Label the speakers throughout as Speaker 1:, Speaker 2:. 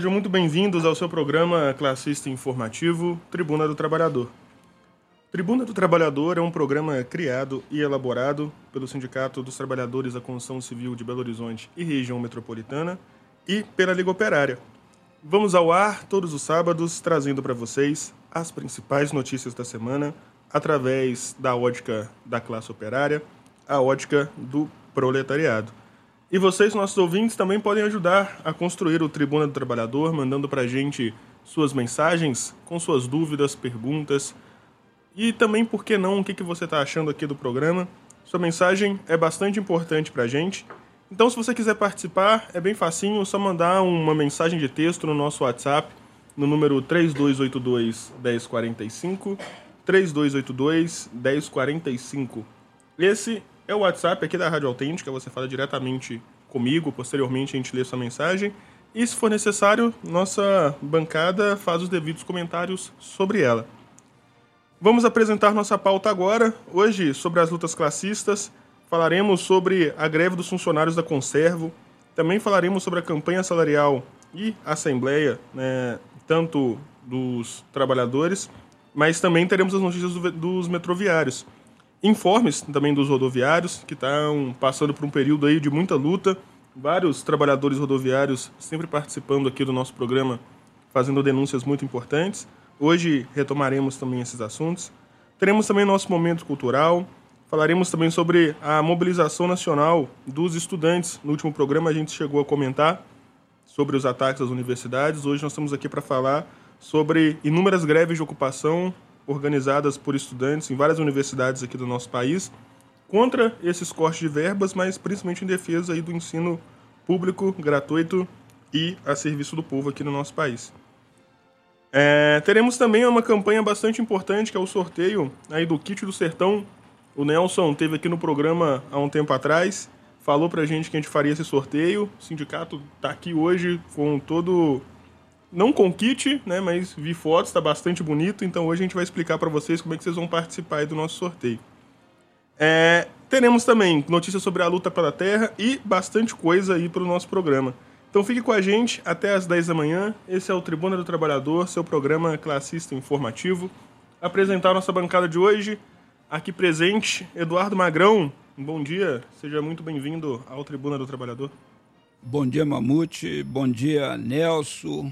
Speaker 1: Sejam muito bem-vindos ao seu programa classista informativo Tribuna do Trabalhador. Tribuna do Trabalhador é um programa criado e elaborado pelo Sindicato dos Trabalhadores da Construção Civil de Belo Horizonte e região metropolitana e pela Liga Operária. Vamos ao ar todos os sábados trazendo para vocês as principais notícias da semana através da ótica da classe operária, a ótica do proletariado. E vocês, nossos ouvintes, também podem ajudar a construir o Tribuna do Trabalhador, mandando para a gente suas mensagens com suas dúvidas, perguntas e também, por que não, o que, que você está achando aqui do programa. Sua mensagem é bastante importante para a gente. Então, se você quiser participar, é bem facinho, só mandar uma mensagem de texto no nosso WhatsApp, no número 3282 1045, 3282 1045. Esse é o WhatsApp aqui da Rádio Autêntica, você fala diretamente comigo, posteriormente a gente lê sua mensagem. E se for necessário, nossa bancada faz os devidos comentários sobre ela. Vamos apresentar nossa pauta agora. Hoje, sobre as lutas classistas, falaremos sobre a greve dos funcionários da Conservo, também falaremos sobre a campanha salarial e assembleia, né, tanto dos trabalhadores, mas também teremos as notícias do, dos metroviários informes também dos rodoviários, que estão passando por um período aí de muita luta. Vários trabalhadores rodoviários sempre participando aqui do nosso programa, fazendo denúncias muito importantes. Hoje retomaremos também esses assuntos. Teremos também nosso momento cultural. Falaremos também sobre a mobilização nacional dos estudantes. No último programa a gente chegou a comentar sobre os ataques às universidades. Hoje nós estamos aqui para falar sobre inúmeras greves de ocupação organizadas por estudantes em várias universidades aqui do nosso país contra esses cortes de verbas, mas principalmente em defesa aí do ensino público, gratuito e a serviço do povo aqui no nosso país. É, teremos também uma campanha bastante importante, que é o sorteio aí do kit do sertão. O Nelson teve aqui no programa há um tempo atrás, falou pra gente que a gente faria esse sorteio. O sindicato está aqui hoje com todo não com kit, né, mas vi fotos, está bastante bonito, então hoje a gente vai explicar para vocês como é que vocês vão participar do nosso sorteio. É, teremos também notícias sobre a luta pela terra e bastante coisa aí para o nosso programa. Então fique com a gente até às 10 da manhã. Esse é o Tribuna do Trabalhador, seu programa classista informativo. Apresentar nossa bancada de hoje, aqui presente, Eduardo Magrão. Bom dia, seja muito bem-vindo ao Tribuna do Trabalhador.
Speaker 2: Bom dia, Mamute. Bom dia, Nelson.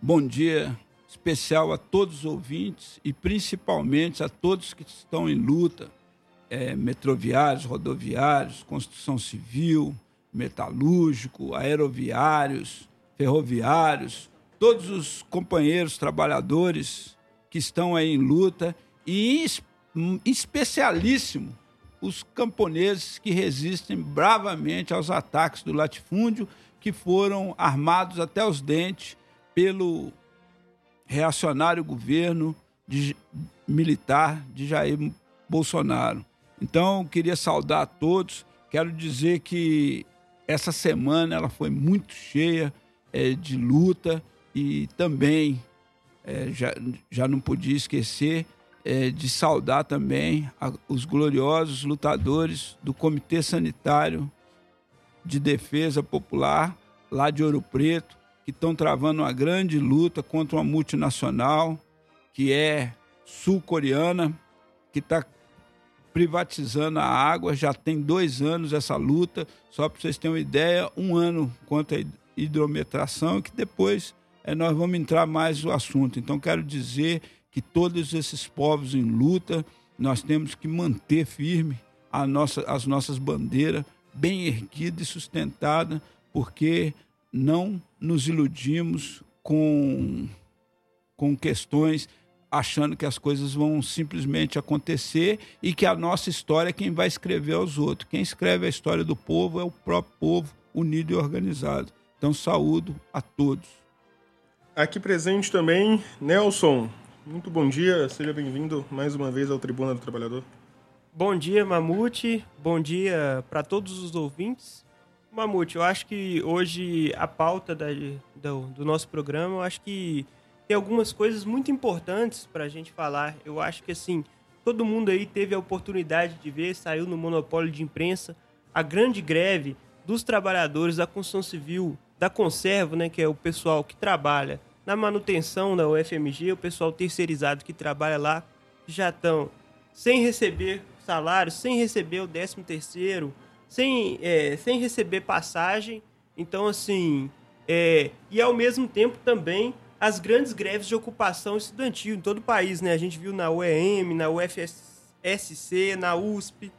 Speaker 2: Bom dia especial a todos os ouvintes e principalmente a todos que estão em luta, é, metroviários, rodoviários, construção civil, metalúrgico, aeroviários, ferroviários, todos os companheiros trabalhadores que estão aí em luta e especialíssimo os camponeses que resistem bravamente aos ataques do latifúndio que foram armados até os dentes pelo reacionário governo de, militar de Jair Bolsonaro. Então, queria saudar a todos. Quero dizer que essa semana ela foi muito cheia é, de luta e também é, já, já não podia esquecer é, de saudar também a, os gloriosos lutadores do Comitê Sanitário de Defesa Popular lá de Ouro Preto, que estão travando uma grande luta contra uma multinacional que é sul-coreana, que está privatizando a água. Já tem dois anos essa luta, só para vocês terem uma ideia, um ano contra a hidrometração, que depois é, nós vamos entrar mais no assunto. Então, quero dizer que todos esses povos em luta, nós temos que manter firme nossa, as nossas bandeiras bem erguidas e sustentadas, porque não nos iludimos com, com questões achando que as coisas vão simplesmente acontecer e que a nossa história é quem vai escrever aos outros. Quem escreve a história do povo é o próprio povo unido e organizado. Então, saúdo a todos.
Speaker 1: Aqui presente também, Nelson. Muito bom dia, seja bem-vindo mais uma vez ao Tribuna do Trabalhador.
Speaker 3: Bom dia, Mamute. Bom dia para todos os ouvintes. Mamute, eu acho que hoje a pauta da, do, do, nosso programa, eu acho que tem algumas coisas muito importantes para a gente falar. Eu acho que, assim, todo mundo aí teve a oportunidade de ver, saiu no monopólio de imprensa, a grande greve dos trabalhadores da construção civil da conserva, né, que é o pessoal que trabalha na manutenção da UFMG, o pessoal terceirizado que trabalha lá, já estão sem receber salário, sem receber o 13 terceiro, sem, é, sem receber passagem. Então, assim, é, e ao mesmo tempo também as grandes greves de ocupação estudantil em todo o país, né? A gente viu na UEM, na UFSC, na USP,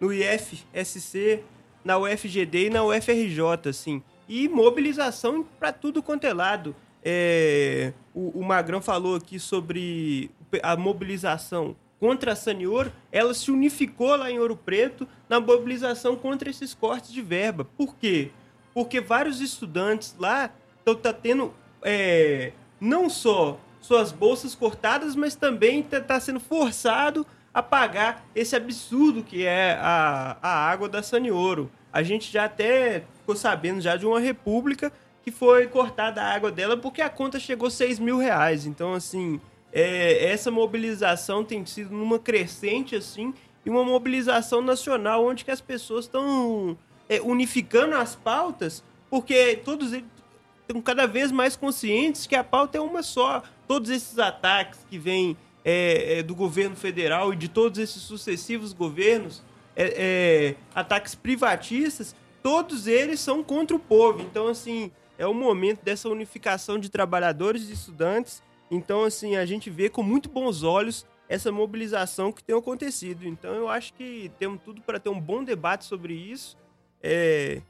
Speaker 3: no IFSC, na UFGD e na UFRJ, assim. E mobilização para tudo quanto é lado. É, o, o Magrão falou aqui sobre a mobilização contra a Sanioro, ela se unificou lá em Ouro Preto na mobilização contra esses cortes de verba. Por quê? Porque vários estudantes lá estão tá tendo é, não só suas bolsas cortadas, mas também está tá sendo forçado a pagar esse absurdo que é a, a água da Sanioro. A gente já até ficou sabendo já de uma república que foi cortada a água dela porque a conta chegou a 6 mil reais. Então, assim, é, essa mobilização tem sido numa crescente, assim, e uma mobilização nacional onde que as pessoas estão é, unificando as pautas, porque todos eles estão cada vez mais conscientes que a pauta é uma só. Todos esses ataques que vêm é, é, do governo federal e de todos esses sucessivos governos, é, é, ataques privatistas, todos eles são contra o povo. Então, assim, é o momento dessa unificação de trabalhadores e estudantes. Então, assim, a gente vê com muito bons olhos essa mobilização que tem acontecido. Então, eu acho que temos tudo para ter um bom debate sobre isso. É,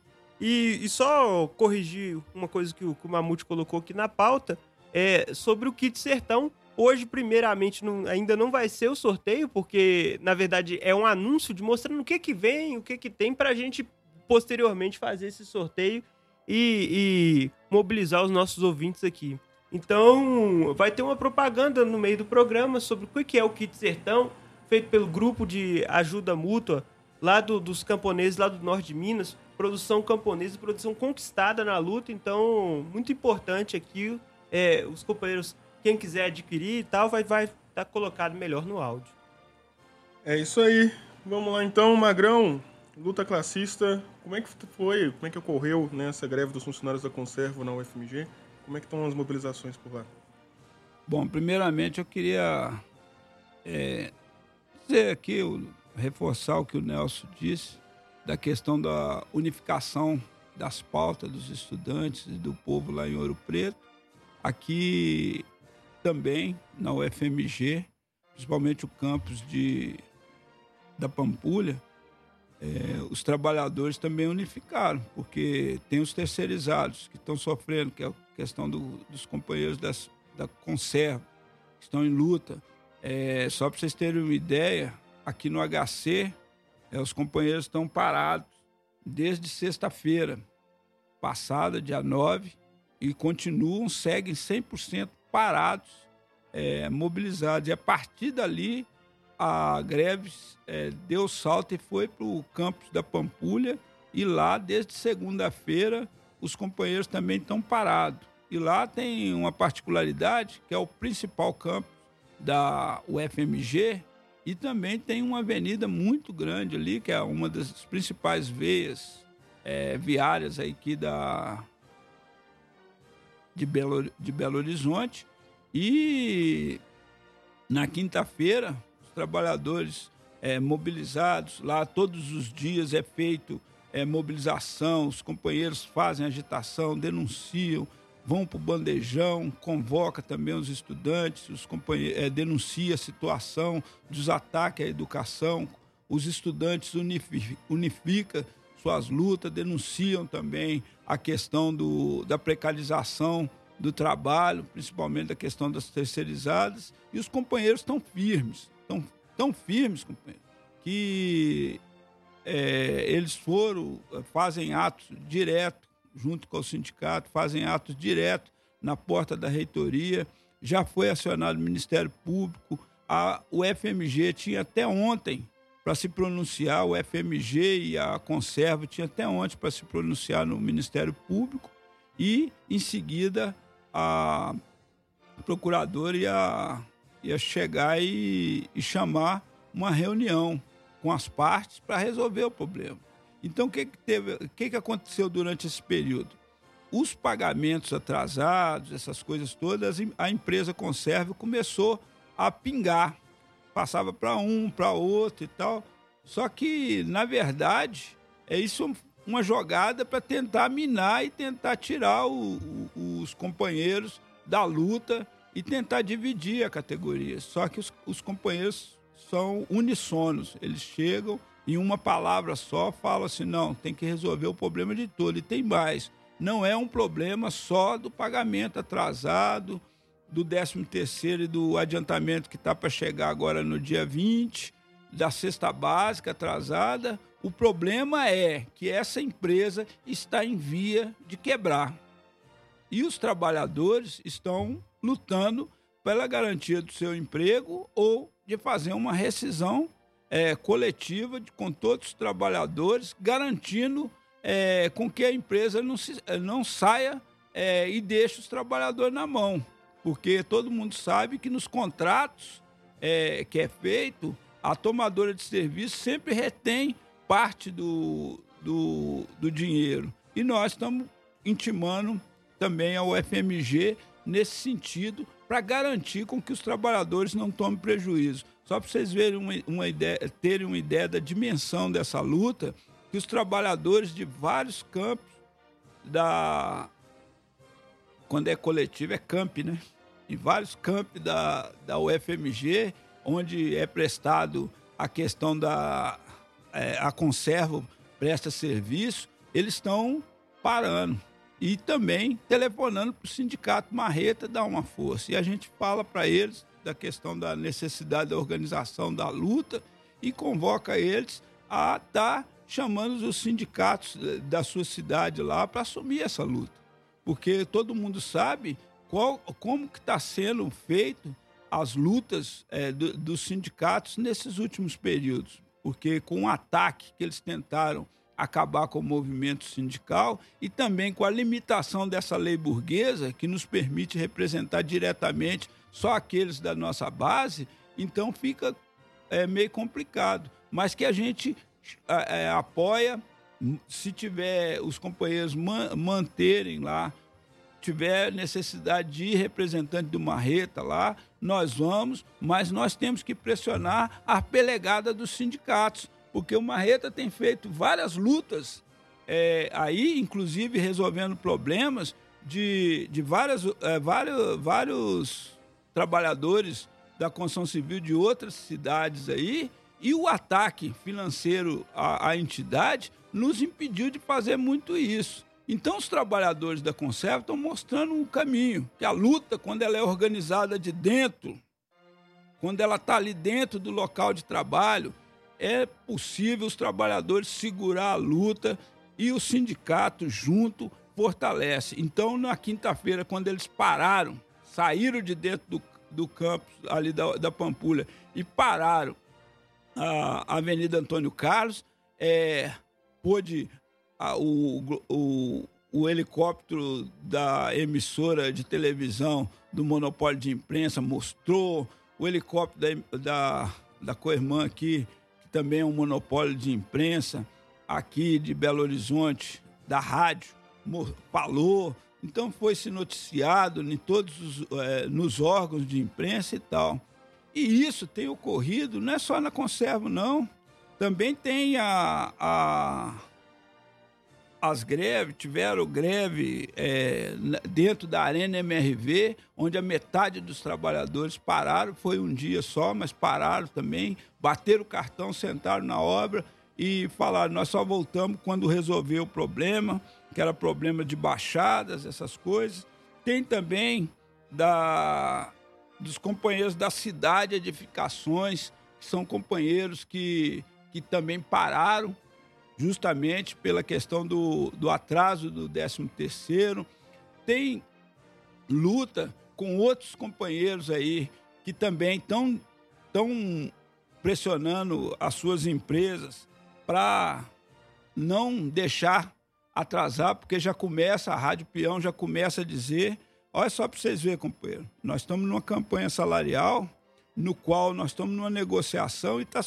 Speaker 3: e, e, só corrigir uma coisa que o, que o Mamute colocou aqui na pauta, é sobre o kit sertão. Hoje, primeiramente, não, ainda não vai ser o sorteio, porque, na verdade, é um anúncio de mostrando o que, que vem, o que, que tem para a gente posteriormente fazer esse sorteio e, e mobilizar os nossos ouvintes aqui. Então, vai ter uma propaganda no meio do programa sobre o que é o kit sertão, feito pelo grupo de ajuda mútua lá do, dos camponeses lá do norte de Minas, produção camponesa, produção conquistada na luta, então muito importante aqui, é, os companheiros quem quiser adquirir e tal, vai estar vai tá colocado melhor no áudio.
Speaker 1: É isso aí. Vamos lá então, Magrão. Luta classista, como é que foi, como é que ocorreu nessa greve dos funcionários da conserva na UFMG? Como é que estão as mobilizações por lá?
Speaker 2: Bom, primeiramente eu queria é, dizer aqui, reforçar o que o Nelson disse, da questão da unificação das pautas dos estudantes e do povo lá em Ouro Preto. Aqui também na UFMG, principalmente o campus de, da Pampulha, é, os trabalhadores também unificaram, porque tem os terceirizados que estão sofrendo, que é a questão do, dos companheiros das, da conserva, que estão em luta. É, só para vocês terem uma ideia, aqui no HC, é, os companheiros estão parados desde sexta-feira passada, dia 9, e continuam, seguem 100% parados, é, mobilizados. E a partir dali, a greve é, deu salto e foi para o campus da Pampulha. E lá, desde segunda-feira, os companheiros também estão parados. E lá tem uma particularidade, que é o principal campus da UFMG, e também tem uma avenida muito grande ali, que é uma das principais veias é, viárias aqui da, de Belo, de Belo Horizonte. E na quinta-feira, os trabalhadores é, mobilizados, lá todos os dias é feito é, mobilização, os companheiros fazem agitação, denunciam, vão para o bandejão, convoca também os estudantes, os companheiros, é, denuncia a situação dos ataques à educação, os estudantes unificam unifica suas lutas, denunciam também a questão do, da precarização do trabalho, principalmente a questão das terceirizadas, e os companheiros estão firmes, estão tão firmes, companheiros, que é, eles foram, fazem atos direto junto com o sindicato, fazem atos diretos na porta da reitoria, já foi acionado o Ministério Público, a, o FMG tinha até ontem para se pronunciar, o FMG e a Conserva tinha até ontem para se pronunciar no Ministério Público. E, em seguida, a procuradora ia, ia chegar e, e chamar uma reunião com as partes para resolver o problema. Então, o que, que, teve, que, que aconteceu durante esse período? os pagamentos atrasados, essas coisas todas, a empresa conserva começou a pingar. Passava para um, para outro e tal. Só que, na verdade, é isso uma jogada para tentar minar e tentar tirar o, o, os companheiros da luta e tentar dividir a categoria. Só que os, os companheiros são unissonos, eles chegam em uma palavra só, falam assim: não, tem que resolver o problema de todo. E tem mais: não é um problema só do pagamento atrasado, do 13 terceiro e do adiantamento que está para chegar agora no dia 20, da cesta básica atrasada. O problema é que essa empresa está em via de quebrar. E os trabalhadores estão lutando pela garantia do seu emprego ou de fazer uma rescisão é, coletiva de, com todos os trabalhadores, garantindo é, com que a empresa não, se, não saia é, e deixe os trabalhadores na mão. Porque todo mundo sabe que nos contratos é, que é feito, a tomadora de serviço sempre retém parte do, do, do dinheiro. E nós estamos intimando também ao FMG nesse sentido para garantir com que os trabalhadores não tomem prejuízo. Só para vocês verem uma, uma ideia, terem uma ideia da dimensão dessa luta, que os trabalhadores de vários campos da. Quando é coletivo, é camp, né? Em vários campos da, da UFMG, onde é prestado a questão da. É, a conserva presta serviço, eles estão parando e também telefonando para o sindicato Marreta dar uma força. E a gente fala para eles da questão da necessidade da organização da luta e convoca eles a estar tá chamando os sindicatos da sua cidade lá para assumir essa luta. Porque todo mundo sabe qual, como que está sendo feito as lutas é, do, dos sindicatos nesses últimos períodos. Porque com o ataque que eles tentaram acabar com o movimento sindical e também com a limitação dessa lei burguesa que nos permite representar diretamente só aqueles da nossa base, então fica é, meio complicado. Mas que a gente é, apoia, se tiver os companheiros man, manterem lá, tiver necessidade de ir representante do Marreta lá, nós vamos, mas nós temos que pressionar a pelegada dos sindicatos, porque o Marreta tem feito várias lutas é, aí, inclusive resolvendo problemas de, de várias, é, vários, vários trabalhadores da construção civil de outras cidades aí, e o ataque financeiro à, à entidade nos impediu de fazer muito isso. Então, os trabalhadores da conserva estão mostrando um caminho, que a luta, quando ela é organizada de dentro, quando ela está ali dentro do local de trabalho, é possível os trabalhadores segurar a luta e o sindicato junto fortalece. Então, na quinta-feira, quando eles pararam saíram de dentro do, do campo ali da, da Pampulha e pararam a Avenida Antônio Carlos, é, pôde a, o, o, o helicóptero da emissora de televisão do monopólio de imprensa mostrou, o helicóptero da, da, da Coirmã aqui, também é um monopólio de imprensa, aqui de Belo Horizonte, da rádio, falou, então foi se noticiado em todos os, é, nos órgãos de imprensa e tal. E isso tem ocorrido não é só na conserva, não. Também tem a, a as greves, tiveram greve é, dentro da Arena MRV, onde a metade dos trabalhadores pararam, foi um dia só, mas pararam também, bateram o cartão, sentaram na obra e falaram: nós só voltamos quando resolver o problema que era problema de baixadas, essas coisas. Tem também da, dos companheiros da cidade edificações, que são companheiros que, que também pararam justamente pela questão do, do atraso do 13 terceiro. Tem luta com outros companheiros aí que também estão tão pressionando as suas empresas para não deixar atrasar, porque já começa, a Rádio Peão já começa a dizer, olha só para vocês verem, companheiro, nós estamos numa campanha salarial, no qual nós estamos numa negociação e está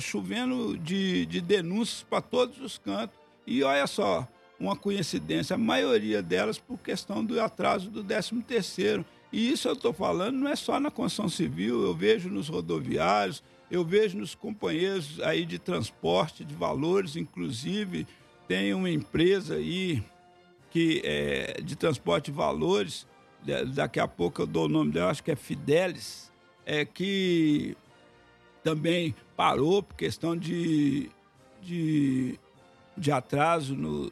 Speaker 2: chovendo de, de denúncias para todos os cantos. E olha só, uma coincidência, a maioria delas por questão do atraso do 13 terceiro. E isso eu estou falando não é só na construção civil, eu vejo nos rodoviários, eu vejo nos companheiros aí de transporte de valores, inclusive tem uma empresa aí que é de transporte de valores, daqui a pouco eu dou o nome dela, acho que é Fidelis, é que também parou por questão de, de, de atraso no,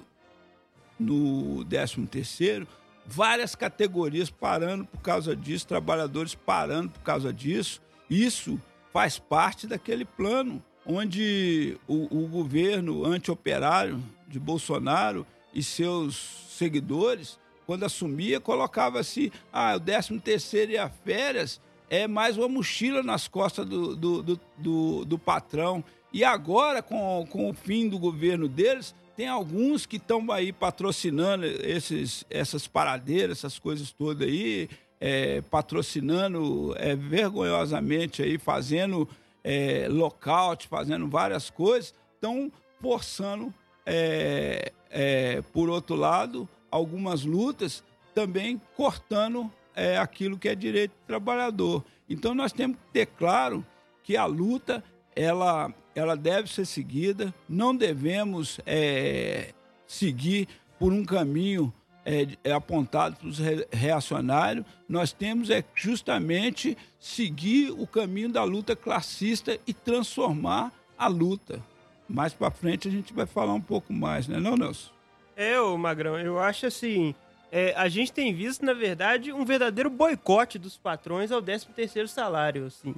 Speaker 2: no 13 terceiro, várias categorias parando por causa disso, trabalhadores parando por causa disso. Isso faz parte daquele plano onde o, o governo anti-operário de Bolsonaro e seus seguidores, quando assumia, colocava assim, ah, o 13 terceiro e as férias é mais uma mochila nas costas do, do, do, do, do patrão. E agora, com, com o fim do governo deles, tem alguns que estão aí patrocinando esses, essas paradeiras, essas coisas todas aí, é, patrocinando é, vergonhosamente aí, fazendo é, lockout, fazendo várias coisas, estão forçando, é, é, por outro lado, algumas lutas, também cortando é, aquilo que é direito do trabalhador. Então nós temos que ter claro que a luta ela, ela deve ser seguida, não devemos é, seguir por um caminho é, é apontado para os reacionários, nós temos é justamente seguir o caminho da luta classista e transformar a luta. Mais para frente a gente vai falar um pouco mais, né, não, Nelson?
Speaker 3: É, ô Magrão, eu acho assim, é, a gente tem visto, na verdade, um verdadeiro boicote dos patrões ao 13º salário, assim.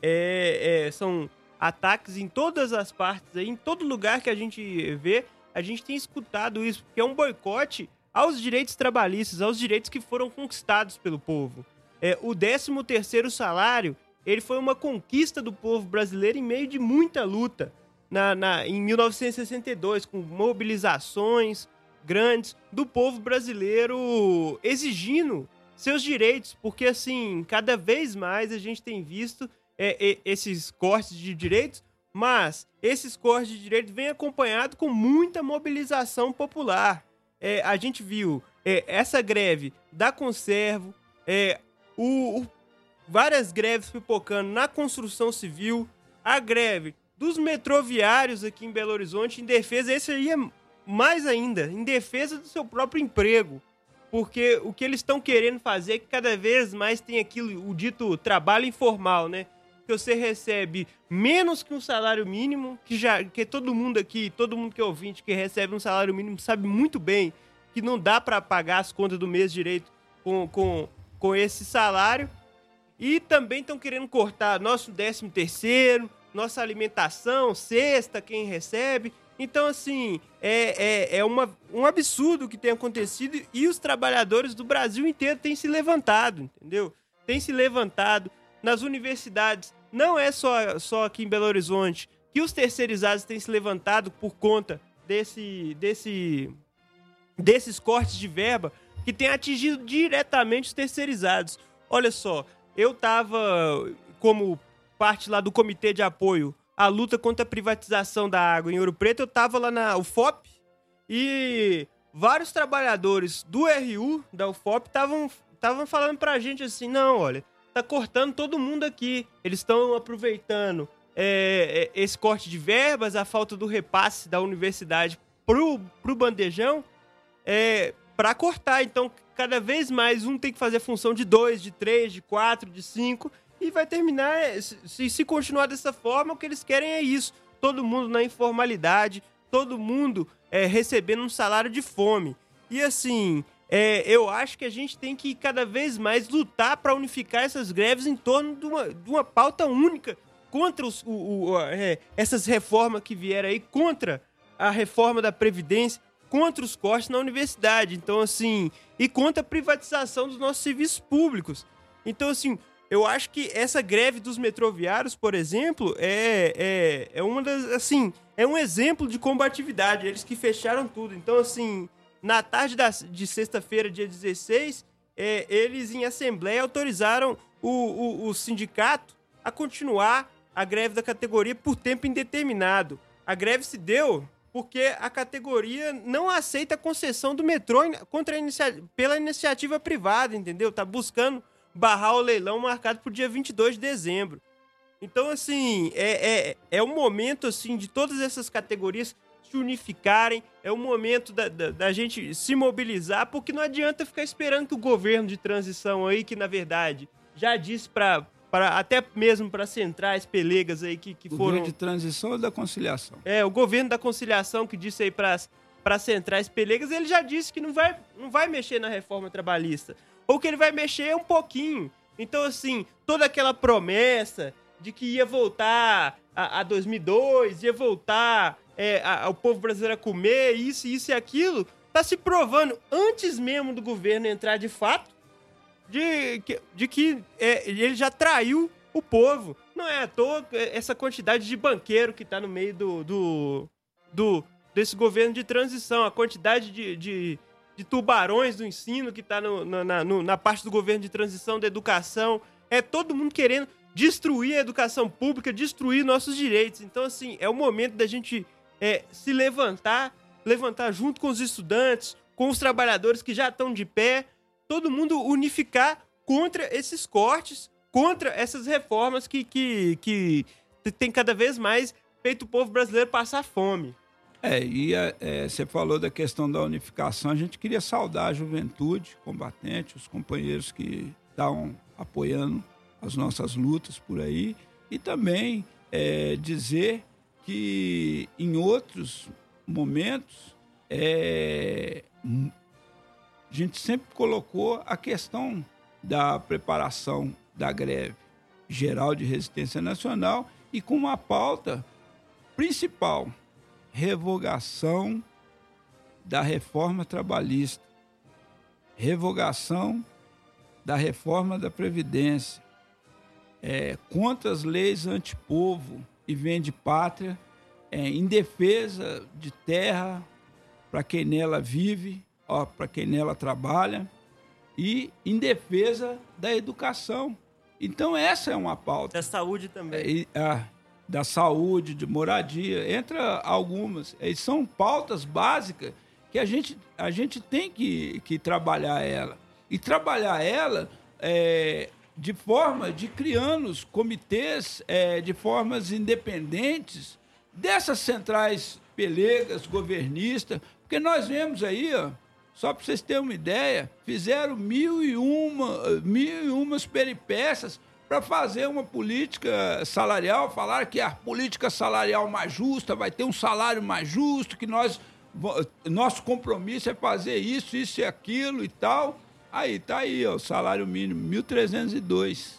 Speaker 3: É, é, são ataques em todas as partes, em todo lugar que a gente vê, a gente tem escutado isso, porque é um boicote aos direitos trabalhistas, aos direitos que foram conquistados pelo povo. É, o 13º salário, ele foi uma conquista do povo brasileiro em meio de muita luta. Na, na, em 1962, com mobilizações, grandes do povo brasileiro exigindo seus direitos, porque assim, cada vez mais a gente tem visto é, é, esses cortes de direitos, mas esses cortes de direitos vêm acompanhados com muita mobilização popular. É, a gente viu é, essa greve da Conservo, é, o, o, várias greves pipocando na construção civil, a greve dos metroviários aqui em Belo Horizonte em defesa, esse aí é mais ainda, em defesa do seu próprio emprego. Porque o que eles estão querendo fazer é que cada vez mais tem aquilo, o dito trabalho informal, né? Que você recebe menos que um salário mínimo, que já que todo mundo aqui, todo mundo que é ouvinte que recebe um salário mínimo sabe muito bem que não dá para pagar as contas do mês direito com, com, com esse salário. E também estão querendo cortar nosso décimo terceiro, nossa alimentação, sexta, quem recebe. Então, assim, é, é, é uma, um absurdo que tem acontecido e os trabalhadores do Brasil inteiro têm se levantado, entendeu? Têm se levantado nas universidades. Não é só, só aqui em Belo Horizonte que os terceirizados têm se levantado por conta desse, desse, desses cortes de verba que tem atingido diretamente os terceirizados. Olha só, eu estava como parte lá do comitê de apoio a luta contra a privatização da água em Ouro Preto, eu tava lá na UFOP e vários trabalhadores do RU, da UFOP, estavam estavam falando pra gente assim, não, olha, tá cortando todo mundo aqui. Eles estão aproveitando é, é, esse corte de verbas, a falta do repasse da universidade pro, pro bandejão, é, para cortar. Então, cada vez mais um tem que fazer função de dois, de três, de quatro, de cinco e vai terminar. É, se, se continuar dessa forma, o que eles querem é isso. Todo mundo na informalidade, todo mundo é, recebendo um salário de fome. E assim, é, eu acho que a gente tem que cada vez mais lutar para unificar essas greves em torno de uma, de uma pauta única contra os, o, o, é, essas reformas que vieram aí, contra a reforma da Previdência, contra os cortes na universidade. Então, assim, e contra a privatização dos nossos serviços públicos. Então, assim, eu acho que essa greve dos metroviários, por exemplo, é, é, é uma das. Assim, é um exemplo de combatividade. Eles que fecharam tudo. Então, assim, na tarde da, de sexta-feira, dia 16, é, eles em assembleia autorizaram o, o, o sindicato a continuar a greve da categoria por tempo indeterminado. A greve se deu porque a categoria não aceita a concessão do metrô contra inicia pela iniciativa privada, entendeu? Tá buscando barrar o leilão marcado para o dia 22 de dezembro. Então, assim, é, é, é o momento assim de todas essas categorias se unificarem, é o momento da, da, da, gente se mobilizar, porque não adianta ficar esperando que o governo de transição aí, que na verdade já disse para até mesmo para centrais pelegas aí que, que
Speaker 2: o
Speaker 3: foram.
Speaker 2: Governo de transição ou da conciliação?
Speaker 3: É, o governo da conciliação que disse aí para centrais pelegas, ele já disse que não vai, não vai mexer na reforma trabalhista. Ou que ele vai mexer um pouquinho. Então, assim, toda aquela promessa de que ia voltar a, a 2002, ia voltar é, a, o povo brasileiro a comer isso, isso e aquilo, tá se provando antes mesmo do governo entrar de fato de, de que é, ele já traiu o povo. Não é à toa essa quantidade de banqueiro que tá no meio do, do, do desse governo de transição, a quantidade de, de, de tubarões do ensino que tá no, na, na parte do governo de transição da educação. É todo mundo querendo destruir a educação pública, destruir nossos direitos. Então, assim, é o momento da gente é, se levantar, levantar junto com os estudantes, com os trabalhadores que já estão de pé, todo mundo unificar contra esses cortes, contra essas reformas que, que, que tem cada vez mais feito o povo brasileiro passar fome.
Speaker 2: É, e é, é, você falou da questão da unificação, a gente queria saudar a juventude combatente, os companheiros que estão apoiando as nossas lutas por aí, e também é, dizer que em outros momentos é, a gente sempre colocou a questão da preparação da greve geral de resistência nacional e com uma pauta principal: revogação da reforma trabalhista, revogação da reforma da Previdência, é, contra as leis antipovo e vende pátria é, em defesa de terra para quem nela vive, para quem nela trabalha e em defesa da educação. Então essa é uma pauta.
Speaker 3: Da saúde também.
Speaker 2: É, é, da saúde, de moradia, entra algumas. E são pautas básicas que a gente, a gente tem que, que trabalhar ela. E trabalhar ela é, de forma de criando comitês é, de formas independentes dessas centrais pelegas, governistas, porque nós vemos aí, ó, só para vocês terem uma ideia, fizeram mil e uma, mil e umas peripécias para fazer uma política salarial, falar que a política salarial mais justa vai ter um salário mais justo, que nós nosso compromisso é fazer isso, isso e aquilo e tal. Aí, tá aí, ó, o salário mínimo, 1.302.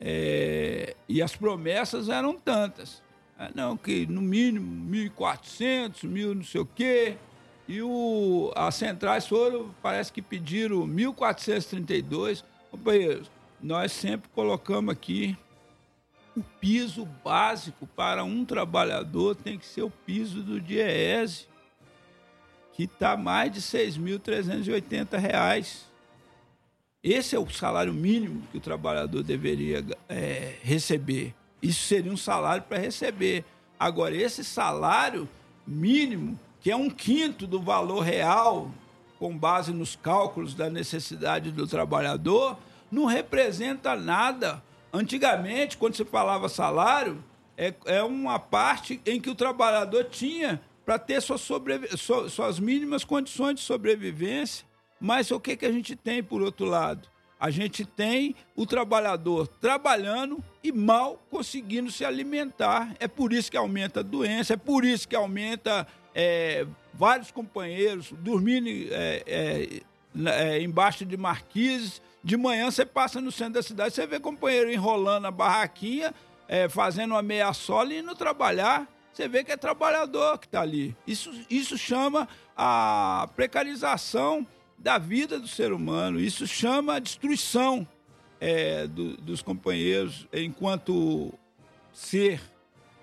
Speaker 2: É, e as promessas eram tantas. Ah, não, que no mínimo 1.400, mil não sei o quê. E o, as centrais foram, parece que pediram 1.432. Companheiros, nós sempre colocamos aqui o piso básico para um trabalhador tem que ser o piso do DIEESE, que está mais de R$ 6.380. Esse é o salário mínimo que o trabalhador deveria é, receber. Isso seria um salário para receber. Agora, esse salário mínimo, que é um quinto do valor real, com base nos cálculos da necessidade do trabalhador, não representa nada. Antigamente, quando se falava salário, é, é uma parte em que o trabalhador tinha para ter suas, sobrevi suas mínimas condições de sobrevivência. Mas o que, que a gente tem por outro lado? A gente tem o trabalhador trabalhando e mal conseguindo se alimentar. É por isso que aumenta a doença, é por isso que aumenta é, vários companheiros dormindo é, é, é, embaixo de marquises. De manhã você passa no centro da cidade, você vê companheiro enrolando a barraquinha, é, fazendo uma meia sola e indo trabalhar. Você vê que é trabalhador que está ali. Isso, isso chama a precarização da vida do ser humano. Isso chama a destruição é, do, dos companheiros enquanto ser.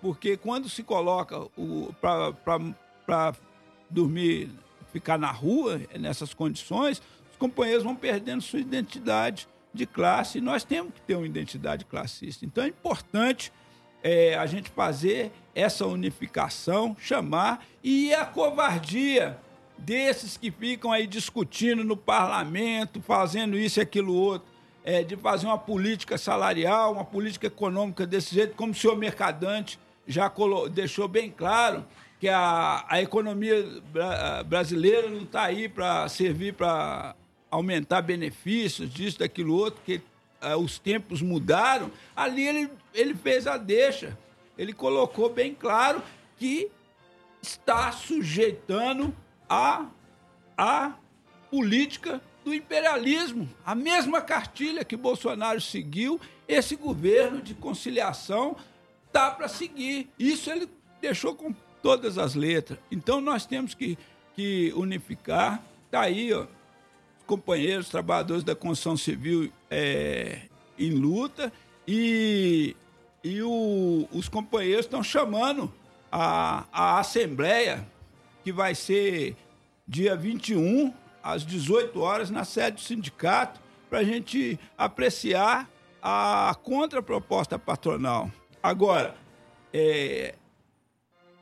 Speaker 2: Porque quando se coloca para dormir, ficar na rua, nessas condições, os companheiros vão perdendo sua identidade de classe. E nós temos que ter uma identidade classista. Então é importante é, a gente fazer essa unificação, chamar, e a covardia desses que ficam aí discutindo no parlamento, fazendo isso e aquilo outro, é, de fazer uma política salarial, uma política econômica desse jeito, como o senhor Mercadante já deixou bem claro que a, a economia brasileira não está aí para servir para aumentar benefícios, disso, daquilo outro, que uh, os tempos mudaram. Ali ele, ele fez a deixa. Ele colocou bem claro que está sujeitando a, a política do imperialismo. A mesma cartilha que Bolsonaro seguiu, esse governo de conciliação tá para seguir. Isso ele deixou com todas as letras. Então nós temos que, que unificar. Está aí, ó, companheiros, trabalhadores da construção civil é, em luta e, e o, os companheiros estão chamando a, a Assembleia, que vai ser dia 21, às 18 horas, na sede do sindicato, para a gente apreciar a contraproposta patronal. Agora, é,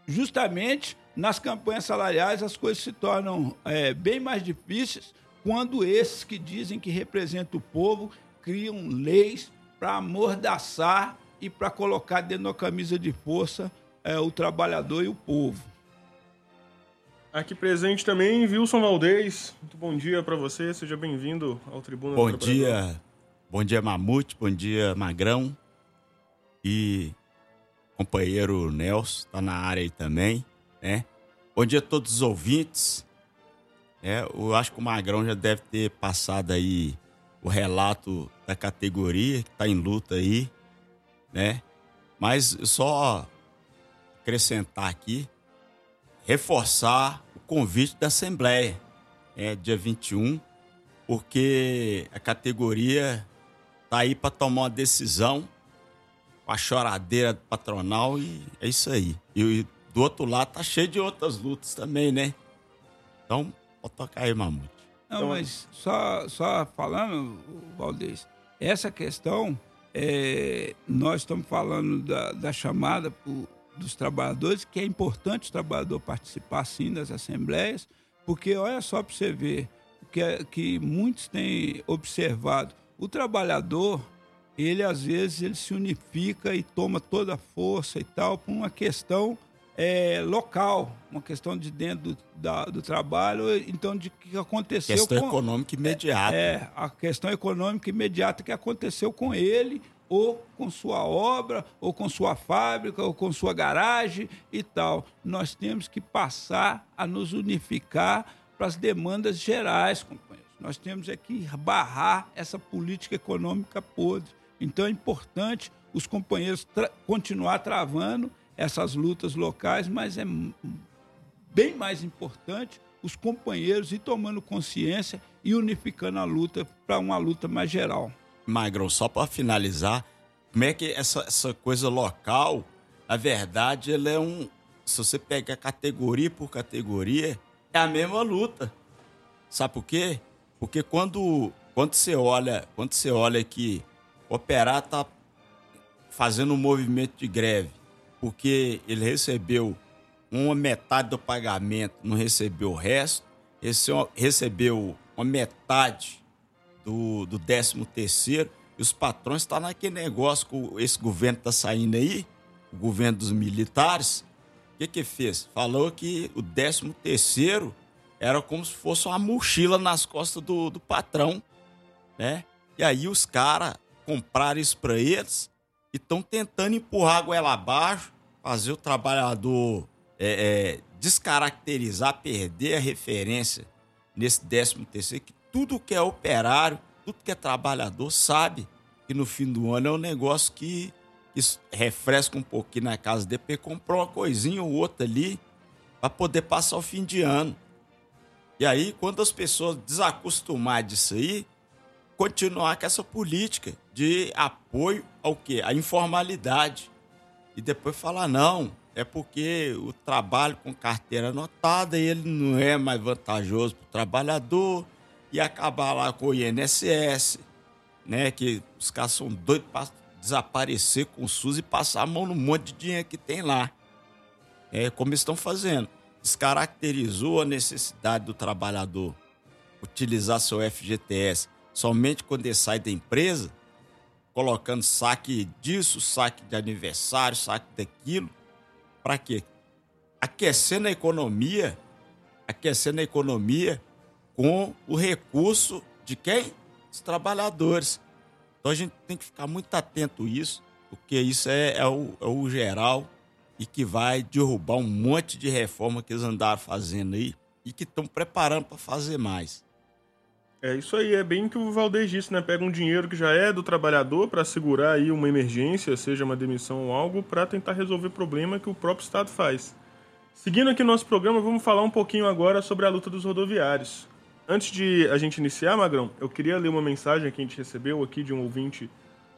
Speaker 2: justamente nas campanhas salariais as coisas se tornam é, bem mais difíceis quando esses que dizem que representam o povo criam leis para amordaçar e para colocar dentro da camisa de força é, o trabalhador e o povo.
Speaker 1: Aqui presente também, Wilson Valdez. Muito bom dia para você, seja bem-vindo ao Tribuna
Speaker 4: Bom dia, bom dia Mamute, bom dia Magrão e companheiro Nelson, está na área aí também, né? Bom dia a todos os ouvintes. É, eu acho que o Magrão já deve ter passado aí o relato da categoria que está em luta aí, né? Mas só acrescentar aqui, reforçar o convite da Assembleia, é, dia 21, porque a categoria tá aí para tomar uma decisão com a choradeira patronal e é isso aí. E do outro lado tá cheio de outras lutas também, né? Então, pode tocar aí, Mamute.
Speaker 2: Não, então, mas só, só falando, Valdez, essa questão, é, nós estamos falando da, da chamada por, dos trabalhadores, que é importante o trabalhador participar sim das assembleias, porque olha só para você ver que, é, que muitos têm observado, o trabalhador, ele às vezes ele se unifica e toma toda a força e tal por uma questão é, local, uma questão de dentro do, da, do trabalho, então de que aconteceu
Speaker 4: questão
Speaker 2: com,
Speaker 4: econômica imediata.
Speaker 2: É, é, a questão econômica imediata que aconteceu com ele ou com sua obra, ou com sua fábrica, ou com sua garagem e tal. Nós temos que passar a nos unificar para as demandas gerais, companheiros. Nós temos é que barrar essa política econômica podre. Então é importante os companheiros tra continuar travando essas lutas locais, mas é bem mais importante os companheiros ir tomando consciência e unificando a luta para uma luta mais geral.
Speaker 4: Magrão, só para finalizar, como é que essa, essa coisa local, na verdade, ela é um. Se você pega categoria por categoria, é a mesma luta. Sabe por quê? Porque quando, quando você olha, quando você olha que o operar tá fazendo um movimento de greve, porque ele recebeu uma metade do pagamento, não recebeu o resto, recebeu uma metade do, do 13 terceiro e os patrões estão tá naquele negócio que esse governo está saindo aí, o governo dos militares. O que que fez? Falou que o 13 terceiro era como se fosse uma mochila nas costas do, do patrão, né? E aí os caras compraram isso para eles e estão tentando empurrar a goela abaixo, fazer o trabalhador é, é, descaracterizar, perder a referência nesse 13 terceiro, que tudo que é operário, tudo que é trabalhador sabe que no fim do ano é um negócio que, refresca um pouquinho na casa dele, porque comprou uma coisinha ou outra ali para poder passar o fim de ano. E aí, quando as pessoas desacostumar disso aí, continuar com essa política de apoio ao quê? A informalidade. E depois falar, não, é porque o trabalho com carteira anotada ele não é mais vantajoso para o trabalhador, e acabar lá com o INSS, né? Que os caras são doidos para desaparecer com o SUS e passar a mão no monte de dinheiro que tem lá. É como estão fazendo. Descaracterizou a necessidade do trabalhador utilizar seu FGTS somente quando ele sai da empresa, colocando saque disso, saque de aniversário, saque daquilo. Para quê? Aquecendo a economia, aquecendo a economia com o recurso de quem? Os trabalhadores. Então a gente tem que ficar muito atento a isso, porque isso é, é, o, é o geral e que vai derrubar um monte de reforma que eles andaram fazendo aí e que estão preparando para fazer mais.
Speaker 1: É isso aí, é bem que o Valdez disse, né? Pega um dinheiro que já é do trabalhador para segurar aí uma emergência, seja uma demissão ou algo, para tentar resolver problema que o próprio Estado faz. Seguindo aqui nosso programa, vamos falar um pouquinho agora sobre a luta dos rodoviários. Antes de a gente iniciar, Magrão, eu queria ler uma mensagem que a gente recebeu aqui de um ouvinte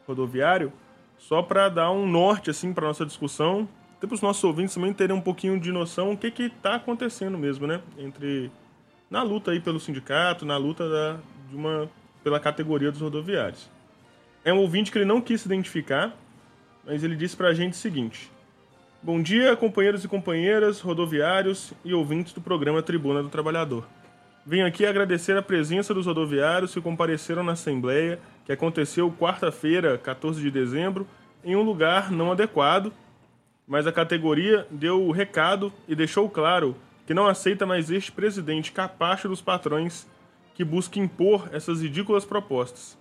Speaker 1: rodoviário, só para dar um norte assim para nossa discussão, até para os nossos ouvintes também terem um pouquinho de noção o que que está acontecendo mesmo, né, entre na luta aí pelo sindicato, na luta da, de uma pela categoria dos rodoviários. É um ouvinte que ele não quis se identificar, mas ele disse para a gente o seguinte: Bom dia, companheiros e companheiras, rodoviários e ouvintes do programa Tribuna do Trabalhador. Venho aqui agradecer a presença dos rodoviários que compareceram na Assembleia, que aconteceu quarta-feira, 14 de dezembro, em um lugar não adequado, mas a categoria deu o recado e deixou claro que não aceita mais este presidente capacho dos patrões que busca impor essas ridículas propostas.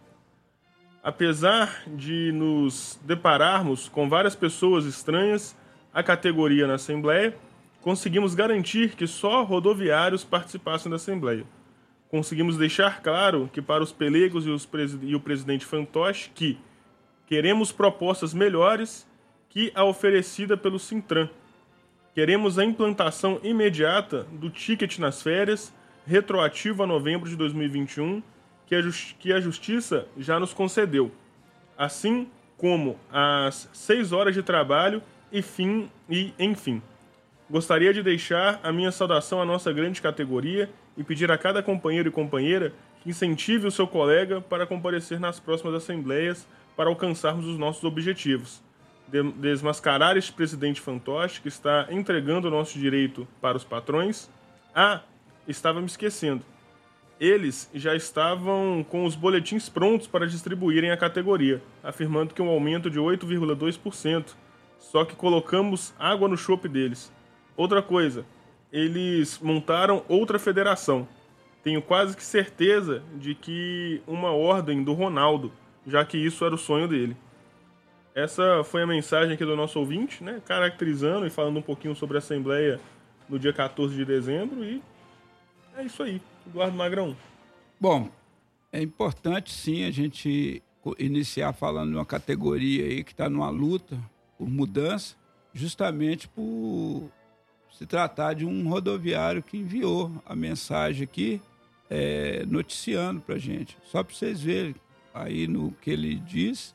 Speaker 1: Apesar de nos depararmos com várias pessoas estranhas à categoria na Assembleia, conseguimos garantir que só rodoviários participassem da Assembleia. Conseguimos deixar claro que para os pelegos e, e o presidente fantoche que queremos propostas melhores que a oferecida pelo Sintran. Queremos a implantação imediata do ticket nas férias, retroativo a novembro de 2021, que a, que a Justiça já nos concedeu, assim como as seis horas de trabalho e fim e enfim. Gostaria de deixar a minha saudação à nossa grande categoria e pedir a cada companheiro e companheira que incentive o seu colega para comparecer nas próximas assembleias para alcançarmos os nossos objetivos. Desmascarar este presidente fantoche que está entregando o nosso direito para os patrões. Ah, estava me esquecendo. Eles já estavam com os boletins prontos para distribuírem a categoria, afirmando que um aumento de 8,2%. Só que colocamos água no chope deles. Outra coisa, eles montaram outra federação. Tenho quase que certeza de que uma ordem do Ronaldo, já que isso era o sonho dele. Essa foi a mensagem aqui do nosso ouvinte, né? Caracterizando e falando um pouquinho sobre a Assembleia no dia 14 de dezembro. E é isso aí. Eduardo Magrão.
Speaker 2: Bom, é importante sim a gente iniciar falando de uma categoria aí que está numa luta por mudança, justamente por se tratar de um rodoviário que enviou a mensagem aqui é, noticiando para gente. Só para vocês verem aí no que ele diz,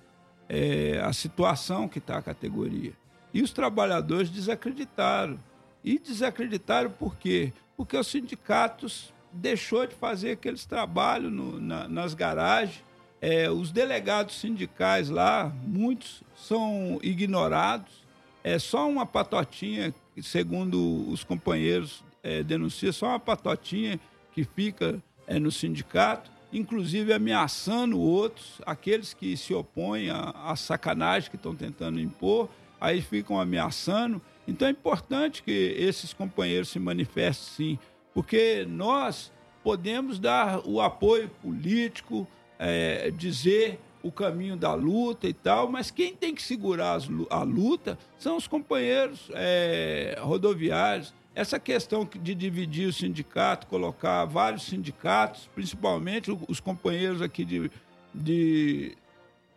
Speaker 2: é, a situação que está a categoria. E os trabalhadores desacreditaram. E desacreditaram por quê? Porque os sindicatos deixou de fazer aqueles trabalhos no, na, nas garagens. É, os delegados sindicais lá, muitos são ignorados. É só uma patotinha segundo os companheiros é, denunciam, só uma patotinha que fica é, no sindicato, inclusive ameaçando outros, aqueles que se opõem à, à sacanagem que estão tentando impor, aí ficam ameaçando. Então é importante que esses companheiros se manifestem sim, porque nós podemos dar o apoio político, é, dizer o caminho da luta e tal, mas quem tem que segurar a luta são os companheiros é, rodoviários. Essa questão de dividir o sindicato, colocar vários sindicatos, principalmente os companheiros aqui de, de,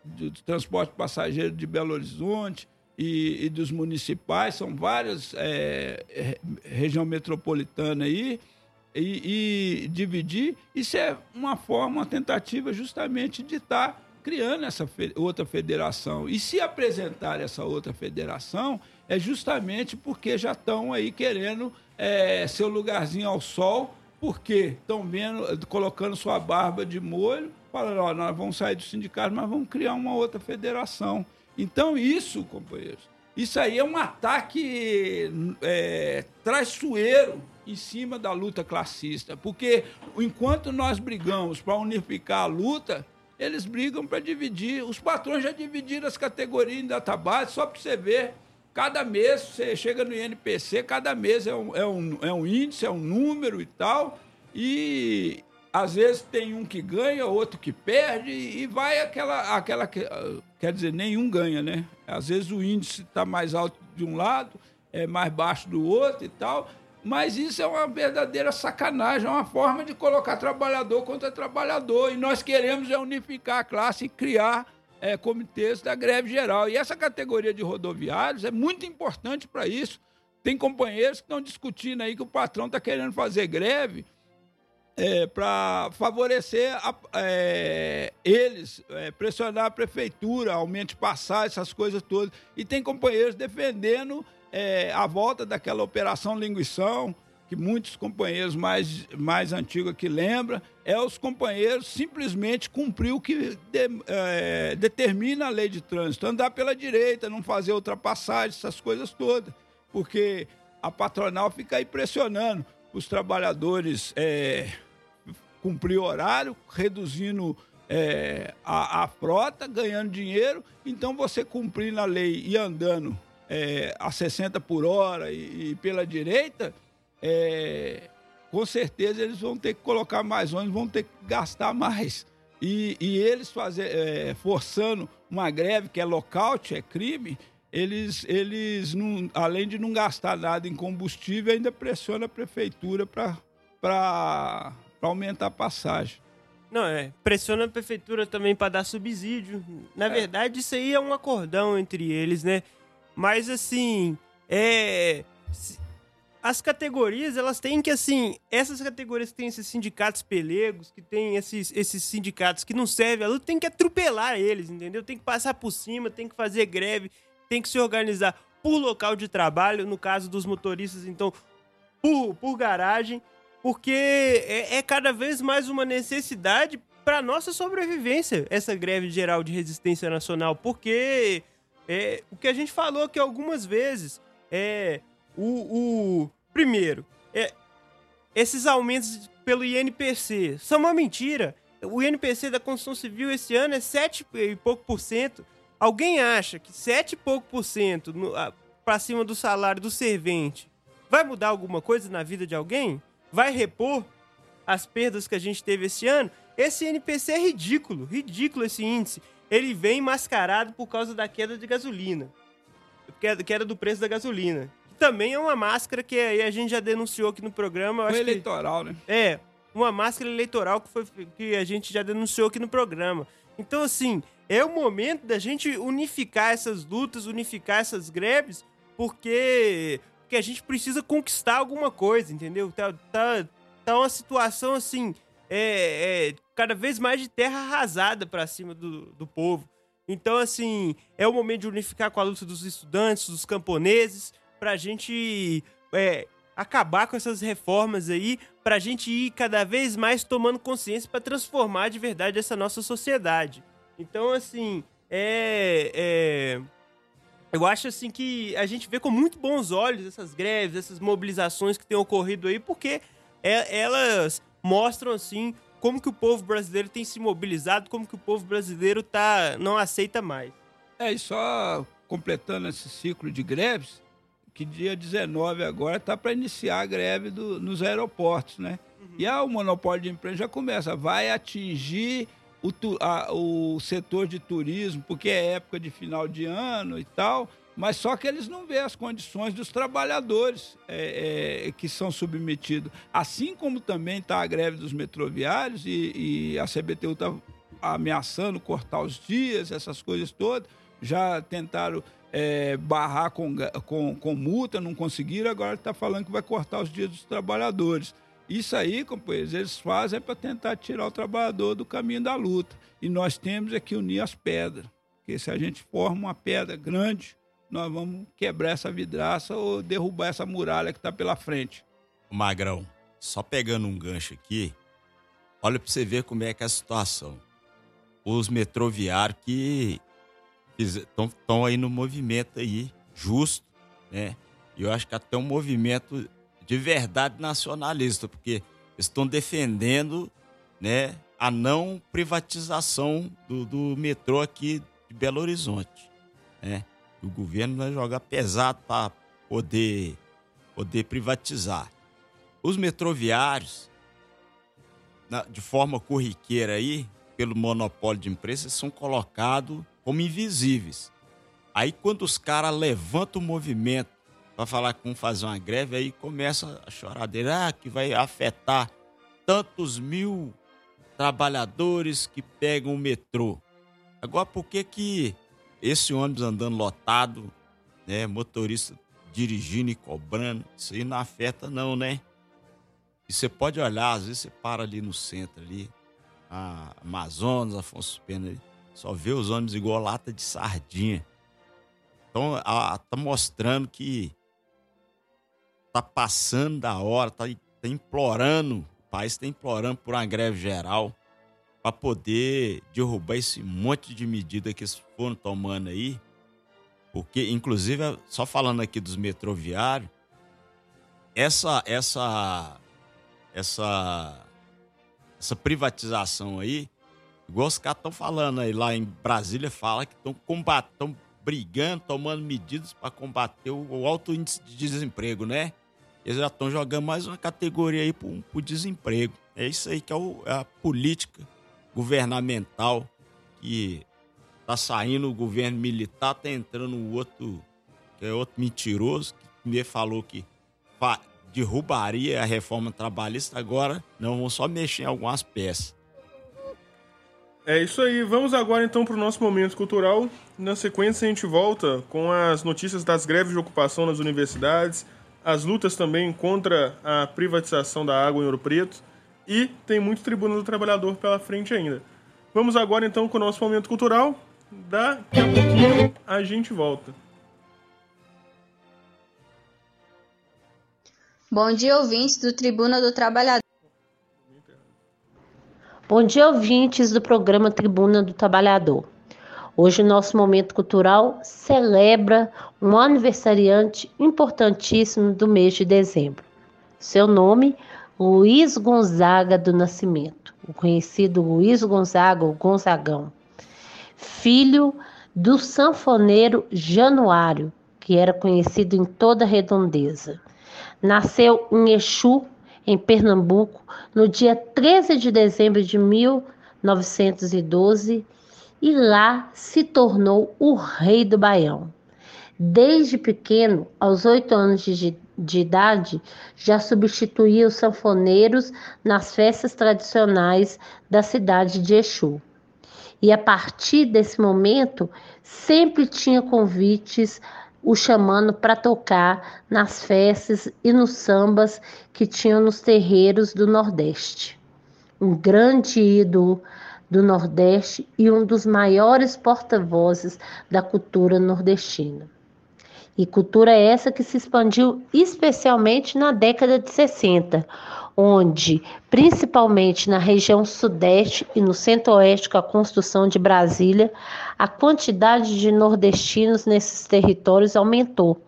Speaker 2: de transporte passageiro de Belo Horizonte e, e dos municipais, são várias é, região metropolitana aí, e, e, dividir, isso é uma forma, uma tentativa justamente de estar tá criando essa outra federação. E se apresentar essa outra federação, é justamente porque já estão aí querendo é, seu lugarzinho ao sol, porque estão vendo, colocando sua barba de molho, falando, ó, nós vamos sair do sindicato, mas vamos criar uma outra federação. Então, isso, companheiros, isso aí é um ataque é, traiçoeiro em cima da luta classista, porque enquanto nós brigamos para unificar a luta, eles brigam para dividir. Os patrões já dividiram as categorias em database, só para você ver. Cada mês, você chega no INPC, cada mês é um, é, um, é um índice, é um número e tal. E às vezes tem um que ganha, outro que perde, e vai aquela. aquela quer dizer, nenhum ganha, né? Às vezes o índice está mais alto de um lado, é mais baixo do outro e tal. Mas isso é uma verdadeira sacanagem, é uma forma de colocar trabalhador contra trabalhador. E nós queremos é unificar a classe e criar é, comitês da greve geral. E essa categoria de rodoviários é muito importante para isso. Tem companheiros que estão discutindo aí que o patrão está querendo fazer greve é, para favorecer a, é, eles, é, pressionar a prefeitura, aumente passar, essas coisas todas. E tem companheiros defendendo é, a volta daquela operação linguição, que muitos companheiros mais, mais antigos que lembram, é os companheiros simplesmente cumprir o que de, é, determina a lei de trânsito, andar pela direita, não fazer ultrapassagem, essas coisas todas, porque a patronal fica aí pressionando os trabalhadores é, cumprir horário, reduzindo é, a, a frota, ganhando dinheiro, então você cumprindo a lei e andando é, a 60 por hora e, e pela direita, é, com certeza eles vão ter que colocar mais ônibus, vão ter que gastar mais. E, e eles fazer, é, forçando uma greve que é lockout, é crime, eles, eles não, além de não gastar nada em combustível, ainda pressiona a prefeitura para aumentar a passagem.
Speaker 3: Não, é. Pressiona a prefeitura também para dar subsídio. Na é. verdade, isso aí é um acordão entre eles, né? Mas assim, é. As categorias, elas têm que, assim, essas categorias que têm esses sindicatos pelegos, que tem esses, esses sindicatos que não servem a luta, tem que atropelar eles, entendeu? Tem que passar por cima, tem que fazer greve, tem que se organizar por local de trabalho, no caso dos motoristas, então, por, por garagem, porque é, é cada vez mais uma necessidade para nossa sobrevivência, essa greve geral de resistência nacional, porque é, o que a gente falou aqui algumas vezes é o, o primeiro é esses aumentos pelo INPC são uma mentira. O INPC da Constituição Civil esse ano é 7 e pouco por cento. Alguém acha que 7 e pouco por cento para cima do salário do servente vai mudar alguma coisa na vida de alguém? Vai repor as perdas que a gente teve esse ano? Esse INPC é ridículo, ridículo esse índice ele vem mascarado por causa da queda de gasolina. Queda do preço da gasolina. Também é uma máscara que a gente já denunciou aqui no programa.
Speaker 2: Foi eleitoral,
Speaker 3: que,
Speaker 2: né?
Speaker 3: É, uma máscara eleitoral que, foi, que a gente já denunciou aqui no programa. Então, assim, é o momento da gente unificar essas lutas, unificar essas greves, porque, porque a gente precisa conquistar alguma coisa, entendeu? Tá, tá, tá uma situação, assim, é, é cada vez mais de terra arrasada para cima do, do povo. Então, assim, é o momento de unificar com a luta dos estudantes, dos camponeses, para a gente é, acabar com essas reformas aí, para a gente ir cada vez mais tomando consciência para transformar de verdade essa nossa sociedade. Então, assim, é, é, eu acho assim que a gente vê com muito bons olhos essas greves, essas mobilizações que têm ocorrido aí, porque é, elas mostram assim como que o povo brasileiro tem se mobilizado, como que o povo brasileiro tá, não aceita mais.
Speaker 2: É, e só completando esse ciclo de greves, que dia 19 agora está para iniciar a greve do, nos aeroportos, né? Uhum. E aí, o monopólio de emprego já começa, vai atingir o, a, o setor de turismo, porque é época de final de ano e tal, mas só que eles não veem as condições dos trabalhadores é, é, que são submetidos. Assim como também está a greve dos metroviários e, e a CBTU está ameaçando cortar os dias, essas coisas todas. Já tentaram é, barrar com, com, com multa, não conseguiram, agora está falando que vai cortar os dias dos trabalhadores. Isso aí, companheiros, eles fazem é para tentar tirar o trabalhador do caminho da luta. E nós temos é que unir as pedras. Porque se a gente forma uma pedra grande, nós vamos quebrar essa vidraça ou derrubar essa muralha que está pela frente.
Speaker 4: Magrão, só pegando um gancho aqui, olha para você ver como é que é a situação. Os metroviários que estão aí no movimento aí, justo, né? E eu acho que até um movimento de verdade nacionalista, porque estão defendendo né, a não privatização do, do metrô aqui de Belo Horizonte. Né? O governo vai jogar pesado para poder, poder privatizar. Os metroviários, na, de forma corriqueira aí, pelo monopólio de empresas, são colocados como invisíveis. Aí quando os caras levantam o movimento para falar com fazer uma greve, aí começa a choradeira ah, que vai afetar tantos mil trabalhadores que pegam o metrô. Agora, por que que esse ônibus andando lotado, né, motorista dirigindo e cobrando, isso aí não afeta não, né? E você pode olhar, às vezes você para ali no centro ali, a Amazonas, Afonso Pena, ali, só vê os ônibus igual lata de sardinha. Então, a, tá mostrando que tá passando da hora, tá, tá implorando, o país está implorando por uma greve geral para poder derrubar esse monte de medida que eles foram tomando aí. Porque, inclusive, só falando aqui dos metroviários, essa, essa, essa, essa privatização aí, igual os caras estão falando aí, lá em Brasília fala que estão combatendo, brigando, tomando medidas para combater o, o alto índice de desemprego, né? Eles já estão jogando mais uma categoria aí para o desemprego. É isso aí que é, o, é a política governamental que tá saindo o governo militar, tá entrando o outro, que é outro mentiroso, que primeiro falou que derrubaria a reforma trabalhista, agora não, vão só mexer em algumas peças.
Speaker 1: É isso aí, vamos agora então para o nosso momento cultural. Na sequência, a gente volta com as notícias das greves de ocupação nas universidades, as lutas também contra a privatização da água em Ouro Preto e tem muito Tribuna do Trabalhador pela frente ainda. Vamos agora então com o nosso momento cultural. Daqui a pouquinho a gente volta.
Speaker 5: Bom dia, ouvintes do Tribuna do Trabalhador.
Speaker 6: Bom dia, ouvintes do programa Tribuna do Trabalhador. Hoje, nosso momento cultural celebra um aniversariante importantíssimo do mês de dezembro. Seu nome, Luiz Gonzaga do Nascimento, o conhecido Luiz Gonzaga, o Gonzagão, filho do sanfoneiro Januário, que era conhecido em toda a redondeza. Nasceu em Exu, em Pernambuco, no dia 13 de dezembro de 1912 e lá se tornou o rei do Baião. Desde pequeno, aos oito anos de, de idade, já substituía os sanfoneiros nas festas tradicionais da cidade de Exu. E a partir desse momento, sempre tinha convites o chamando para tocar nas festas e nos sambas que tinham nos terreiros do Nordeste. Um grande ídolo do Nordeste e um dos maiores porta-vozes da cultura nordestina. E cultura essa que se expandiu especialmente na década de 60, onde, principalmente na região sudeste e no centro-oeste com a construção de Brasília, a quantidade de nordestinos nesses territórios aumentou.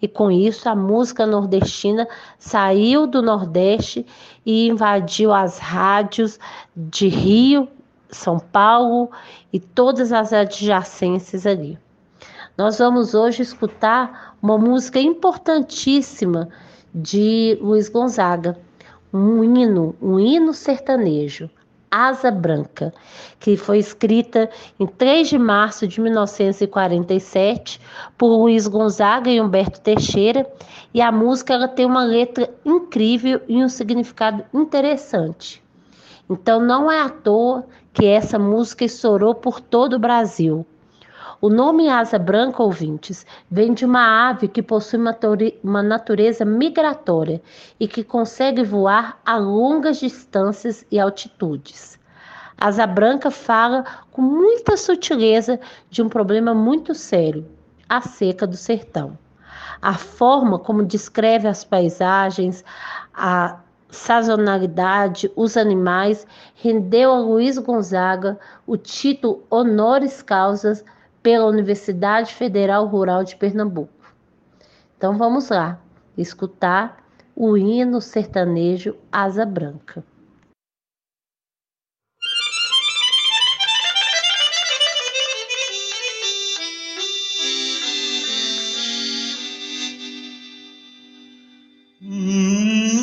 Speaker 6: E com isso, a música nordestina saiu do Nordeste e invadiu as rádios de Rio são Paulo e todas as adjacências ali. Nós vamos hoje escutar uma música importantíssima de Luiz Gonzaga, um hino, um hino sertanejo, Asa Branca, que foi escrita em 3 de março de 1947 por Luiz Gonzaga e Humberto Teixeira, e a música ela tem uma letra incrível e um significado interessante. Então não é à toa que essa música estourou por todo o Brasil. O nome asa branca, ouvintes, vem de uma ave que possui uma natureza migratória e que consegue voar a longas distâncias e altitudes. Asa branca fala com muita sutileza de um problema muito sério, a seca do sertão. A forma como descreve as paisagens, a sazonalidade, os animais, rendeu a Luiz Gonzaga o título honoris causa pela Universidade Federal Rural de Pernambuco. Então vamos lá, escutar o hino sertanejo Asa Branca.
Speaker 7: se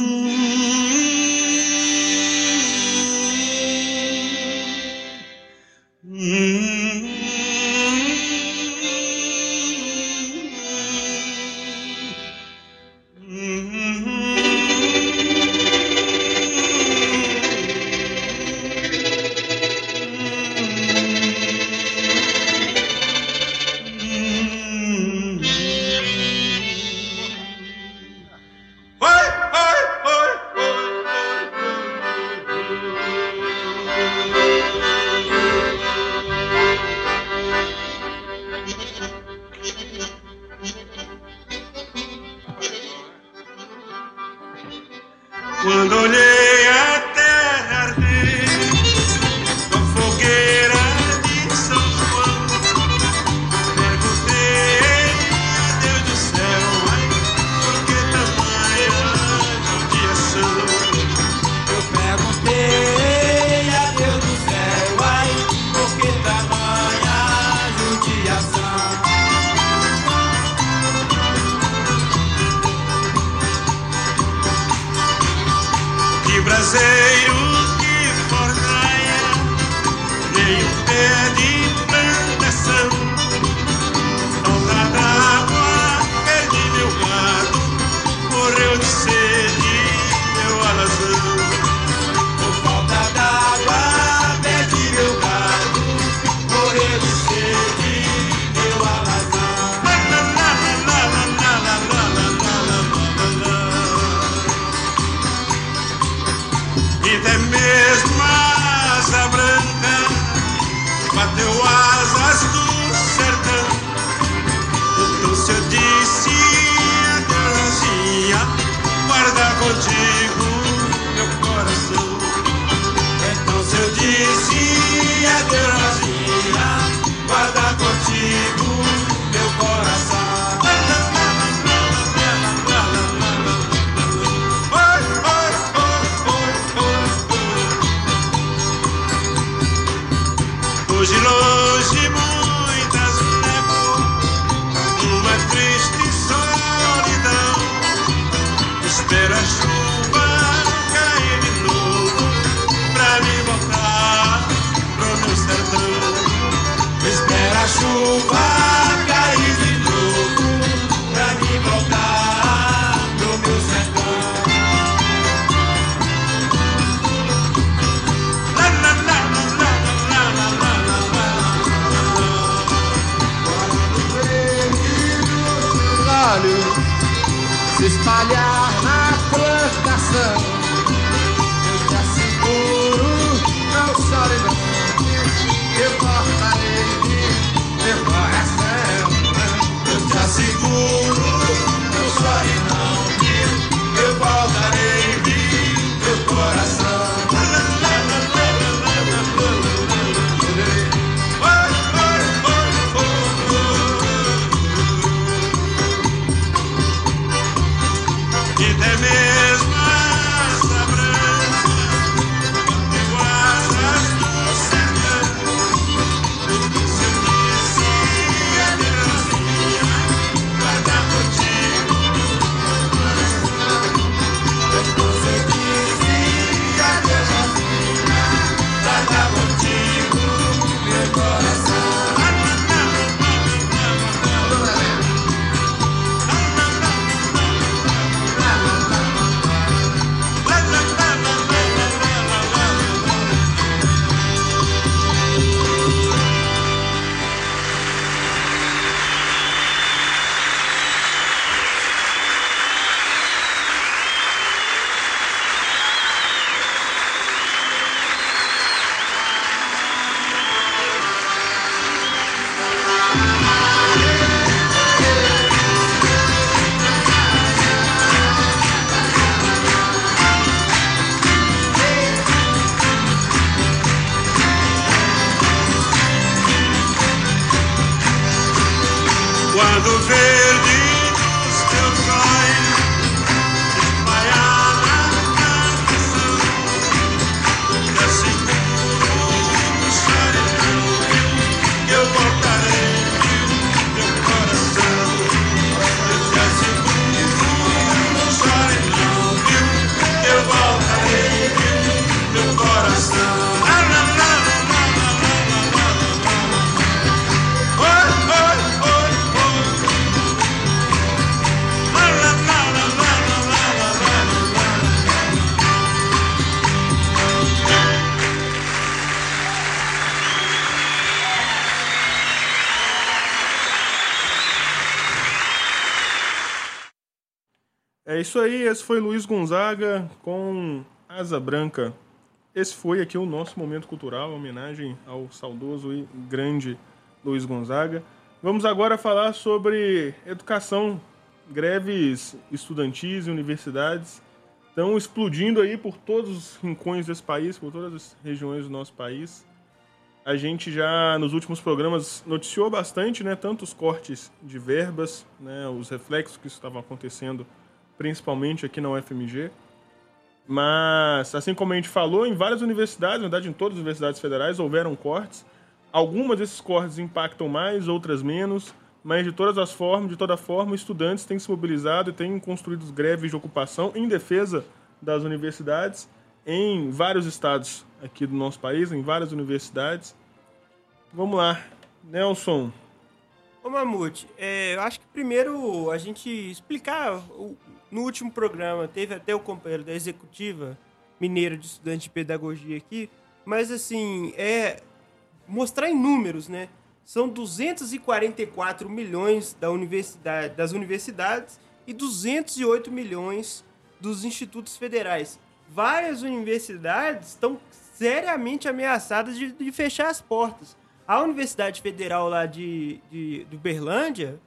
Speaker 1: isso aí, esse foi Luiz Gonzaga com Asa Branca. Esse foi aqui o nosso momento cultural, homenagem ao saudoso e grande Luiz Gonzaga. Vamos agora falar sobre educação. Greves estudantis e universidades estão explodindo aí por todos os rincões desse país, por todas as regiões do nosso país. A gente já nos últimos programas noticiou bastante, né, tanto os cortes de verbas, né, os reflexos que isso estava acontecendo, principalmente aqui na UFMG. Mas, assim como a gente falou, em várias universidades, na verdade em todas as universidades federais, houveram cortes. Algumas desses cortes impactam mais, outras menos, mas de todas as formas, de toda forma, estudantes têm se mobilizado e têm construído greves de ocupação em defesa das universidades em vários estados aqui do nosso país, em várias universidades. Vamos lá, Nelson.
Speaker 3: Ô Mamute, é, eu acho que primeiro a gente explicar. o- no último programa teve até o companheiro da executiva mineiro de estudante de pedagogia aqui, mas assim, é mostrar em números, né? São 244 milhões da universidade, das universidades e 208 milhões dos institutos federais. Várias universidades estão seriamente ameaçadas de, de fechar as portas. A Universidade Federal lá de, de, de Uberlândia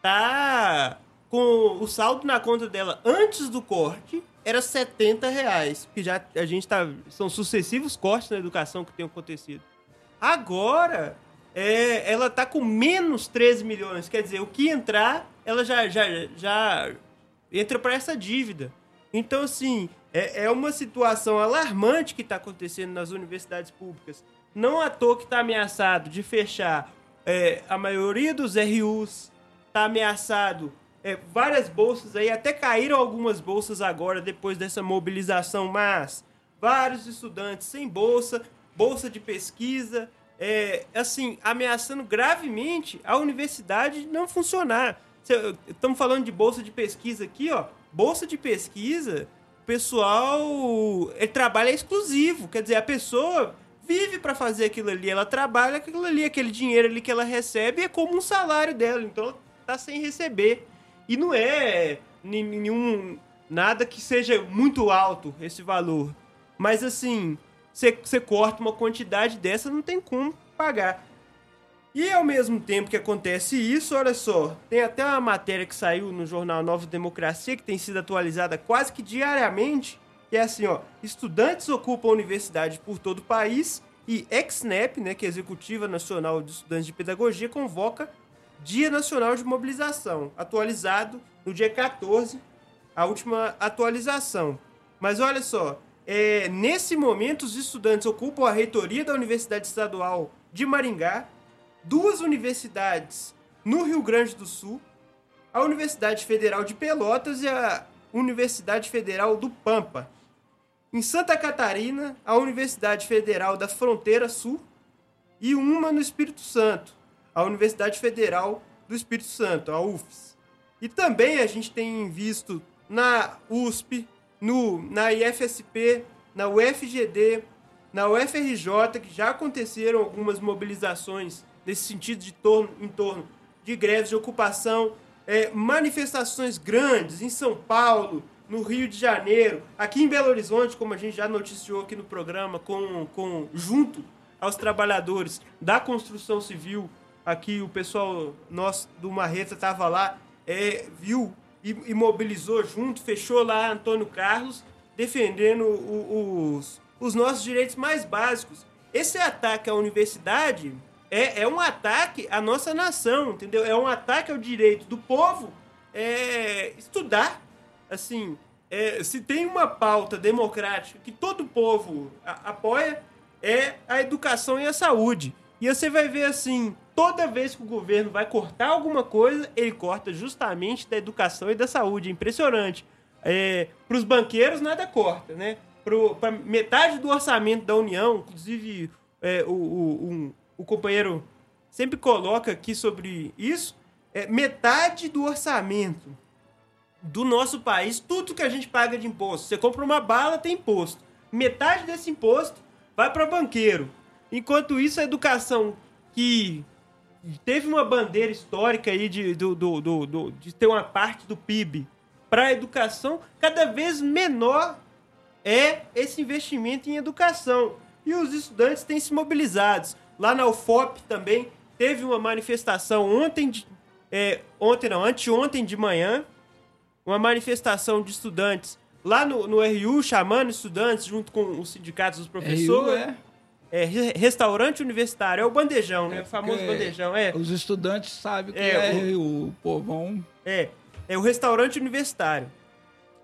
Speaker 3: tá com o saldo na conta dela antes do corte era 70 reais. Que já a gente tá. São sucessivos cortes na educação que tem acontecido. Agora, é, ela tá com menos 13 milhões. Quer dizer, o que entrar, ela já, já, já entra para essa dívida. Então, assim, é, é uma situação alarmante que está acontecendo nas universidades públicas. Não à toa que está ameaçado de fechar é, a maioria dos RUs, está ameaçado é, várias bolsas aí, até caíram algumas bolsas agora depois dessa mobilização, mas vários estudantes sem bolsa, bolsa de pesquisa, é, assim, ameaçando gravemente a universidade não funcionar. Estamos falando de bolsa de pesquisa aqui, ó. Bolsa de pesquisa, o pessoal, ele trabalha exclusivo, quer dizer, a pessoa vive para fazer aquilo ali, ela trabalha aquilo ali, aquele dinheiro ali que ela recebe é como um salário dela, então tá sem receber. E não é nenhum nada que seja muito alto esse valor. Mas assim, você corta uma quantidade dessa, não tem como pagar. E ao mesmo tempo que acontece isso, olha só, tem até uma matéria que saiu no jornal Nova Democracia, que tem sido atualizada quase que diariamente, que é assim, ó, estudantes ocupam universidade por todo o país e XNEP, né, que é a Executiva Nacional de Estudantes de Pedagogia, convoca Dia Nacional de Mobilização, atualizado no dia 14, a última atualização. Mas olha só, é, nesse momento os estudantes ocupam a reitoria da Universidade Estadual de Maringá, duas universidades no Rio Grande do Sul, a Universidade Federal de Pelotas e a Universidade Federal do Pampa. Em Santa Catarina, a Universidade Federal da Fronteira Sul e uma no Espírito Santo, a Universidade Federal do Espírito Santo, a UFES. E também a gente tem visto na USP, no, na IFSP, na UFGD, na UFRJ, que já aconteceram algumas mobilizações nesse sentido de torno, em torno de greves de ocupação, é, manifestações grandes em São Paulo, no Rio de Janeiro, aqui em Belo Horizonte, como a gente já noticiou aqui no programa, com, com junto aos trabalhadores da construção civil, aqui o pessoal nosso do Marreta estava lá, é, viu e, e, mobilizou junto, fechou lá Antônio Carlos, defendendo o, os, os nossos direitos mais básicos. Esse ataque à universidade é, é um ataque à nossa nação, entendeu? É um ataque ao direito do povo é, estudar. Assim, é, se tem uma pauta democrática que todo povo a, apoia, é a educação e a saúde. E você vai ver assim, toda vez que o governo vai cortar alguma coisa, ele corta justamente da educação e da saúde. Impressionante. É, Para os banqueiros, nada corta, né? Para metade do orçamento da União, inclusive é, o, o, o companheiro sempre coloca aqui sobre isso, é, metade do orçamento do nosso país, tudo que a gente paga de imposto. Você compra uma bala, tem imposto. Metade desse imposto vai para banqueiro. Enquanto isso, a educação que teve uma bandeira histórica aí de, do, do, do, do de ter uma parte do PIB para a educação, cada vez menor é esse investimento em educação. E os estudantes têm se mobilizados. Lá na UFOP também teve uma manifestação ontem, de, é, ontem não, anteontem de manhã, uma manifestação de estudantes lá no, no RU, chamando estudantes junto com os sindicatos dos professores. RU é? É, restaurante universitário, é o bandejão, né? É o famoso bandejão, é.
Speaker 2: Os estudantes sabem que é, é o, o povão.
Speaker 3: É, é o restaurante universitário.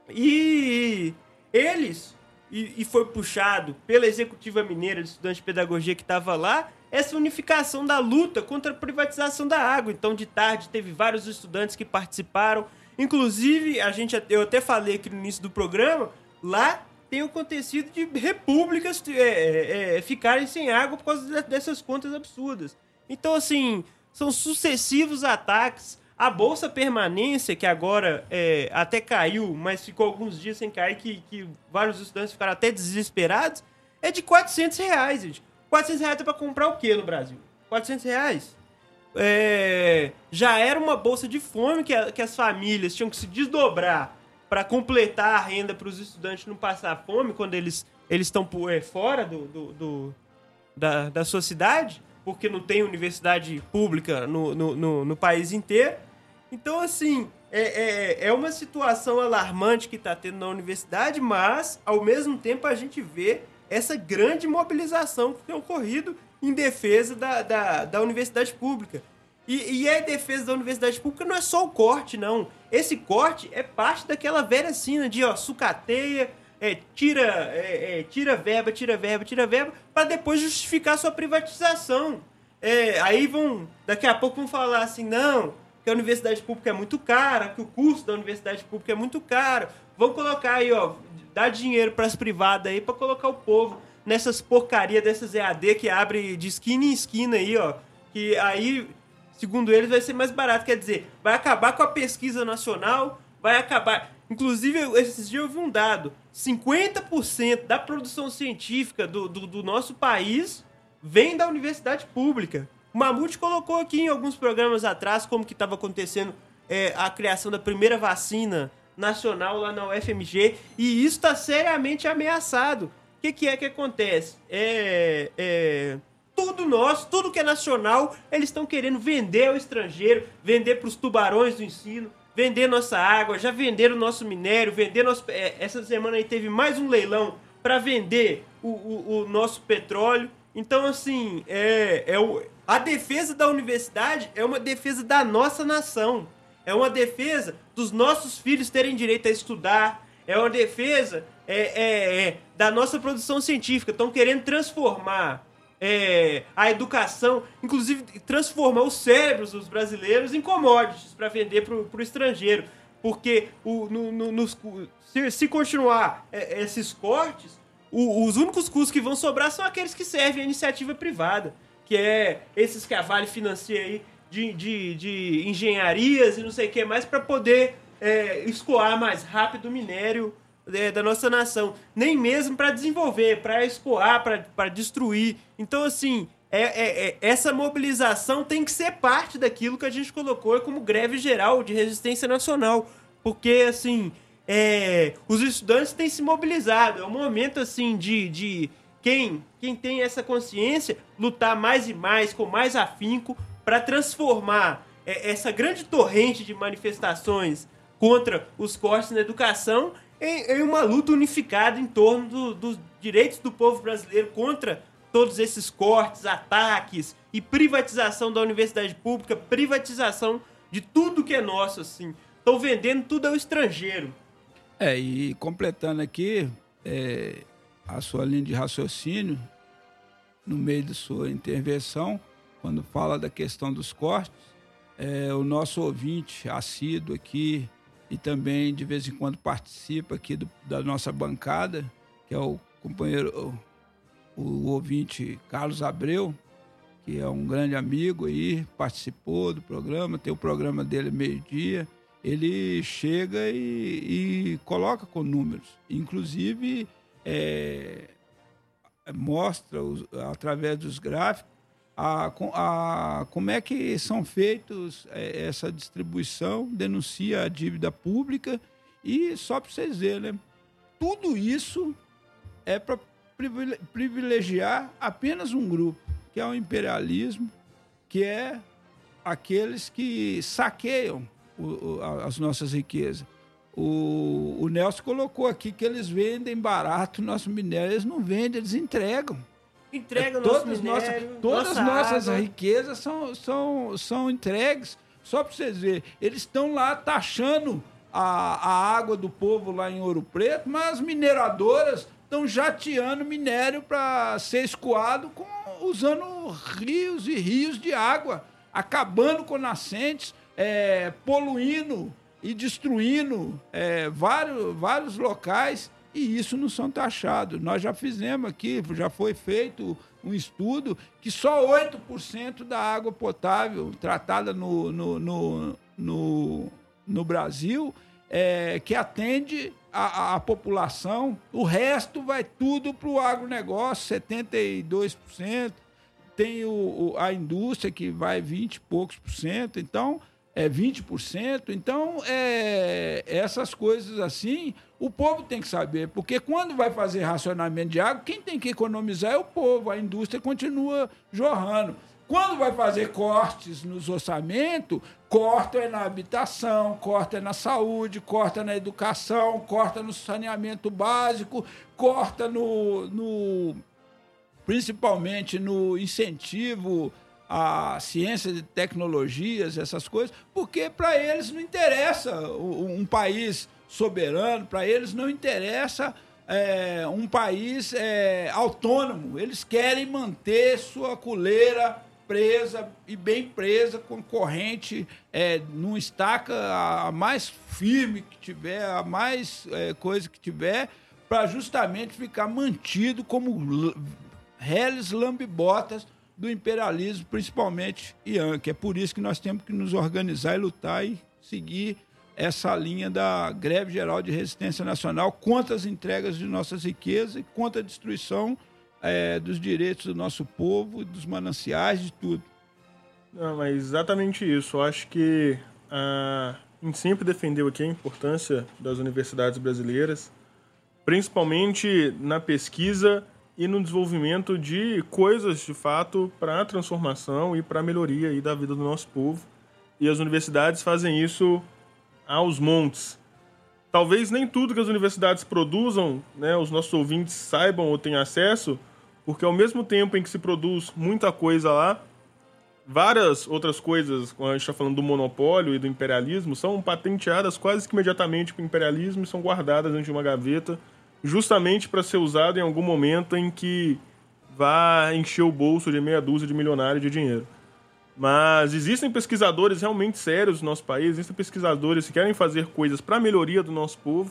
Speaker 3: E eles, e, e foi puxado pela executiva mineira de estudantes de pedagogia que estava lá, essa unificação da luta contra a privatização da água. Então, de tarde, teve vários estudantes que participaram. Inclusive, a gente, eu até falei aqui no início do programa, lá tem acontecido de repúblicas é, é, é, ficarem sem água por causa dessas contas absurdas. Então, assim, são sucessivos ataques. A Bolsa Permanência, que agora é, até caiu, mas ficou alguns dias sem cair, que, que vários estudantes ficaram até desesperados, é de 400 reais, gente. 400 reais é comprar o que no Brasil? 400 reais. É, já era uma bolsa de fome que, a, que as famílias tinham que se desdobrar para completar a renda para os estudantes não passar fome quando eles eles estão é, fora do, do, do, da, da sua cidade, porque não tem universidade pública no, no, no, no país inteiro. Então, assim, é, é, é uma situação alarmante que está tendo na universidade, mas, ao mesmo tempo, a gente vê essa grande mobilização que tem ocorrido em defesa da, da, da universidade pública. E, e a defesa da universidade pública não é só o corte, não. Esse corte é parte daquela velha sina de, ó, sucateia, é, tira, é, é, tira verba, tira verba, tira verba, para depois justificar sua privatização. É, aí vão, daqui a pouco vão falar assim, não, que a universidade pública é muito cara, que o custo da universidade pública é muito caro. Vão colocar aí, ó, dar dinheiro para as privadas aí para colocar o povo nessas porcaria dessas EAD que abre de esquina em esquina aí, ó. Que aí, segundo eles, vai ser mais barato. Quer dizer, vai acabar com a pesquisa nacional, vai acabar. Inclusive, esses dias eu vi um dado: 50% da produção científica do, do, do, nosso país vem da universidade pública. O Mamute colocou aqui em alguns programas atrás como que estava acontecendo é, a criação da primeira vacina nacional lá na UFMG e isso está seriamente ameaçado. O que, que, é que acontece? É, é, tudo nosso, tudo que é nacional, eles estão querendo vender ao estrangeiro, vender para os tubarões do ensino, vender nossa água, já venderam nosso minério, vender nosso. É, essa semana aí teve mais um leilão para vender o, o, o, nosso petróleo. Então, assim, é, é o, a defesa da universidade é uma defesa da nossa nação. É uma defesa dos nossos filhos terem direito a estudar. É uma defesa é, é, é da nossa produção científica. Estão querendo transformar é, a educação, inclusive transformar os cérebros dos brasileiros em commodities para vender para o estrangeiro. Porque o, no, no, nos, se, se, continuar é, esses cortes, o, os únicos custos que vão sobrar são aqueles que servem à iniciativa privada, que é esses que a Vale financia aí de, de, de engenharias e não sei o que mais para poder é, escoar mais rápido o minério é, da nossa nação. Nem mesmo para desenvolver, para escoar, para destruir. Então, assim, é, é, é, essa mobilização tem que ser parte daquilo que a gente colocou como greve geral de resistência nacional. Porque, assim, é, os estudantes têm se mobilizado. É um momento, assim, de, de quem, quem tem essa consciência lutar mais e mais, com mais afinco, para transformar é, essa grande torrente de manifestações contra os cortes na educação em, em uma luta unificada em torno do, dos direitos do povo brasileiro contra todos esses cortes, ataques e privatização da universidade pública, privatização de tudo que é nosso, assim. Estão vendendo tudo ao estrangeiro.
Speaker 2: É, e completando aqui é, a sua linha de raciocínio, no meio da sua intervenção, quando fala da questão dos cortes, é, o nosso ouvinte assíduo aqui e também de vez em quando participa aqui do, da nossa bancada, que é o companheiro, o, o ouvinte Carlos Abreu, que é um grande amigo aí, participou do programa, tem o programa dele meio-dia. Ele chega e, e, coloca com números. Inclusive, é, mostra os, através dos gráficos a, a, como é que são feitos é, essa distribuição, denuncia a dívida pública e só para vocês verem, né? tudo isso é para privilegiar apenas um grupo que é o imperialismo, que é aqueles que saqueiam o, as nossas riquezas. O, o Nelson colocou aqui que eles vendem barato nosso minério. Eles não vendem, eles entregam.
Speaker 3: Entrega é, nosso minério,
Speaker 2: nossa, Todas as nossas água. riquezas são, são, são entregues. Só para vocês verem, eles estão lá taxando a, a água do povo lá em Ouro Preto, mas as mineradoras estão jateando minério para ser escoado com usando rios e rios de água, acabando com nascentes, é, poluindo e destruindo é, vários, vários locais e isso não são taxados. Nós já fizemos aqui, já foi feito um estudo que só 8% da água potável tratada no, no, no, no, no Brasil é, que atende a, a, população, o resto vai tudo para o agronegócio, 72%. Tem o, o, a indústria que vai 20 e poucos por cento, então é 20%. Então, é, essas coisas assim, o povo tem que saber, porque quando vai fazer racionamento de água, quem tem que economizar é o povo, a indústria continua jorrando. Quando vai fazer cortes nos orçamentos, corta é na habitação, corta é na saúde, corta na educação, corta no saneamento básico, corta no, no principalmente no incentivo à ciência e tecnologias, essas coisas, porque para eles não interessa um país soberano, para eles não interessa é, um país é, autônomo. Eles querem manter sua coleira presa e bem presa, com corrente, é, não estaca a mais firme que tiver, a mais é, coisa que tiver, para justamente ficar mantido como reles lambibotas do imperialismo, principalmente Yankee. É por isso que nós temos que nos organizar e lutar e seguir essa linha da greve geral de resistência nacional contra as entregas de nossas riquezas e contra a destruição é, dos direitos do nosso povo, dos mananciais, de tudo.
Speaker 1: Não, mas exatamente isso. Eu acho que a gente sempre defendeu aqui a importância das universidades brasileiras, principalmente na pesquisa e no desenvolvimento de coisas de fato para a transformação e para a melhoria da vida do nosso povo. E as universidades fazem isso aos montes. Talvez nem tudo que as universidades produzam, né, os nossos ouvintes saibam ou tenham acesso, porque ao mesmo tempo em que se produz muita coisa lá, várias outras coisas, quando a gente está falando do monopólio e do imperialismo, são patenteadas quase que imediatamente para o imperialismo e são guardadas dentro de uma gaveta, justamente para ser usado em algum momento em que vá encher o bolso de meia dúzia de milionários de dinheiro. Mas existem pesquisadores realmente sérios no nosso país, existem pesquisadores que querem fazer coisas para a melhoria do nosso povo,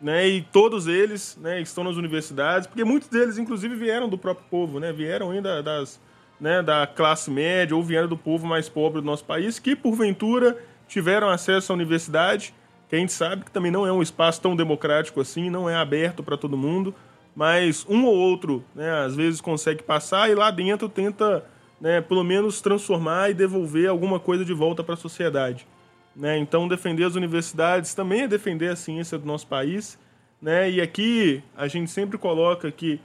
Speaker 1: né? E todos eles, né, estão nas universidades, porque muitos deles, inclusive, vieram do próprio povo, né? Vieram ainda das, né, da classe média ou vieram do povo mais pobre do nosso país, que porventura tiveram acesso à universidade, que a gente sabe que também não é um espaço tão democrático assim, não é aberto para todo mundo, mas um ou outro, né, às vezes consegue passar e lá dentro tenta, né, pelo menos transformar e devolver alguma coisa de volta para a sociedade. Né? Então, defender as universidades também é defender a ciência do nosso país. Né? E aqui a gente sempre coloca que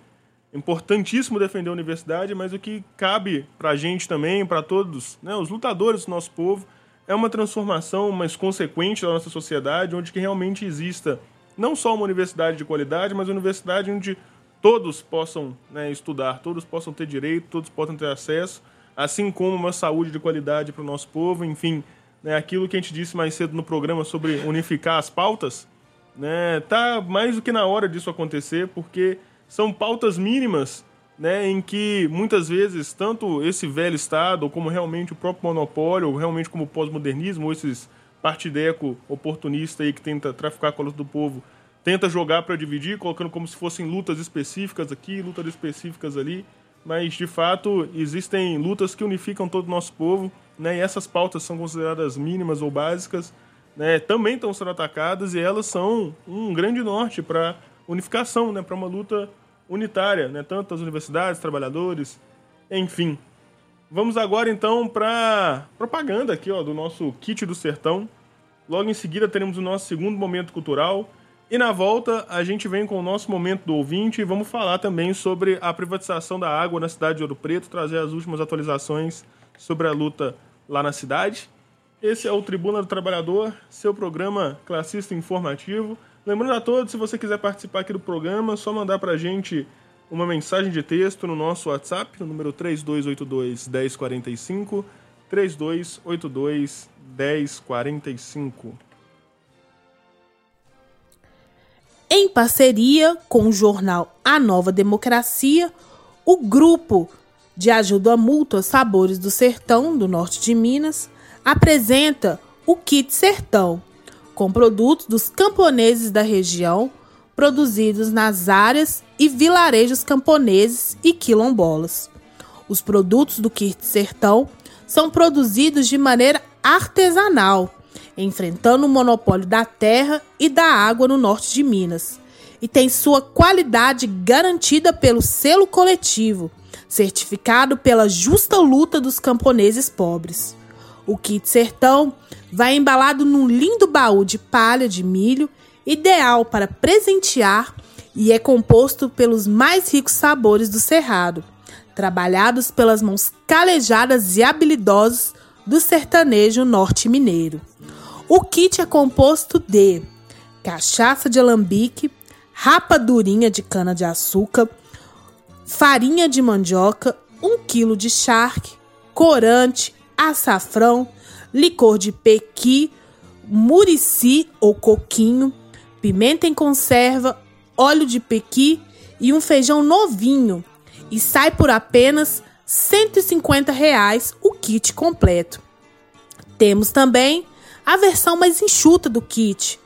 Speaker 1: é importantíssimo defender a universidade, mas o que cabe para a gente também, para todos, né, os lutadores do nosso povo, é uma transformação mais consequente da nossa sociedade, onde que realmente exista não só uma universidade de qualidade, mas uma universidade onde todos possam né, estudar, todos possam ter direito, todos possam ter acesso, assim como uma saúde de qualidade para o nosso povo, enfim, né, aquilo que a gente disse mais cedo no programa sobre unificar as pautas, né, tá mais do que na hora disso acontecer, porque são pautas mínimas né, em que muitas vezes tanto esse velho Estado, como realmente o próprio monopólio, ou realmente como o pós-modernismo, ou esses partideco oportunista aí que tenta traficar com a luta do povo, tenta jogar para dividir, colocando como se fossem lutas específicas aqui, lutas específicas ali, mas de fato existem lutas que unificam todo o nosso povo, né, e essas pautas são consideradas mínimas ou básicas, né, também estão sendo atacadas e elas são um grande norte para unificação, né, para uma luta unitária, né, tanto as universidades, trabalhadores, enfim. Vamos agora então para propaganda aqui, ó, do nosso kit do sertão. Logo em seguida teremos o nosso segundo momento cultural. E na volta a gente vem com o nosso momento do ouvinte e vamos falar também sobre a privatização da água na cidade de Ouro Preto, trazer as últimas atualizações sobre a luta lá na cidade. Esse é o Tribuna do Trabalhador, seu programa classista informativo. Lembrando a todos, se você quiser participar aqui do programa, é só mandar para a gente uma mensagem de texto no nosso WhatsApp, no número 3282 1045, 3282 1045.
Speaker 8: Em parceria com o jornal A Nova Democracia, o grupo de ajuda mútua Sabores do Sertão, do norte de Minas, apresenta o Kit Sertão, com produtos dos camponeses da região produzidos nas áreas e vilarejos camponeses e quilombolas. Os produtos do Kit Sertão são produzidos de maneira artesanal, enfrentando o monopólio da terra e da água no norte de Minas, e tem sua qualidade garantida pelo selo coletivo, certificado pela justa luta dos camponeses pobres. O kit sertão vai embalado num lindo baú de palha de milho ideal para presentear e é composto pelos mais ricos sabores do cerrado, trabalhados pelas mãos calejadas e habilidosas do sertanejo norte mineiro. O kit é composto de cachaça de alambique, rapadurinha de cana-de-açúcar, farinha de mandioca, 1 kg de charque, corante, açafrão, licor de pequi, murici ou coquinho, pimenta em conserva, óleo de pequi e um feijão novinho. E sai por apenas 150 reais o kit completo. Temos também a versão mais enxuta do kit,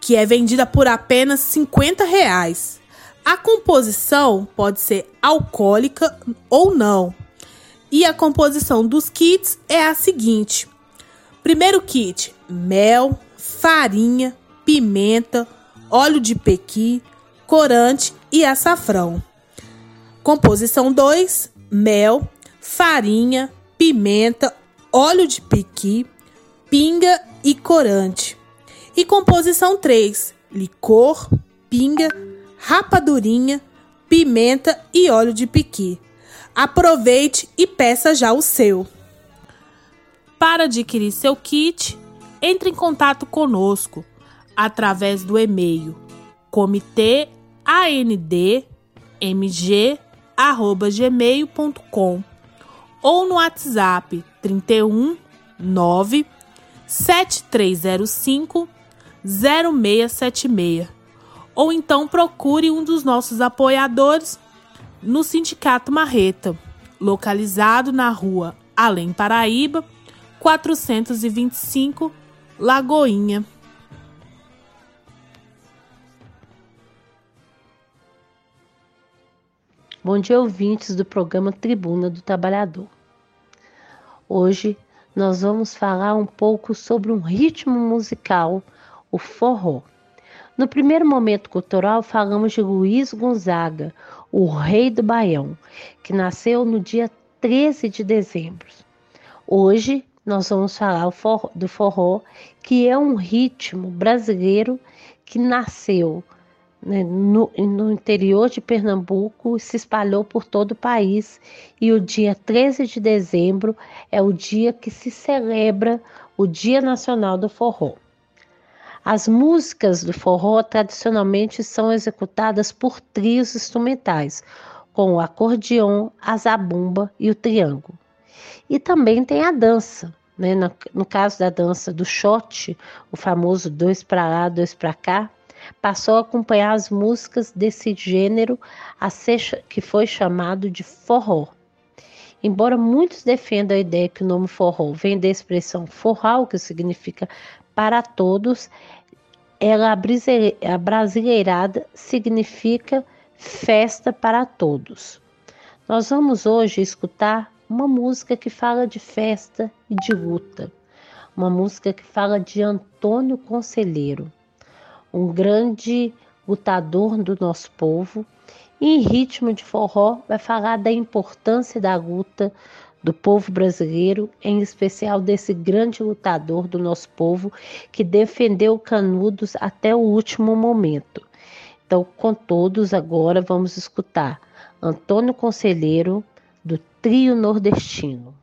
Speaker 8: que é vendida por apenas 50 reais. A composição pode ser alcoólica ou não. E a composição dos kits é a seguinte: primeiro kit: mel, farinha, pimenta, óleo de pequi, corante e açafrão. Composição 2: mel, farinha, pimenta, óleo de pequi, pinga e corante. E composição 3: licor, pinga, rapadurinha, pimenta e óleo de piqui. Aproveite e peça já o seu. Para adquirir seu kit, entre em contato conosco através do e-mail comitêandmg@gmail.com ou no WhatsApp 31 9 7305 0676. Ou então procure um dos nossos apoiadores no Sindicato Marreta, localizado na rua Além Paraíba, 425, Lagoinha.
Speaker 6: Bom dia, ouvintes do programa Tribuna do Trabalhador. Hoje nós vamos falar um pouco sobre um ritmo musical, o forró. No primeiro momento cultural, falamos de Luiz Gonzaga, o rei do Baião, que nasceu no dia 13 de dezembro. Hoje nós vamos falar do forró, que é um ritmo brasileiro que nasceu né, no, no, interior de Pernambuco se espalhou por todo o país e o dia 13 de dezembro é o dia que se celebra o Dia Nacional do Forró. As músicas do forró tradicionalmente são executadas por trios instrumentais, com o acordeon, a zabumba e o triângulo. E também tem a dança, né? no, no caso da dança do shot, o famoso dois para lá, dois para cá, passou a acompanhar as músicas desse gênero ser, que foi chamado de forró. Embora muitos defendam a ideia que o nome forró vem da expressão forral, que significa para todos, ela a brasileirada significa Festa para Todos. Nós vamos hoje escutar uma música que fala de festa e de luta, uma música que fala de Antônio Conselheiro, um grande lutador do nosso povo, e em ritmo de forró vai falar da importância da luta do povo brasileiro, em especial desse grande lutador do nosso povo que defendeu Canudos até o último momento. Então, com todos, agora vamos escutar Antônio Conselheiro, do Trio Nordestino.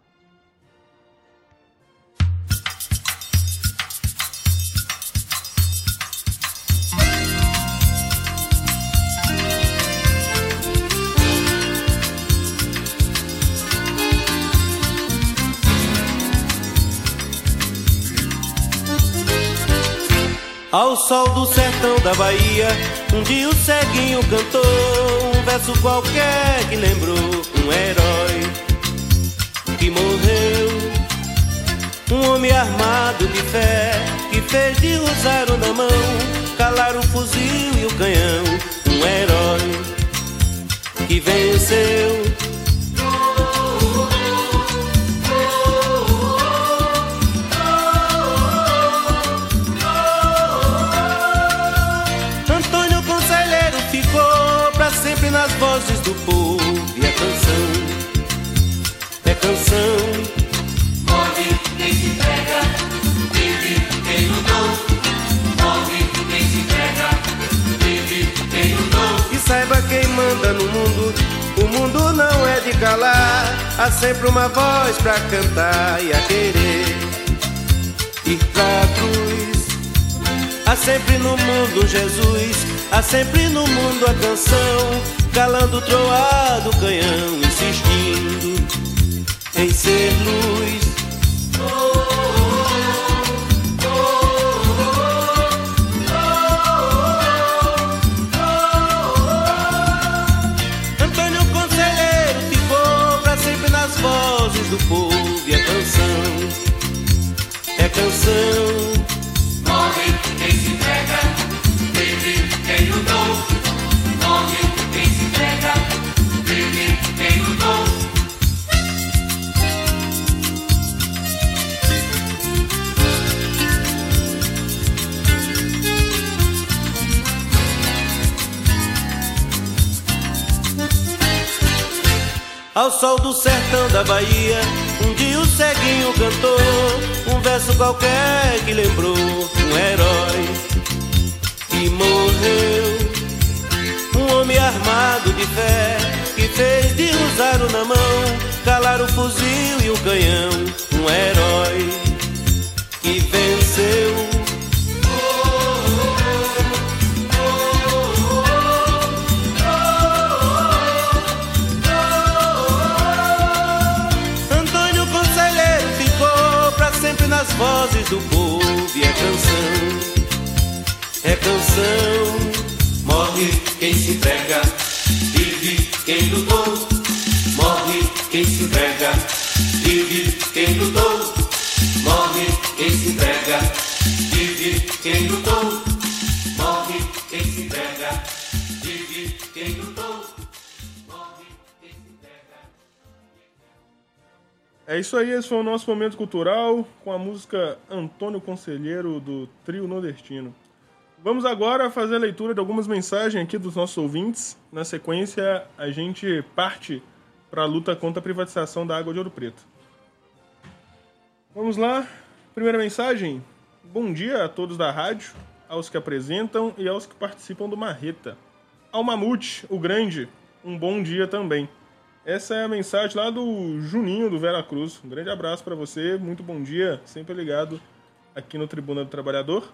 Speaker 9: Ao sol do sertão da Bahia, um dia o ceguinho cantou um verso qualquer que lembrou um herói que morreu. Um homem armado de fé que fez de rosário na mão calar o fuzil e o canhão. Um herói que venceu
Speaker 10: Morre quem se entrega, vive quem lutou. Morre quem se entrega, vive quem lutou.
Speaker 9: E saiba quem manda no mundo. O mundo não é de calar, há sempre uma voz pra cantar e a querer ir pra cruz. Há sempre no mundo Jesus, há sempre no mundo a canção calando o troar do canhão, insistindo em ser luz. Antônio Conselheiro ficou pra sempre nas vozes do povo e a canção é canção. Ao sol do sertão da Bahia, um dia o ceguinho cantou um verso qualquer que lembrou um herói que morreu. Um homem armado de fé que fez de rosário na mão calar o fuzil e o canhão. Um herói canção, é canção.
Speaker 10: Morre quem se entrega, vive quem lutou. Morre quem se entrega, vive quem lutou. Morre quem se entrega, vive quem lutou.
Speaker 1: É isso aí, esse foi o nosso momento cultural com a música Antônio Conselheiro do Trio Nordestino. Vamos agora fazer a leitura de algumas mensagens aqui dos nossos ouvintes. Na sequência, a gente parte para a luta contra a privatização da água de Ouro Preto. Vamos lá. Primeira mensagem. Bom dia a todos da rádio, aos que apresentam e aos que participam do Marreta. Ao Mamute, o grande, um bom dia também. Essa é a mensagem lá do Juninho do Vera Cruz. Um grande abraço para você, muito bom dia, sempre ligado aqui no Tribuna do Trabalhador.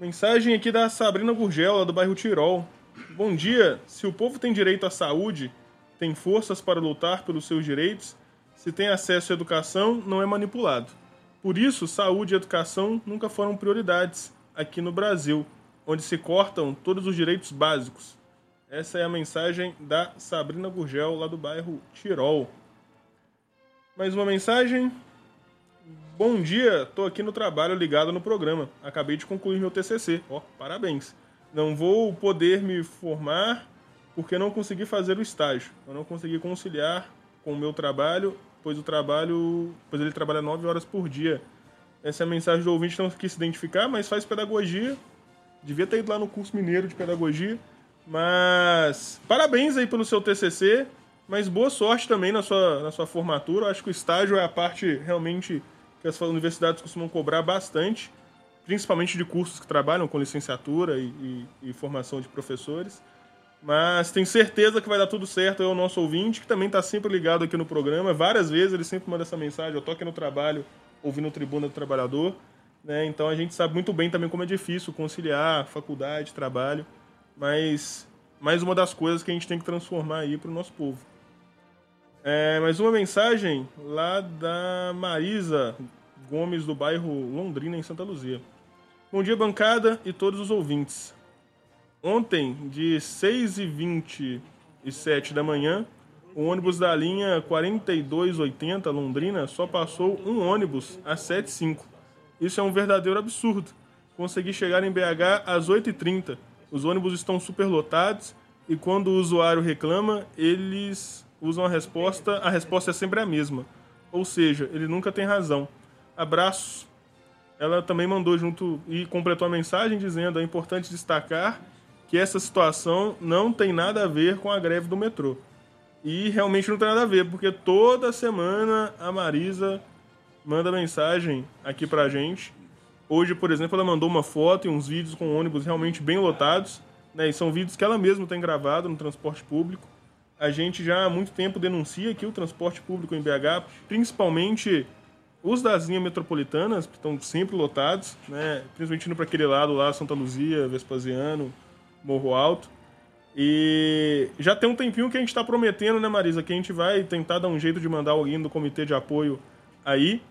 Speaker 1: Mensagem aqui da Sabrina Gurgel, do bairro Tirol. Bom dia. Se o povo tem direito à saúde, tem forças para lutar pelos seus direitos, se tem acesso à educação, não é manipulado. Por isso, saúde e educação nunca foram prioridades aqui no Brasil, onde se cortam todos os direitos básicos. Essa é a mensagem da Sabrina Gurgel, lá do bairro Tirol. Mais uma mensagem. Bom dia, tô aqui no trabalho ligado no programa. Acabei de concluir meu TCC. Ó, oh, parabéns. Não vou poder me formar porque não consegui fazer o estágio. Eu não consegui conciliar com o meu trabalho, pois o trabalho, pois ele trabalha nove horas por dia. Essa é a mensagem do ouvinte, não quis se identificar, mas faz pedagogia. Devia ter ido lá no curso mineiro de pedagogia. Mas parabéns aí pelo seu TCC, mas boa sorte também na sua, na sua formatura. Eu acho que o estágio é a parte realmente que as universidades costumam cobrar bastante, principalmente de cursos que trabalham com licenciatura e, e, e formação de professores. Mas tenho certeza que vai dar tudo certo. É o nosso ouvinte, que também está sempre ligado aqui no programa. Várias vezes ele sempre manda essa mensagem. Eu tô aqui no trabalho, ouvindo o Tribuna do Trabalhador. Né? Então a gente sabe muito bem também como é difícil conciliar faculdade, trabalho. Mas mais uma das coisas que a gente tem que transformar aí para o nosso povo. É, mais uma mensagem lá da Marisa Gomes, do bairro Londrina, em Santa Luzia. Bom dia, bancada e todos os ouvintes. Ontem, de 6h27 da manhã, o ônibus da linha 4280 Londrina só passou um ônibus às 7h05. Isso é um verdadeiro absurdo. Consegui chegar em BH às 8h30. Os ônibus estão superlotados e quando o usuário reclama, eles usam a resposta, a resposta é sempre a mesma. Ou seja, ele nunca tem razão. Abraço. Ela também mandou junto e completou a mensagem dizendo: é importante destacar que essa situação não tem nada a ver com a greve do metrô. E realmente não tem nada a ver, porque toda semana a Marisa manda mensagem aqui pra gente. Hoje, por exemplo, ela mandou uma foto e uns vídeos com ônibus realmente bem lotados. Né? E são vídeos que ela mesma tem gravado no transporte público a gente já há muito tempo denuncia aqui o transporte público em BH, principalmente os das linhas metropolitanas, que estão sempre lotados, né? principalmente indo para aquele lado lá, Santa Luzia, Vespasiano, Morro Alto. E já tem um tempinho que a gente está prometendo, né, Marisa, que a gente vai tentar dar um jeito de mandar alguém do comitê de apoio aí.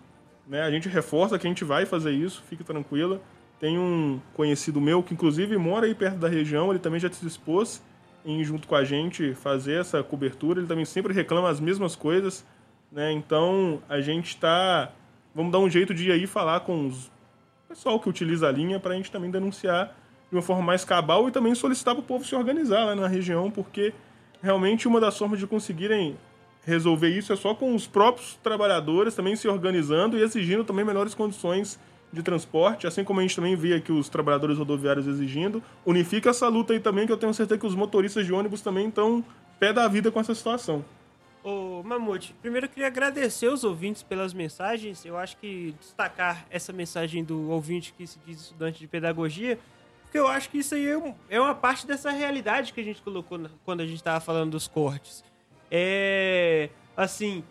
Speaker 1: Né? A gente reforça que a gente vai fazer isso, fique tranquila. Tem um conhecido meu que, inclusive, mora aí perto da região, ele também já se dispôs em junto com a gente fazer essa cobertura. Ele também sempre reclama as mesmas coisas, né? Então a gente está, vamos dar um jeito de ir aí falar com os pessoal que utiliza a linha para a gente também denunciar de uma forma mais cabal e também solicitar para o povo se organizar lá na região, porque realmente uma das formas de conseguirem resolver isso é só com os próprios trabalhadores também se organizando e exigindo também melhores condições de transporte, assim como a gente também vê aqui os trabalhadores rodoviários exigindo, unifica essa luta aí também, que eu tenho certeza que os motoristas de ônibus também estão pé da vida com essa situação.
Speaker 3: Ô, Mamute, primeiro eu queria agradecer os ouvintes pelas mensagens. Eu acho que destacar essa mensagem do ouvinte que se diz estudante de pedagogia, porque eu acho que isso aí é, é uma parte dessa realidade que a gente colocou quando a gente estava falando dos cortes. É. Assim,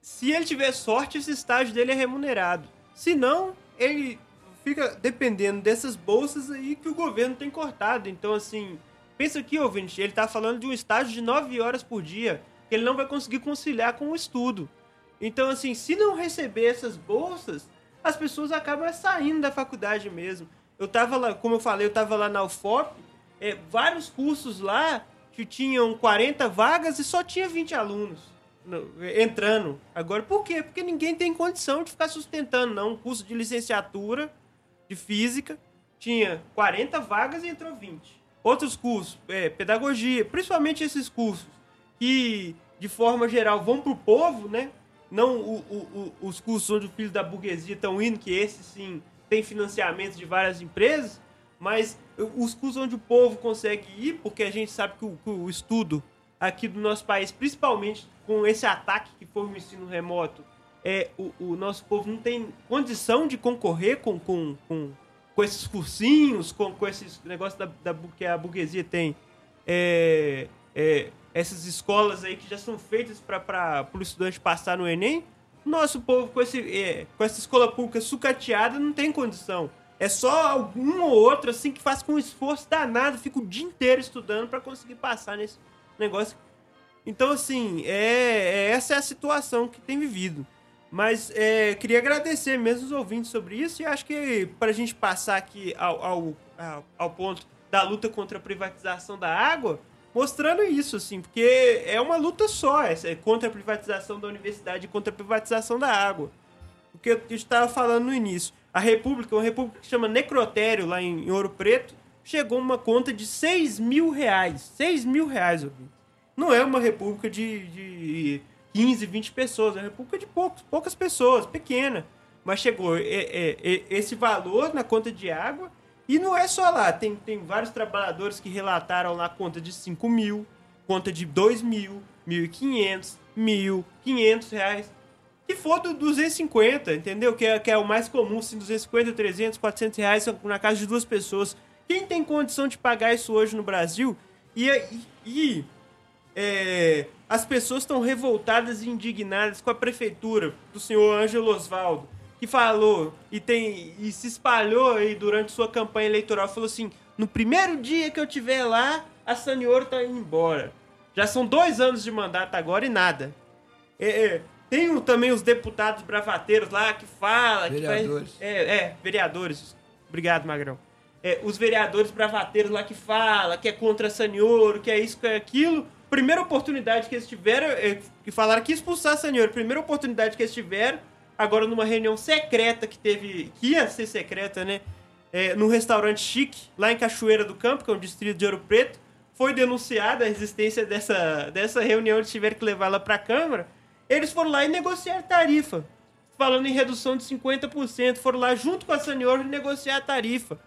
Speaker 3: se ele tiver sorte, esse estágio dele é remunerado. Se não, ele fica dependendo dessas bolsas aí que o governo tem cortado. Então, assim, pensa aqui, ouvinte, ele tá falando de um estágio de 9 horas por dia, que ele não vai conseguir conciliar com o estudo. Então, assim, se não receber essas bolsas, as pessoas acabam saindo da faculdade mesmo. Eu tava lá, como eu falei, eu tava lá na UFOP, é, vários cursos lá que tinham 40 vagas e só tinha 20 alunos entrando. Agora, por quê? Porque ninguém tem condição de ficar sustentando, não. Um curso de licenciatura de física tinha 40 vagas e entrou 20. Outros cursos, é, pedagogia, principalmente esses cursos que, de forma geral, vão para o povo, né? Não o, o, o, os cursos onde os filhos da burguesia estão indo, que esses sim tem financiamento de várias empresas, mas os cursos onde o povo consegue ir, porque a gente sabe que o, que o estudo aqui do nosso país, principalmente com esse ataque que foi o ensino remoto, é, o, o nosso povo não tem condição de concorrer com, com, com, com esses cursinhos, com, com esses negócios da, da, que a burguesia tem. É, é, essas escolas aí que já são feitas para o estudante passar no Enem, nosso povo com, esse, é, com essa escola pública sucateada não tem condição. É só algum ou outro, assim, que faz com esforço danado, fica o dia inteiro estudando para conseguir passar nesse negócio. Então, assim, é, é, essa é a situação que tem vivido. Mas é, queria agradecer mesmo os ouvintes sobre isso e acho que para a gente passar aqui ao, ao, ao, ponto da luta contra a privatização da água, mostrando isso, assim, porque é uma luta só, essa, é contra a privatização da universidade e contra a privatização da água. O que eu estava falando no início. A República, uma república que chama Necrotério, lá em, Ouro Preto, chegou uma conta de 6 mil reais. 6 mil reais, ouvintes. Não é uma república de, de 15, 20 pessoas, é uma república de poucos, poucas pessoas, pequena. Mas chegou é, é, é, esse valor na conta de água e não é só lá, tem, tem vários trabalhadores que relataram lá conta de 5 mil, conta de 2 mil, 1.500, 1.500 reais. Que for do 250, entendeu? Que é, que é o mais comum, assim, 250, 300, 400 reais na casa de duas pessoas. Quem tem condição de pagar isso hoje no Brasil? E, e, e é, as pessoas estão revoltadas e indignadas com a prefeitura do senhor Ângelo Osvaldo que falou e tem e se espalhou aí durante sua campanha eleitoral, falou assim: no primeiro dia que eu tiver lá, a Sanioro tá indo embora. Já são dois anos de mandato agora e nada. É, é, tem também os deputados bravateiros lá que fala.
Speaker 2: Vereadores.
Speaker 3: Que faz, é, é, vereadores. Obrigado, Magrão. É, os vereadores bravateiros lá que fala que é contra Sanioro, que é isso, que é aquilo. Primeira oportunidade que eles tiveram, é, que falaram que expulsar Sanioro, primeira oportunidade que eles tiveram, agora numa reunião secreta que teve, que ia ser secreta, né? É, num restaurante chique, lá em Cachoeira do Campo, que é um distrito de Ouro Preto, foi denunciada a existência dessa, dessa reunião, eles tiveram que levar ela para a Câmara. Eles foram lá e negociaram tarifa. Falando em redução de 50%, foram lá junto com a Sanior negociar a tarifa.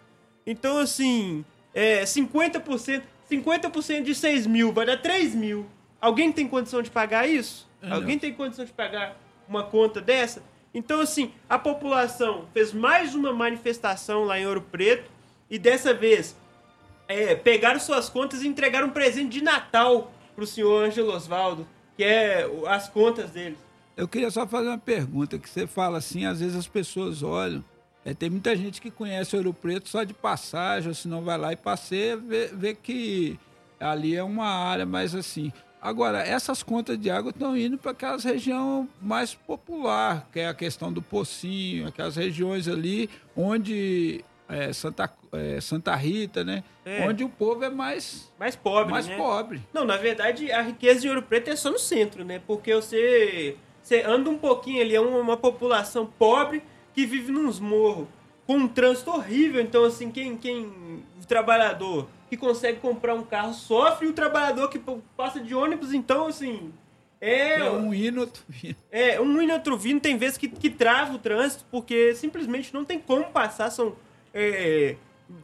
Speaker 3: Então, assim, é, 50%, 50% de 6 mil vai dar 3 mil. Alguém tem condição de pagar isso? Não. Alguém tem condição de pagar uma conta dessa? Então, assim, a população fez mais uma manifestação lá em Ouro Preto e dessa vez é, pegaram suas contas e entregaram um presente de Natal pro senhor Ângelo Osvaldo, que é as contas deles.
Speaker 2: Eu queria só fazer uma pergunta, que você fala assim, às vezes as pessoas olham, é, tem muita gente que conhece Ouro Preto só de passagem, ou se não vai lá e passeia, vê, vê que ali é uma área mais assim. Agora, essas contas de água estão indo para aquelas regiões mais popular, que é a questão do Pocinho, aquelas regiões ali onde é, Santa, é, Santa Rita, né? É. Onde o povo é mais
Speaker 3: mais pobre,
Speaker 2: mais
Speaker 3: né?
Speaker 2: pobre.
Speaker 3: Não, na verdade, a riqueza de Ouro Preto é só no centro, né? Porque você você anda um pouquinho ali, é uma, população pobre que vive nos morros com um trânsito horrível. Então, assim, quem quem o trabalhador que consegue comprar um carro sofre e o trabalhador que passa de ônibus, então, assim. É,
Speaker 2: é um hino outro vindo.
Speaker 3: É, um hino outro vindo. Tem vezes que, que trava o trânsito porque simplesmente não tem como passar. São é,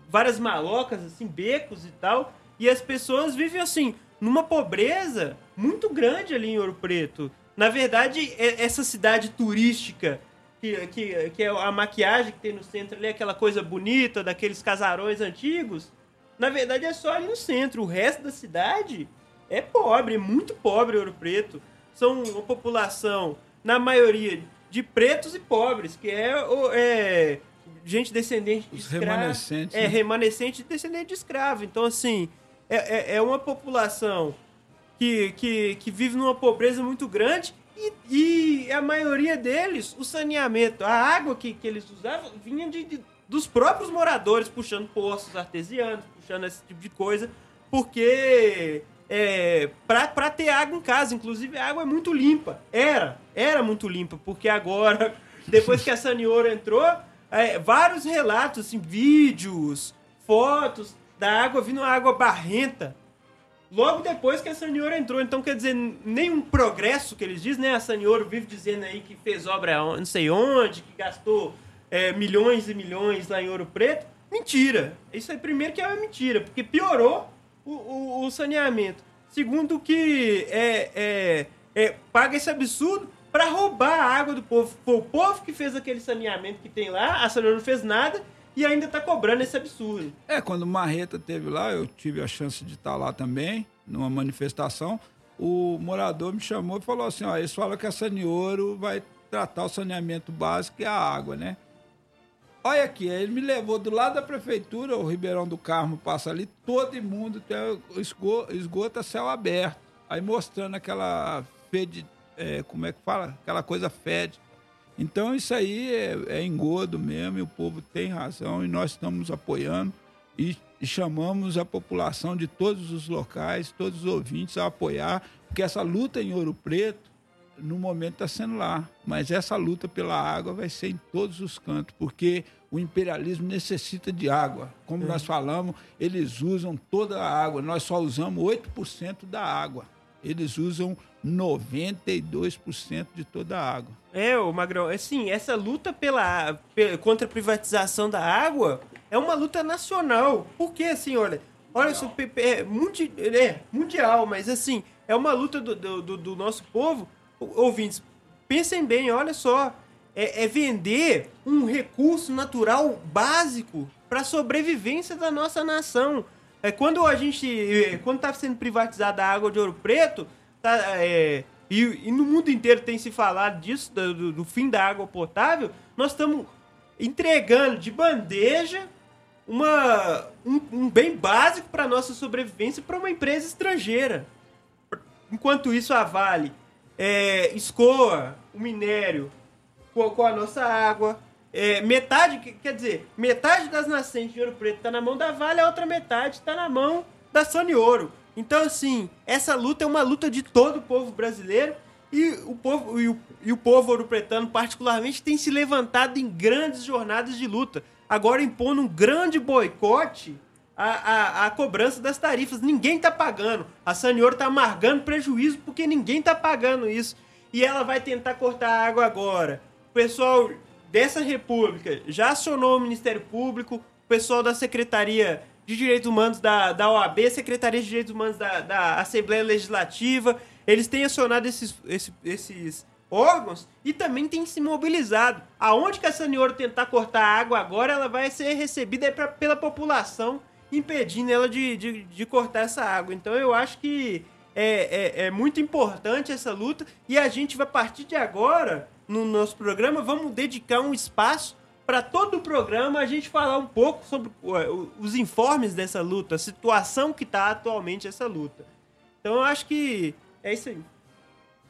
Speaker 3: várias malocas, assim, becos e tal. E as pessoas vivem, assim, numa pobreza muito grande ali em Ouro Preto. Na verdade, é, essa cidade turística que, que, que é a maquiagem que tem no centro ali, aquela coisa bonita daqueles casarões antigos, na verdade é só ali no centro. O resto da cidade é pobre, é muito pobre Ouro Preto. São uma população, na maioria, de pretos e pobres, que é, é gente descendente de
Speaker 2: Os
Speaker 3: escravo.
Speaker 2: remanescentes.
Speaker 3: É,
Speaker 2: né?
Speaker 3: remanescente descendente de escravo. Então, assim, é, é, é uma população que, que, que vive numa pobreza muito grande e, e a maioria deles, o saneamento, a água que, que eles usavam vinha de, de dos próprios moradores puxando poços artesianos, puxando esse tipo de coisa, porque é, pra ter água em casa, inclusive a água é muito limpa. Era, era muito limpa, porque agora, depois que a Sanioro entrou, é, vários relatos, assim, vídeos, fotos da água vindo água barrenta. Logo depois que a Sanioro entrou, então quer dizer, nenhum progresso que eles dizem, né? A Sanioro vive dizendo aí que fez obra não sei onde, que gastou é, milhões e milhões lá em Ouro Preto. Mentira. Isso aí, primeiro, que é uma mentira, porque piorou o, o, o saneamento. Segundo, que é, é, é, paga esse absurdo para roubar a água do povo. Foi o povo que fez aquele saneamento que tem lá, a Saneamento não fez nada e ainda tá cobrando esse absurdo.
Speaker 2: É, quando o Marreta teve lá, eu tive a chance de estar lá também, numa manifestação. O morador me chamou e falou assim: ó, eles falam que a Sanioro vai tratar o saneamento básico e a água, né? Olha aqui, ele me levou do lado da prefeitura, o Ribeirão do Carmo passa ali, todo mundo tem esgoto, esgoto a céu aberto. Aí mostrando aquela fede, é, como é que fala? Aquela coisa fede. Então isso aí é, é engodo mesmo, e o povo tem razão, e nós estamos apoiando e, chamamos a população de todos os locais, todos os ouvintes a apoiar, porque essa luta em Ouro Preto no momento está sendo lá. Mas essa luta pela água vai ser em todos os cantos, porque o imperialismo necessita de água. Como é. nós falamos, eles usam toda a água, nós só usamos 8% da água. Eles usam 92% de toda a água.
Speaker 3: É, o Magrão, assim, essa luta pela, contra a privatização da água é uma luta nacional. Porque, assim, olha, olha só, é, mundi, é mundial, mas assim, é uma luta do, do, do nosso povo ouvintes, pensem bem, olha só. É, é vender um recurso natural básico para a sobrevivência da nossa nação. É, quando a gente. Quando está sendo privatizada a água de ouro preto, tá, é, e, e, no mundo inteiro tem se falado disso, do, do fim da água potável, nós estamos entregando de bandeja uma, um, um bem básico para nossa sobrevivência para uma empresa estrangeira. Enquanto isso, a Vale é, escoa o minério com, com a nossa água. É, metade, quer dizer, metade das nascentes de Ouro Preto está na mão da Vale, a outra metade está na mão da Sony Ouro. Então, assim, essa luta é uma luta de todo o povo brasileiro e o povo, e o, e o povo ouro-pretano, particularmente, tem se levantado em grandes jornadas de luta. Agora impondo um grande boicote a, a, a cobrança das tarifas. Ninguém está pagando. A Sanioro está amargando prejuízo porque ninguém está pagando isso. E ela vai tentar cortar a água agora. O pessoal dessa república já acionou o Ministério Público, o pessoal da Secretaria de Direitos Humanos da, da OAB, Secretaria de Direitos Humanos da, da Assembleia Legislativa. Eles têm acionado esses, esses, esses órgãos e também têm se mobilizado. Aonde que a Sanioro tentar cortar água agora, ela vai ser recebida pra, pela população impedindo ela de, de, de cortar essa água. Então eu acho que é, é, é, muito importante essa luta e a gente vai, partir de agora, no nosso programa, vamos dedicar um espaço para todo o programa a gente falar um pouco sobre os informes dessa luta, a situação que está atualmente essa luta. Então eu acho que é isso aí.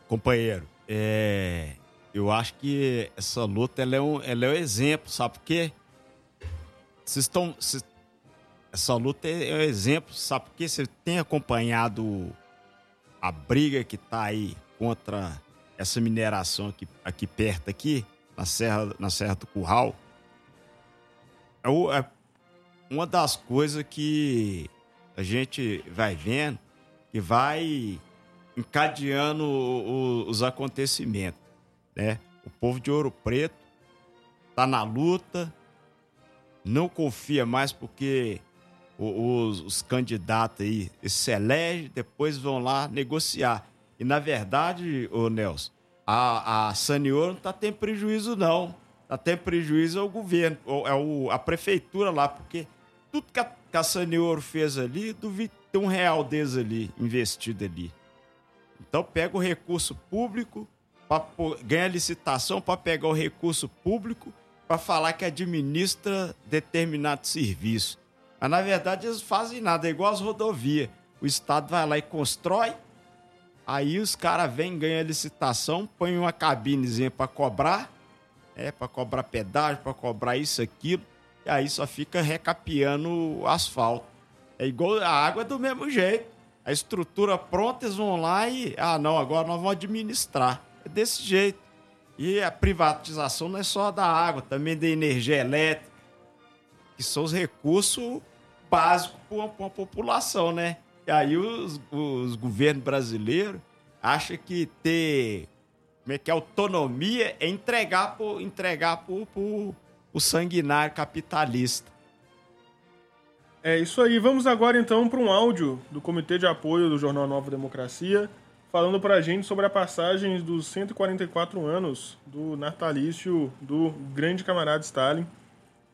Speaker 4: Companheiro, é, eu acho que essa luta ela é, um, ela é um exemplo, sabe por quê? Vocês estão essa luta é um exemplo, sabe? Porque você tem acompanhado a briga que está aí contra essa mineração aqui, aqui perto aqui, na Serra, na Serra do Curral. É, o, é uma das coisas que a gente vai vendo que vai encadeando o, o, os acontecimentos, né? O povo de Ouro Preto tá na luta, não confia mais porque os, os candidatos aí se elegem, depois vão lá negociar. E na verdade, ô Nelson, a, a Sanior não está tendo prejuízo, não. Está tendo prejuízo é o governo, é o, a prefeitura lá, porque tudo que a, que a Sanior fez ali, duvido ter um real deles ali, investido ali. Então pega o recurso público, pra, ganha licitação para pegar o recurso público para falar que administra determinado serviço. Mas na verdade eles fazem nada, é igual as rodovias. O Estado vai lá e constrói, aí os caras vêm, ganham a licitação, põem uma cabinezinha para cobrar, é, para cobrar pedágio, para cobrar isso, aquilo, e aí só fica recapeando o asfalto. É igual a água é do mesmo jeito. A estrutura pronta, eles vão lá e. Ah, não, agora nós vamos administrar. É desse jeito. E a privatização não é só da água, também da energia elétrica, que são os recursos básico para uma, população, né? E aí os, os governos brasileiros acham que ter como é que é, autonomia é entregar para entregar pro, pro, o sanguinário capitalista.
Speaker 1: É isso aí. Vamos agora então para um áudio do Comitê de Apoio do Jornal Nova Democracia, falando para a gente sobre a passagem dos 144 anos do natalício do grande camarada Stalin.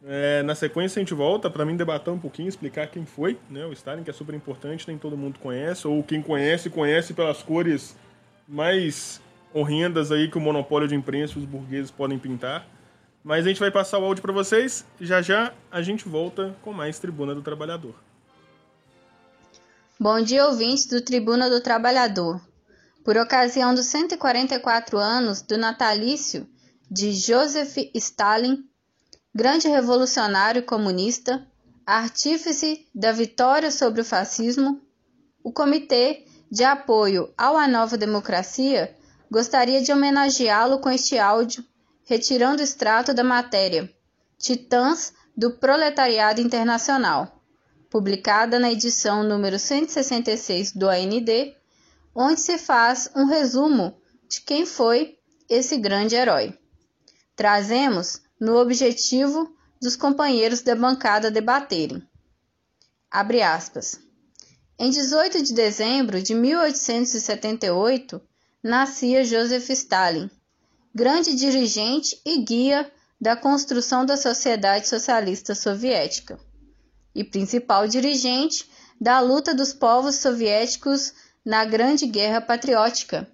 Speaker 1: É, na sequência a gente volta para mim debater um pouquinho, explicar quem foi, né? O Stalin, que é super importante, nem todo mundo conhece, ou quem conhece, conhece pelas cores mais horrendas aí que o monopólio de imprensa os burgueses podem pintar. Mas a gente vai passar o áudio para vocês já já a gente volta com mais Tribuna do Trabalhador.
Speaker 5: Bom dia, ouvintes do Tribuna do Trabalhador. Por ocasião dos 144 anos do natalício de Joseph Stalin, grande revolucionário comunista, artífice da vitória sobre o fascismo, o Comitê de Apoio ao A Nova Democracia gostaria de homenageá-lo com este áudio, retirando o extrato da matéria Titãs do Proletariado Internacional, publicada na edição número 166 do AND, onde se faz um resumo de quem foi esse grande herói. Trazemos no objetivo dos companheiros da bancada debaterem. Abre aspas. Em 18 de dezembro de 1878, nascia Joseph Stalin, grande dirigente e guia da construção da sociedade socialista soviética e principal dirigente da luta dos povos soviéticos na Grande Guerra Patriótica,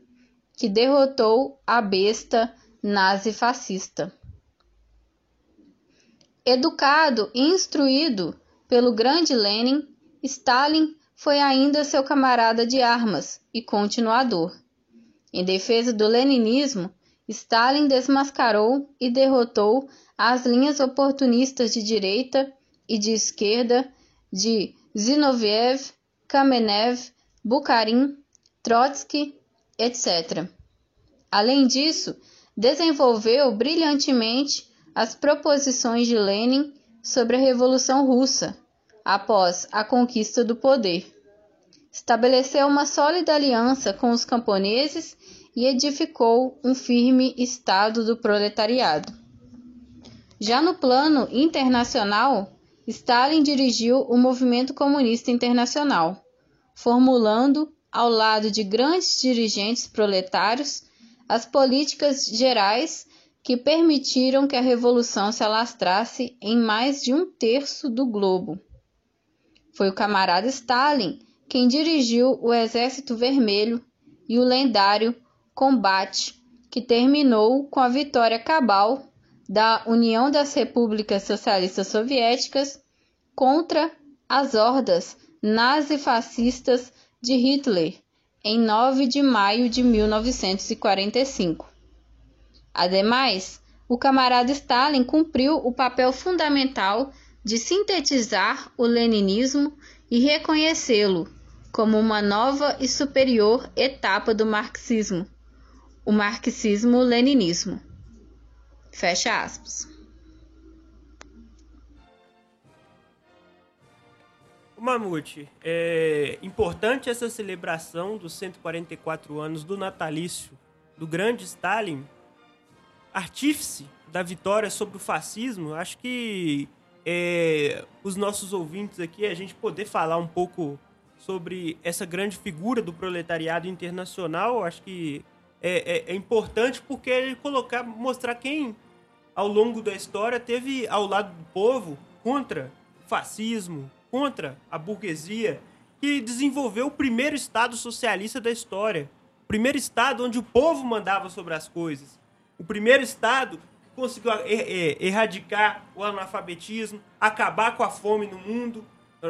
Speaker 5: que derrotou a besta nazi-fascista. Educado e instruído pelo grande Lenin, Stalin foi ainda seu camarada de armas e continuador. Em defesa do leninismo, Stalin desmascarou e derrotou as linhas oportunistas de direita e de esquerda de Zinoviev, Kamenev, Bukharin, Trotsky, etc. Além disso, desenvolveu brilhantemente as proposições de Lenin sobre a Revolução Russa após a conquista do poder. Estabeleceu uma sólida aliança com os camponeses e edificou um firme Estado do proletariado. Já no plano internacional, Stalin dirigiu o movimento comunista internacional, formulando, ao lado de grandes dirigentes proletários, as políticas gerais que permitiram que a revolução se alastrasse em mais de um terço do globo. Foi o camarada Stalin quem dirigiu o Exército Vermelho e o lendário combate que terminou com a vitória cabal da União das Repúblicas Socialistas Soviéticas contra as hordas nazifascistas de Hitler em 9 de maio de 1945. Ademais, o camarada Stalin cumpriu o papel fundamental de sintetizar o leninismo e reconhecê-lo como uma nova e superior etapa do marxismo, o marxismo-leninismo. Fecha aspas.
Speaker 3: Mamute, é importante essa celebração dos 144 anos do natalício do grande Stalin, artífice da vitória sobre o fascismo. Acho que é, os nossos ouvintes aqui, a gente poder falar um pouco sobre essa grande figura do proletariado internacional, acho que é, é, é importante porque ele colocar, mostrar quem ao longo da história teve ao lado do povo contra o fascismo, contra a burguesia, que desenvolveu o primeiro Estado socialista da história. O primeiro Estado onde o povo mandava sobre as coisas. O primeiro Estado que conseguiu er er erradicar o analfabetismo, acabar com a fome no mundo.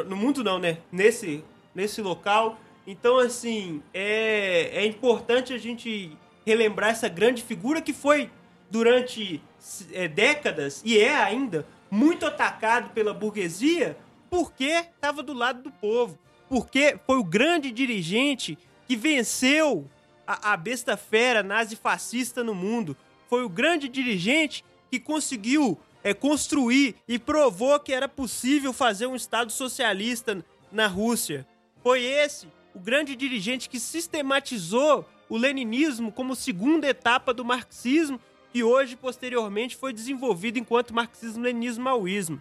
Speaker 3: No mundo não, né? Nesse, nesse local. Então, assim, é, é importante a gente relembrar essa grande figura que foi, durante é, décadas, e é ainda, muito atacado pela burguesia, porque estava do lado do povo. Porque foi o grande dirigente que venceu a, a besta fera nazi-fascista no mundo. Foi o grande dirigente que conseguiu é, construir e provou que era possível fazer um Estado socialista na Rússia. Foi esse o grande dirigente que sistematizou o leninismo como segunda etapa do marxismo, que hoje, posteriormente, foi desenvolvido enquanto marxismo-leninismo-maoísmo.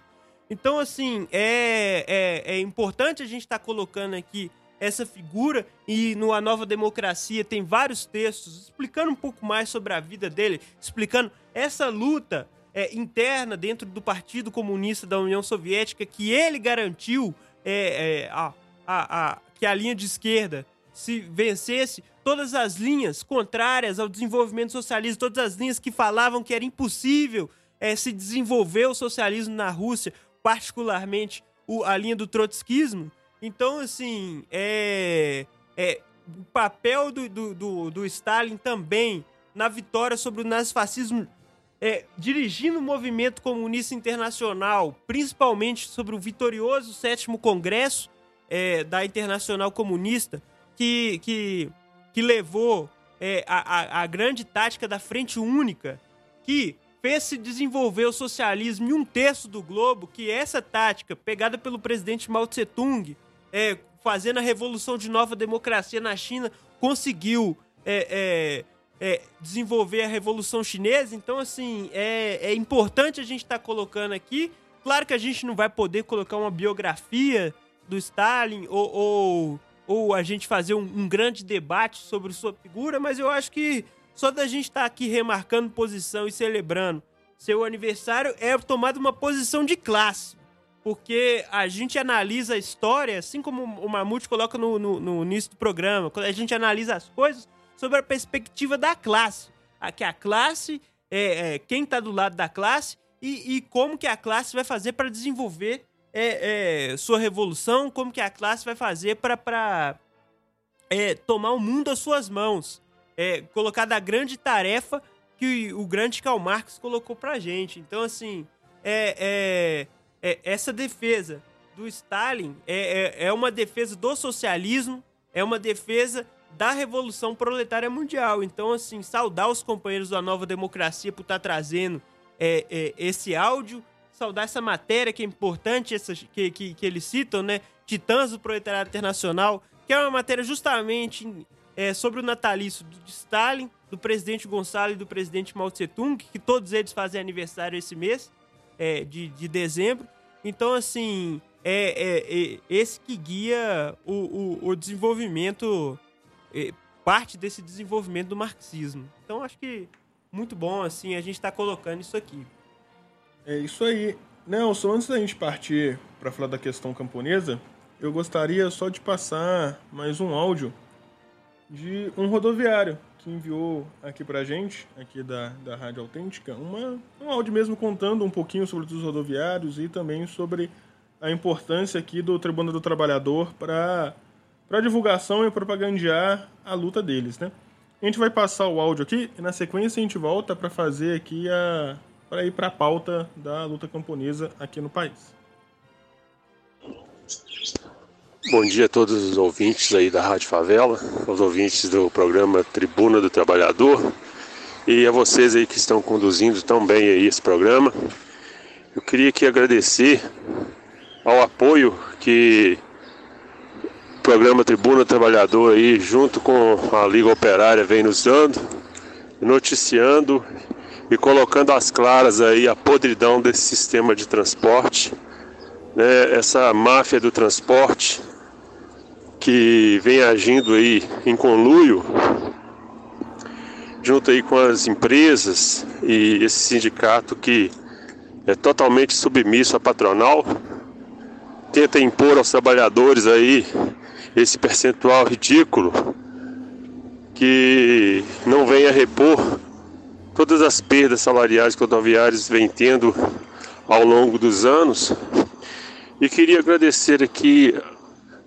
Speaker 3: Então, assim, é, é, é importante a gente estar tá colocando aqui essa figura e no A Nova Democracia tem vários textos explicando um pouco mais sobre a vida dele, explicando essa luta é, interna dentro do Partido Comunista da União Soviética que ele garantiu é, é, a, a, a, que a linha de esquerda se vencesse todas as linhas contrárias ao desenvolvimento socialista, todas as linhas que falavam que era impossível é, se desenvolveu o socialismo na Rússia, particularmente o, a linha do trotskismo. Então, assim, é, é o papel do, do, do, do Stalin também na vitória sobre o nazifascismo, é, dirigindo o movimento comunista internacional, principalmente sobre o vitorioso sétimo congresso é, da Internacional Comunista, que, que, que levou é, a, a, grande tática da Frente Única, que fez se desenvolver o socialismo em um terço do globo, que essa tática, pegada pelo presidente Mao Tse Tung, é, fazendo a revolução de nova democracia na China, conseguiu é, é, é desenvolver a revolução chinesa. Então, assim, é, é importante a gente estar tá colocando aqui. Claro que a gente não vai poder colocar uma biografia do Stalin ou, ou, ou a gente fazer um, um grande debate sobre sua figura, mas eu acho que só da gente estar tá aqui remarcando posição e celebrando seu aniversário é tomada uma posição de classe. Porque a gente analisa a história, assim como o Mamute coloca no, no, no início do programa, a gente analisa as coisas sobre a perspectiva da classe. Aqui a classe, é, é quem está do lado da classe e, e, como que a classe vai fazer para desenvolver é, é, sua revolução, como que a classe vai fazer para é, tomar o mundo às suas mãos é, colocado a grande tarefa que o grande Karl Marx colocou pra gente. Então, assim, é, é, é essa defesa do Stalin é, é, é uma defesa do socialismo, é uma defesa da Revolução Proletária Mundial. Então, assim, saudar os companheiros da Nova Democracia por estar tá trazendo é, é, esse áudio, saudar essa matéria que é importante, essa, que, que, que eles citam, né? Titãs do Proletariado Internacional, que é uma matéria justamente é, sobre o natalício do Stalin, do presidente Gonçalo e do presidente Mao Tse Tung, que todos eles fazem aniversário esse mês é, de, de dezembro. Então, assim, é, é, é esse que guia o, o, o desenvolvimento, é, parte desse desenvolvimento do marxismo. Então, acho que muito bom, assim, a gente está colocando isso aqui.
Speaker 1: É isso aí. Nelson, antes da gente partir para falar da questão camponesa, eu gostaria só de passar mais um áudio de um rodoviário que enviou aqui pra gente, aqui da, da Rádio Autêntica, uma, um áudio mesmo contando um pouquinho sobre os rodoviários e também sobre a importância aqui do Tribunal do Trabalhador para para divulgação e propagandear a luta deles, né? A gente vai passar o áudio aqui e na sequência a gente volta para fazer aqui a para ir para a pauta da luta camponesa aqui no país.
Speaker 11: Bom dia a todos os ouvintes aí da Rádio Favela, aos ouvintes do programa Tribuna do Trabalhador e a vocês aí que estão conduzindo tão bem aí esse programa. Eu queria aqui agradecer ao apoio que o programa Tribuna do Trabalhador aí, junto com a Liga Operária, vem nos dando, noticiando e colocando às claras aí a podridão desse sistema de transporte, né, essa máfia do transporte que vem agindo aí em conluio junto aí com as empresas e esse sindicato que é totalmente submisso à patronal, tenta impor aos trabalhadores aí esse percentual ridículo que não vem a repor todas as perdas salariais que os rodoviários vem tendo ao longo dos anos. E queria agradecer aqui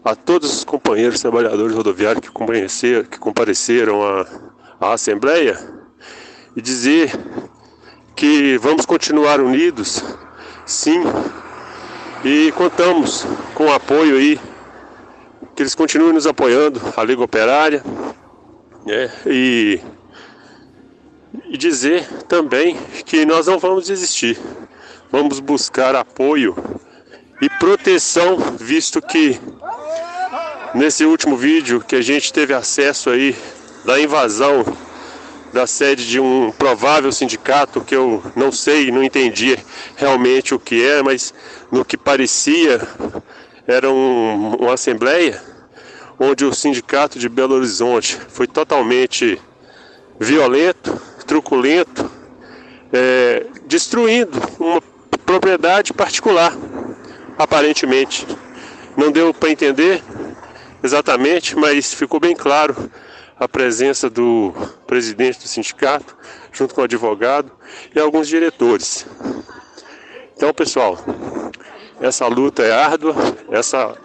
Speaker 11: a todos os companheiros trabalhadores rodoviários que que compareceram à, à Assembleia e dizer que vamos continuar unidos, sim, e contamos com o apoio aí, que eles continuem nos apoiando, a Liga Operária, né, e, e dizer também que nós não vamos desistir, vamos buscar apoio e proteção, visto que nesse último vídeo que a gente teve acesso aí da invasão da sede de um provável sindicato que eu não sei, não entendi realmente o que é, mas no que parecia era um, uma assembleia onde o sindicato de Belo Horizonte foi totalmente violento, truculento, é, destruindo uma propriedade particular aparentemente. Não deu para entender exatamente, mas ficou bem claro a presença do presidente do sindicato, junto com o advogado e alguns diretores. Então, pessoal, essa luta é árdua, essa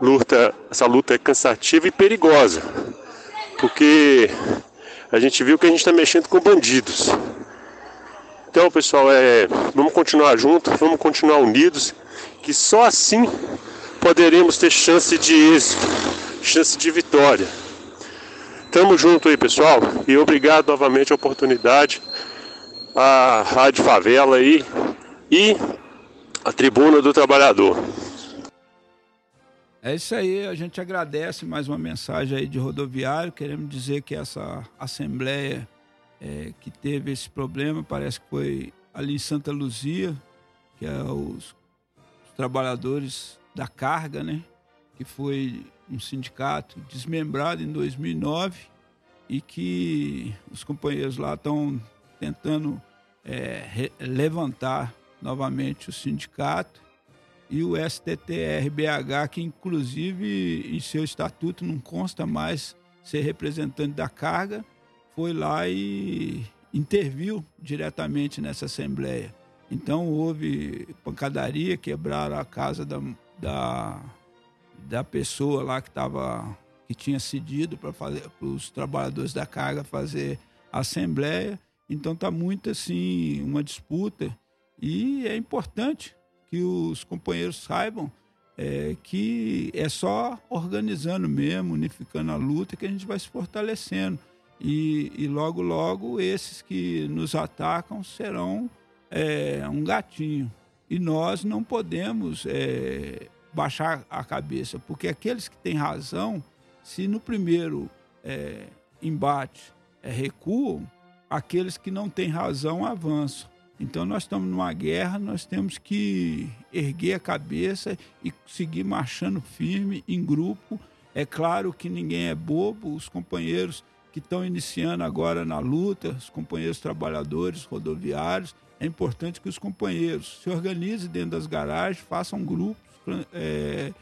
Speaker 11: luta, essa luta é cansativa e perigosa, porque a gente viu que a gente está mexendo com bandidos. Então, pessoal, é, vamos continuar juntos, vamos continuar unidos, que só assim poderemos ter chance de êxito, chance de vitória. Tamo junto aí, pessoal, e obrigado novamente a oportunidade, a Rádio Favela aí e a Tribuna do Trabalhador.
Speaker 2: É isso aí, a gente agradece mais uma mensagem aí de rodoviário. Queremos dizer que essa assembleia é, que teve esse problema, parece que foi ali em Santa Luzia, que é os trabalhadores da carga, né? Que foi um sindicato desmembrado em 2009 e que os companheiros lá estão tentando é, levantar novamente o sindicato e o STTRBH, que inclusive em seu estatuto não consta mais ser representante da carga, foi lá e interviu diretamente nessa assembleia. Então houve pancadaria, quebraram a casa da, da, da pessoa lá que estava que tinha cedido para fazer os trabalhadores da carga fazer assembleia. Então está muito assim uma disputa e é importante que os companheiros saibam é, que é só organizando mesmo, unificando a luta, que a gente vai se fortalecendo. E, e logo, logo, esses que nos atacam serão é, um gatinho. E nós não podemos é, baixar a cabeça, porque aqueles que têm razão, se no primeiro é, embate é, recuam, aqueles que não têm razão avançam. Então nós estamos numa guerra, nós temos que erguer a cabeça e seguir marchando firme em grupo. É claro que ninguém é bobo, os companheiros que estão iniciando agora na luta, os companheiros trabalhadores rodoviários, é importante que os companheiros se organizem dentro das garagens, façam grupos é,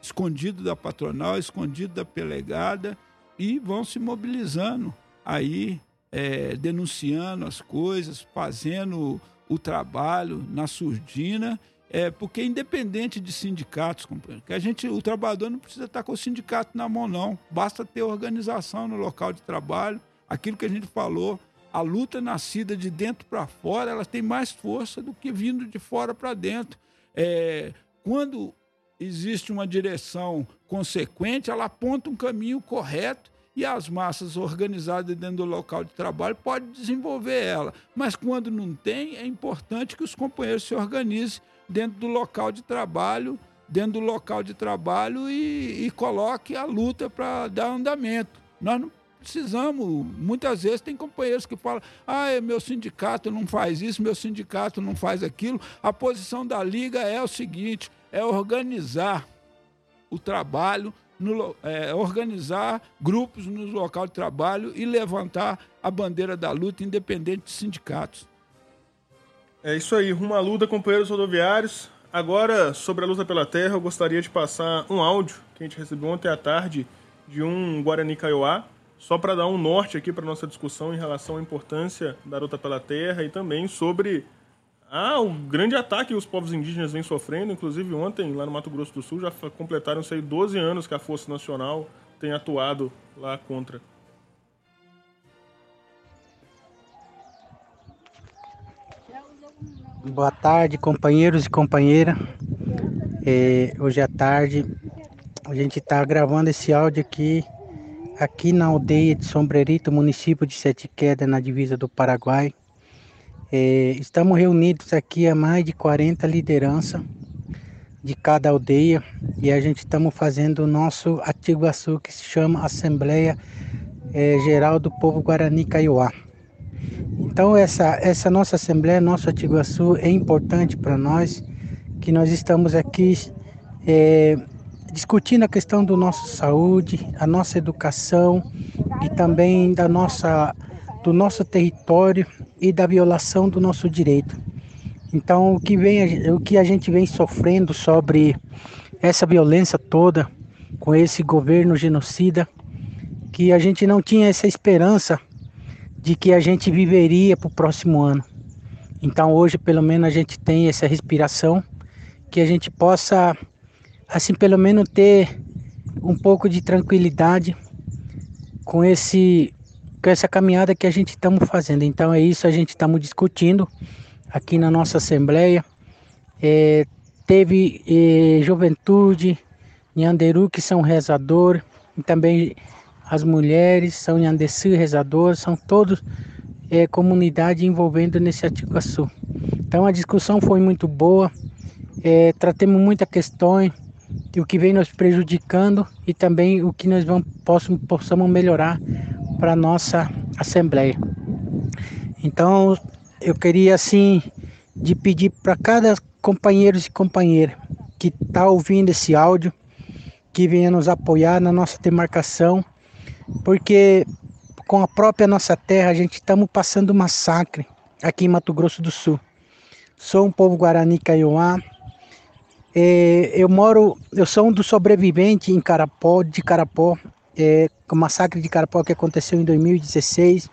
Speaker 2: escondidos da patronal, escondidos da pelegada e vão se mobilizando aí é, denunciando as coisas, fazendo o trabalho na surdina, é, porque independente de sindicatos, que a gente, o trabalhador não precisa estar com o sindicato na mão, não. Basta ter organização no local de trabalho, aquilo que a gente falou, a luta nascida de dentro para fora, ela tem mais força do que vindo de fora para dentro. É, quando existe uma direção consequente, ela aponta um caminho correto e as massas organizadas dentro do local de trabalho podem desenvolver ela. Mas quando não tem, é importante que os companheiros se organizem dentro do local de trabalho, dentro do local de trabalho e, e coloque a luta para dar andamento. Nós não precisamos, muitas vezes tem companheiros que falam: "Ah, meu sindicato não faz isso, meu sindicato não faz aquilo". A posição da liga é o seguinte: é organizar o trabalho no, é, organizar grupos no local de trabalho e levantar a bandeira da luta independente de sindicatos.
Speaker 1: É isso aí, rumo à luta, companheiros rodoviários. Agora, sobre a luta pela terra, eu gostaria de passar um áudio que a gente recebeu ontem à tarde de um Guarani Kaiowá, só para dar um norte aqui para nossa discussão em relação à importância da luta pela terra e também sobre ah, o grande ataque que os povos indígenas vêm sofrendo, inclusive ontem, lá no Mato Grosso do Sul, já completaram sei, 12 anos que a Força Nacional tem atuado lá contra.
Speaker 12: Boa tarde, companheiros e companheiras. É, hoje à tarde a gente está gravando esse áudio aqui, aqui na aldeia de Sombrerito, município de Sete Quedas, na divisa do Paraguai. É, estamos reunidos aqui a mais de 40 lideranças de cada aldeia e a gente estamos fazendo o nosso Atiguaçu que se chama Assembleia é, Geral do Povo Guarani Kaiowá. Então essa, essa nossa Assembleia, nosso Atiguaçu é importante para nós, que nós estamos aqui é, discutindo a questão do nosso saúde, a nossa educação e também da nossa, do nosso território e da violação do nosso direito. Então, o que, vem, o que a gente vem sofrendo sobre essa violência toda com esse governo genocida, que a gente não tinha essa esperança de que a gente viveria para o próximo ano. Então hoje pelo menos a gente tem essa respiração que a gente possa assim pelo menos ter um pouco de tranquilidade com esse com essa caminhada que a gente estamos fazendo. Então é isso a gente estamos discutindo aqui na nossa assembleia. É, teve é, juventude, Nhanderu que são rezador, e também as mulheres são Nhandessu rezador, são todos é, comunidade envolvendo nesse Atiquaçu. Então a discussão foi muito boa, é, tratamos muitas questões, o que vem nos prejudicando e também o que nós vamos, possamos, possamos melhorar para nossa Assembleia. Então eu queria assim de pedir para cada companheiro e companheira que está ouvindo esse áudio, que venha nos apoiar na nossa demarcação, porque com a própria nossa terra, a gente estamos passando massacre aqui em Mato Grosso do Sul. Sou um povo Guarani Kaiowá. É, eu moro, eu sou um dos sobreviventes em Carapó, de Carapó, é, o massacre de Carapó que aconteceu em 2016.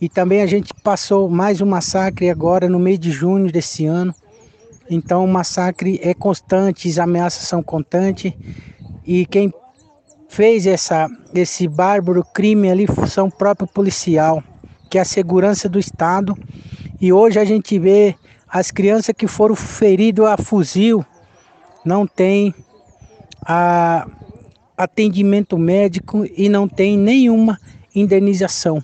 Speaker 12: E também a gente passou mais um massacre agora no mês de junho desse ano. Então o massacre é constante, as ameaças são constantes. E quem fez essa, esse bárbaro crime ali são o próprio policial, que é a segurança do Estado. E hoje a gente vê as crianças que foram feridas a fuzil não tem a, atendimento médico e não tem nenhuma indenização.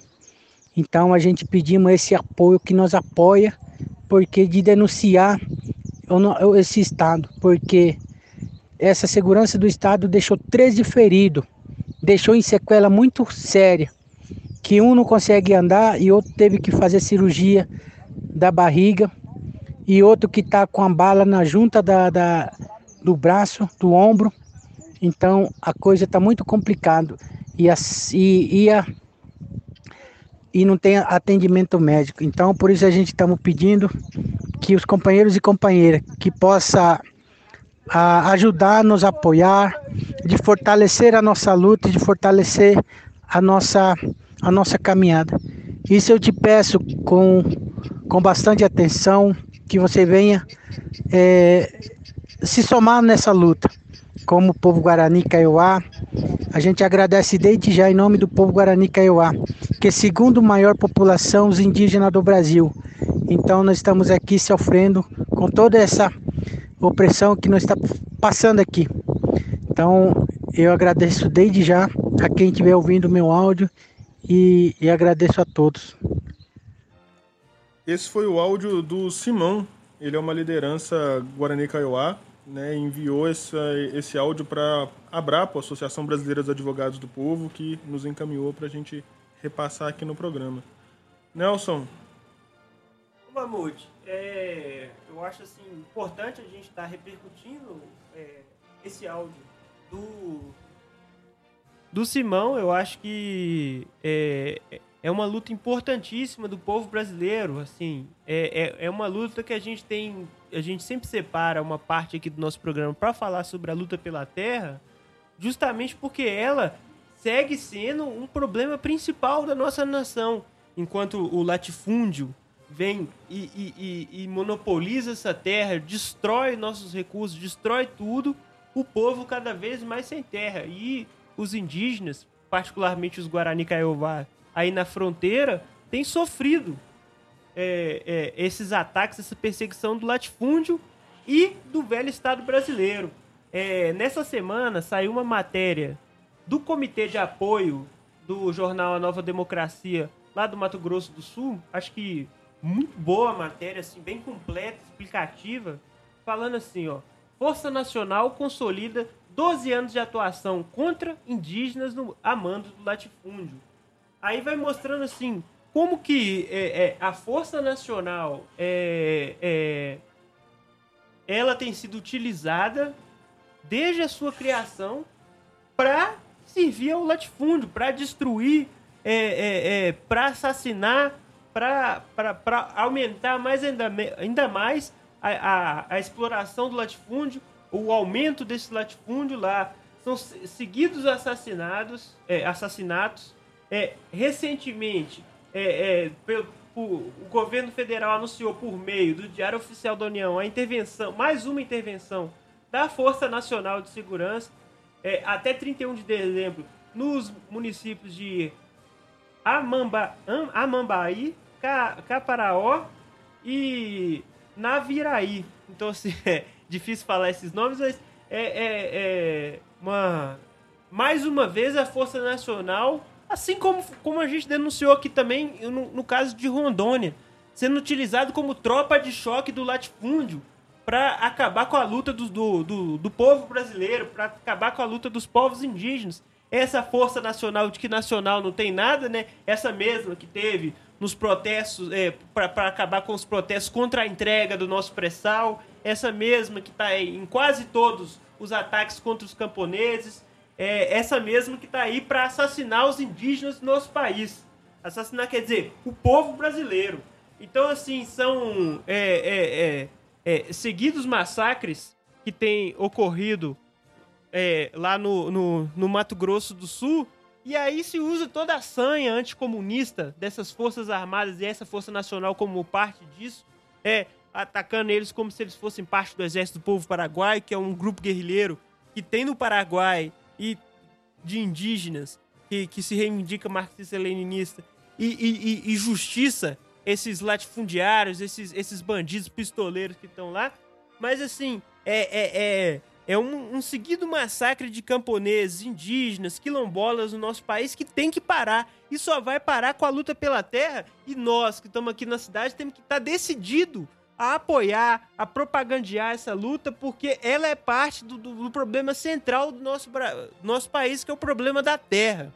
Speaker 12: Então a gente pedimos esse apoio que nos apoia, porque de denunciar esse estado, porque essa segurança do Estado deixou 13 feridos, deixou em sequela muito séria, que um não consegue andar e outro teve que fazer cirurgia da barriga e outro que está com a bala na junta da, da, do braço, do ombro. Então a coisa está muito complicada e, e, e, e não tem atendimento médico. Então por isso a gente estamos pedindo que os companheiros e companheiras que possa ajudar, nos apoiar, de fortalecer a nossa luta, de fortalecer a nossa, a nossa caminhada. Isso eu te peço com, com bastante atenção, que você venha é, se somar nessa luta. Como o povo Guarani Kaiowá, a gente agradece desde já em nome do povo Guarani Kaiowá, que é a segunda maior população os indígenas do Brasil. Então nós estamos aqui sofrendo com toda essa opressão que nós está passando aqui. Então, eu agradeço desde já a quem estiver ouvindo o meu áudio e, e, agradeço a todos.
Speaker 1: Esse foi o áudio do Simão. Ele é uma liderança Guarani Kaiowá, né? Enviou essa, esse áudio para a Abrapo, Associação Brasileira dos Advogados do Povo, que nos encaminhou para a gente repassar aqui no programa. Nelson.
Speaker 3: Mamute, é, eu acho assim importante a gente estar tá repercutindo é, esse áudio do do Simão. Eu acho que é, é uma luta importantíssima do povo brasileiro. Assim, é, é, é uma luta que a gente tem, a gente sempre separa uma parte aqui do nosso programa para falar sobre a luta pela terra, justamente porque ela segue sendo um problema principal da nossa nação, enquanto o latifúndio vem e, e, e, e, monopoliza essa terra, destrói nossos recursos, destrói tudo, o povo cada vez mais sem terra. E os indígenas, particularmente os Guarani Kaiowá, aí na fronteira, têm sofrido é, é, esses ataques, essa perseguição do latifúndio e do velho Estado brasileiro. É, nessa semana saiu uma matéria do Comitê de Apoio do jornal A Nova Democracia, lá do Mato Grosso do Sul, acho que muito boa a matéria, assim, bem completa, explicativa, falando assim, ó. Força Nacional consolida 12 anos de atuação contra indígenas no amando do latifúndio. Aí vai mostrando assim como que é, é, a Força Nacional é, é, ela tem sido utilizada desde a sua criação para servir ao latifúndio, para destruir, é, é, para assassinar para aumentar mais ainda, ainda mais a, a, a, exploração do latifúndio, o aumento desse latifúndio lá. São seguidos assassinados, assassinatos. É, recentemente, é, é, pe- por- o governo federal anunciou por meio do Diário Oficial da União a intervenção, mais uma intervenção da Força Nacional de Segurança é, até 31 de dezembro nos municípios de Amamba, Am- Amambaí, Ca, Caparaó e Naviraí. Então, assim, é difícil falar esses nomes, mas é, é- é uma. Mais uma vez, a Força Nacional, assim como, como a gente denunciou aqui também no, no caso de Rondônia, sendo utilizado como tropa de choque do latifúndio para acabar com a luta do, do, do, do povo brasileiro, para acabar com a luta dos povos indígenas. Essa força nacional, de que nacional não tem nada, né? Essa mesma que teve nos protestos, é, para acabar com os protestos contra a entrega do nosso pré-sal, essa mesma que está em quase todos os ataques contra os camponeses, é, essa mesma que está aí para assassinar os indígenas do nosso país. Assassinar quer dizer o povo brasileiro. Então, assim, são é, é, é, é, seguidos massacres que têm ocorrido é, lá no, no, no Mato Grosso do Sul. E aí se usa toda a sanha anticomunista dessas forças armadas e essa força nacional como parte disso, é atacando eles como se eles fossem parte do exército do povo paraguai, que é um grupo guerrilheiro que tem no Paraguai e de indígenas que, que se reivindica marxista-leninista e, e, e- e justiça esses latifundiários, esses, esses bandidos pistoleiros que estão lá. Mas assim, é, é, é, é um, um seguido massacre de camponeses, indígenas, quilombolas no nosso país que tem que parar. E só vai parar com a luta pela terra. E nós que estamos aqui na cidade temos que estar decidido a apoiar, a propagandear essa luta, porque ela é parte do, do- do problema central do nosso, Bra- nosso país, que é o problema da terra.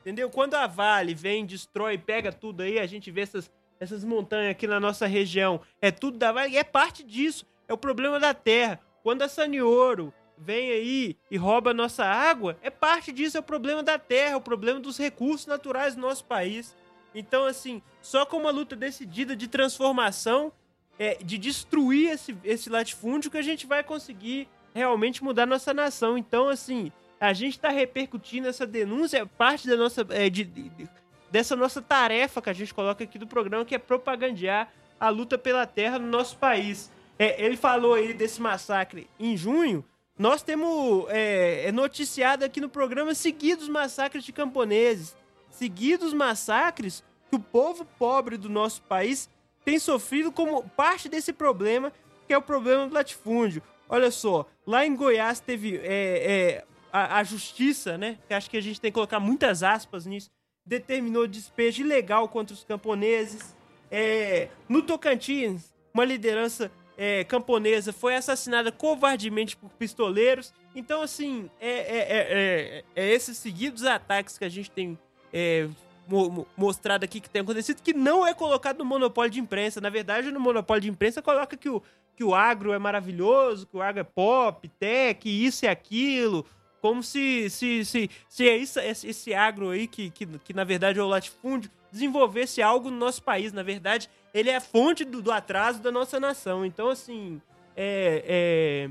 Speaker 3: Entendeu? Quando a Vale vem, destrói, pega tudo aí, a gente vê essas, essas montanhas aqui na nossa região, é tudo da Vale, é parte disso, é o problema da terra. Quando a Sanioro vem aí e rouba a nossa água, é parte disso, é o problema da terra, é o problema dos recursos naturais do nosso país. Então, assim, só com uma luta decidida de transformação, é, de destruir esse, esse latifúndio, que a gente vai conseguir realmente mudar nossa nação. Então, assim, a gente está repercutindo essa denúncia, é parte da nossa, é, de- de- de- dessa nossa tarefa que a gente coloca aqui do programa, que é propagandear a luta pela terra no nosso país. É, ele falou aí desse massacre em junho. Nós temos é, é noticiado aqui no programa seguidos massacres de camponeses, seguidos massacres que o povo pobre do nosso país tem sofrido como parte desse problema, que é o problema do latifúndio. Olha só, lá em Goiás teve é, é, a, a justiça, né? Que acho que a gente tem que colocar muitas aspas nisso, determinou despejo ilegal contra os camponeses. É, no Tocantins, uma liderança é, camponesa foi assassinada covardemente por pistoleiros. Então, assim, é, é, é, é- é esses seguidos ataques que a gente tem é, mo- mo- mostrado aqui que tem acontecido, que não é colocado no monopólio de imprensa. Na verdade, no monopólio de imprensa coloca que o, que o agro é maravilhoso, que o agro é pop, tech, isso e aquilo. Como se, se, se, se é isso, esse, esse agro aí, que, que, que na verdade é o latifúndio, desenvolvesse algo no nosso país. Na verdade, ele é a fonte do, do atraso da nossa nação. Então, assim, é,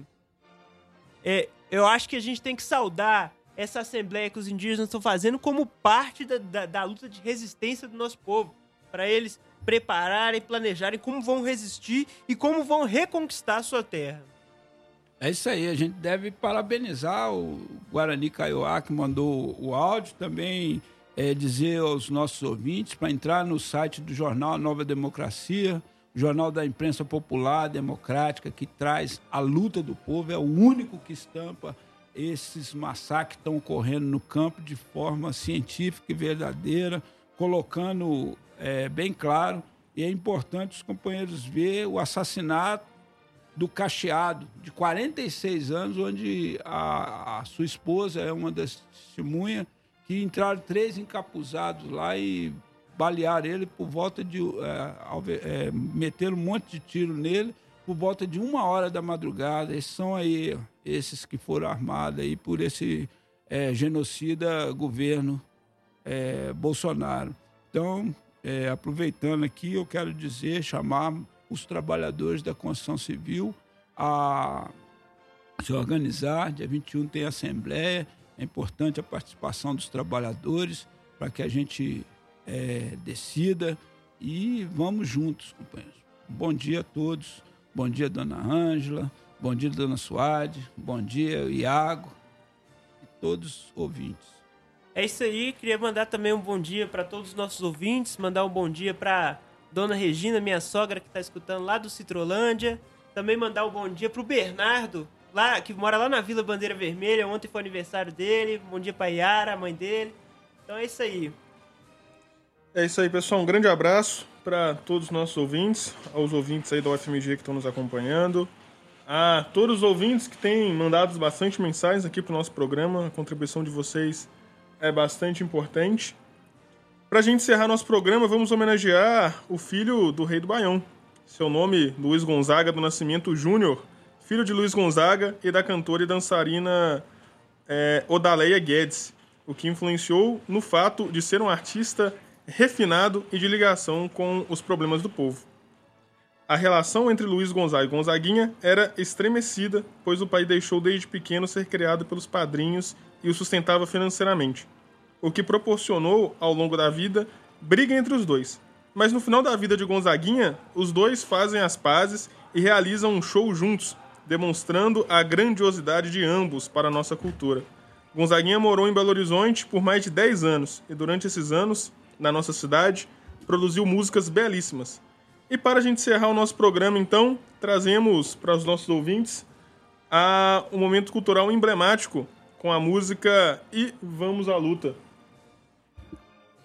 Speaker 3: é, é, eu acho que a gente tem que saudar essa assembleia que os indígenas estão fazendo como parte da, da, da luta de resistência do nosso povo. Para eles prepararem, planejarem como vão resistir e como vão reconquistar a sua terra.
Speaker 2: É isso aí, a gente deve parabenizar o Guarani Kaiowá que mandou o áudio, também é, dizer aos nossos ouvintes para entrar no site do jornal Nova Democracia, jornal da imprensa popular, democrática, que traz a luta do povo, é o único que estampa esses massacres estão ocorrendo no campo de forma científica e verdadeira, colocando é, bem claro, e é importante os companheiros ver o assassinato do Cacheado, de 46 anos, onde a, a sua esposa é uma das testemunhas, que entraram três encapuzados lá e balearam ele por volta de. É, é, meteram um monte de tiro nele por volta de uma hora da madrugada. Esses são aí esses que foram armados aí por esse é, genocida governo é, Bolsonaro. Então, é, aproveitando aqui, eu quero dizer, chamar os trabalhadores da construção civil a se organizar. Dia 21 tem assembleia. É importante a participação dos trabalhadores para que a gente é, descida e vamos juntos, companheiros. Bom dia a todos. Bom dia, dona Ângela. Bom dia, dona Suade. Bom dia, Iago. E todos os ouvintes.
Speaker 3: É isso aí, queria mandar também um bom dia para todos os nossos ouvintes, mandar um bom dia para Dona Regina, minha sogra que está escutando lá do Citrolândia. Também mandar um bom dia pro Bernardo, lá que mora lá na Vila Bandeira Vermelha. Ontem foi aniversário dele. Bom dia para Yara, a mãe dele. Então é isso aí.
Speaker 1: É isso aí, pessoal. Um grande abraço para todos os nossos ouvintes, aos ouvintes aí da UFMG que estão nos acompanhando, a todos os ouvintes que têm mandado bastante mensagens aqui para o nosso programa. A contribuição de vocês é bastante importante. Para a gente encerrar nosso programa, vamos homenagear o filho do rei do Baião. Seu nome, Luiz Gonzaga do Nascimento Júnior, filho de Luiz Gonzaga e da cantora e dançarina é, Odaleia Guedes, o que influenciou no fato de ser um artista refinado e de ligação com os problemas do povo. A relação entre Luiz Gonzaga e Gonzaguinha era estremecida, pois o pai deixou desde pequeno ser criado pelos padrinhos e o sustentava financeiramente o que proporcionou, ao longo da vida, briga entre os dois. Mas no final da vida de Gonzaguinha, os dois fazem as pazes e realizam um show juntos, demonstrando a grandiosidade de ambos para a nossa cultura. Gonzaguinha morou em Belo Horizonte por mais de 10 anos e durante esses anos, na nossa cidade, produziu músicas belíssimas. E para a gente encerrar o nosso programa, então, trazemos para os nossos ouvintes a, um momento cultural emblemático com a música E Vamos à Luta.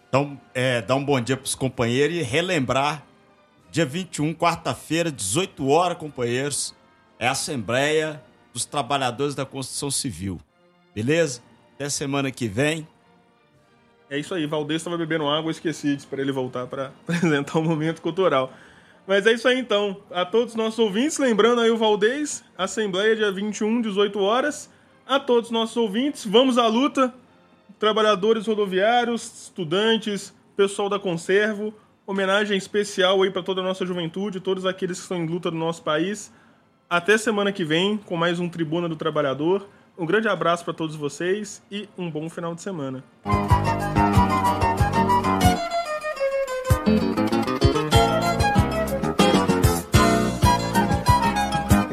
Speaker 4: Então, é, dar um bom dia para os companheiros e relembrar, dia 21, quarta-feira, 18 horas, companheiros, é a Assembleia dos Trabalhadores da Construção Civil. Beleza? Até semana que vem.
Speaker 1: É isso aí, Valdez estava bebendo água, esqueci para ele voltar para apresentar o um momento cultural. Mas é isso aí então. A todos os nossos ouvintes, lembrando aí o Valdez, Assembleia dia 21, 18 horas. A todos os nossos ouvintes, vamos à luta trabalhadores rodoviários, estudantes, pessoal da Conservo. Homenagem especial aí para toda a nossa juventude, todos aqueles que estão em luta do nosso país. Até semana que vem com mais um Tribuna do Trabalhador. Um grande abraço para todos vocês e um bom final de semana.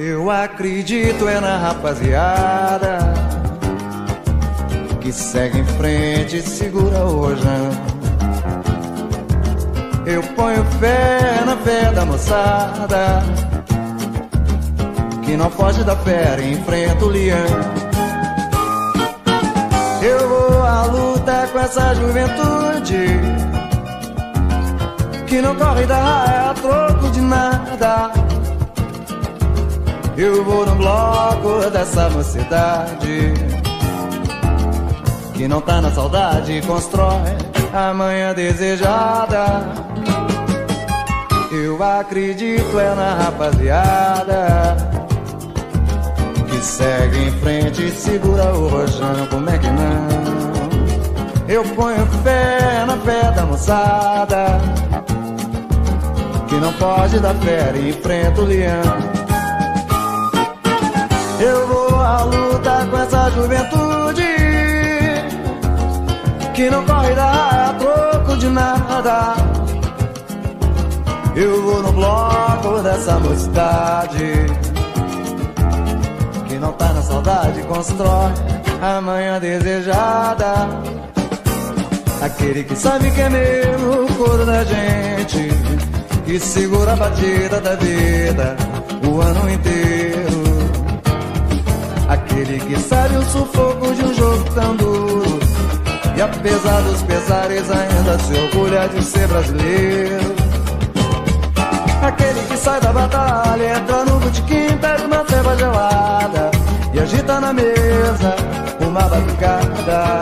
Speaker 13: Eu acredito é na rapaziada que segue em frente e segura rojão. Eu ponho fé na fé da moçada que não foge da fera e enfrenta o leão. Eu vou à luta com essa juventude que não corre da raia a troco de nada. Eu vou no bloco dessa mocidade que não tá na saudade constrói a manhã desejada. Eu acredito é na rapaziada que segue em frente e segura o rojão, como é que não? Eu ponho fé na fé da moçada que não pode dar fé e enfrenta o leão. Eu vou à luta com essa juventude que não corre da troco de nada. Eu vou no bloco dessa mocidade que não tá na saudade, constrói a manhã desejada. Aquele que sabe que é meu o coro da gente e segura a batida da vida o ano inteiro. Aquele que sabe o sufoco de um jogo tão duro. E apesar dos pesares ainda se orgulha de ser brasileiro. Aquele que sai da batalha, entra no botequim, pega uma ceva gelada E agita na mesa uma batucada.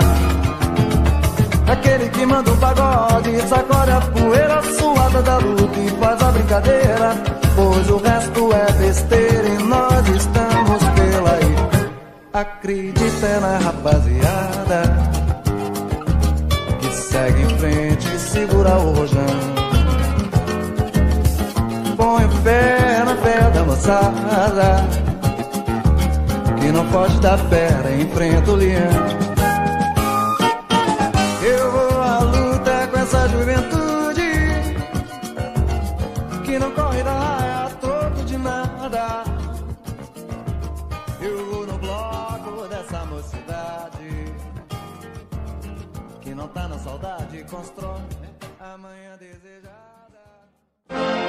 Speaker 13: Aquele que manda um pagode, sacode a poeira suada da luta e faz a brincadeira Pois o resto é besteira e nós estamos Acredita na rapaziada que segue em frente e segura o rojão. Põe fé na fé da moçada que não pode dar fera e enfrenta o leão. Eu vou à luta com essa juventude que não corre da não tá na saudade, constrói amanhã desejada.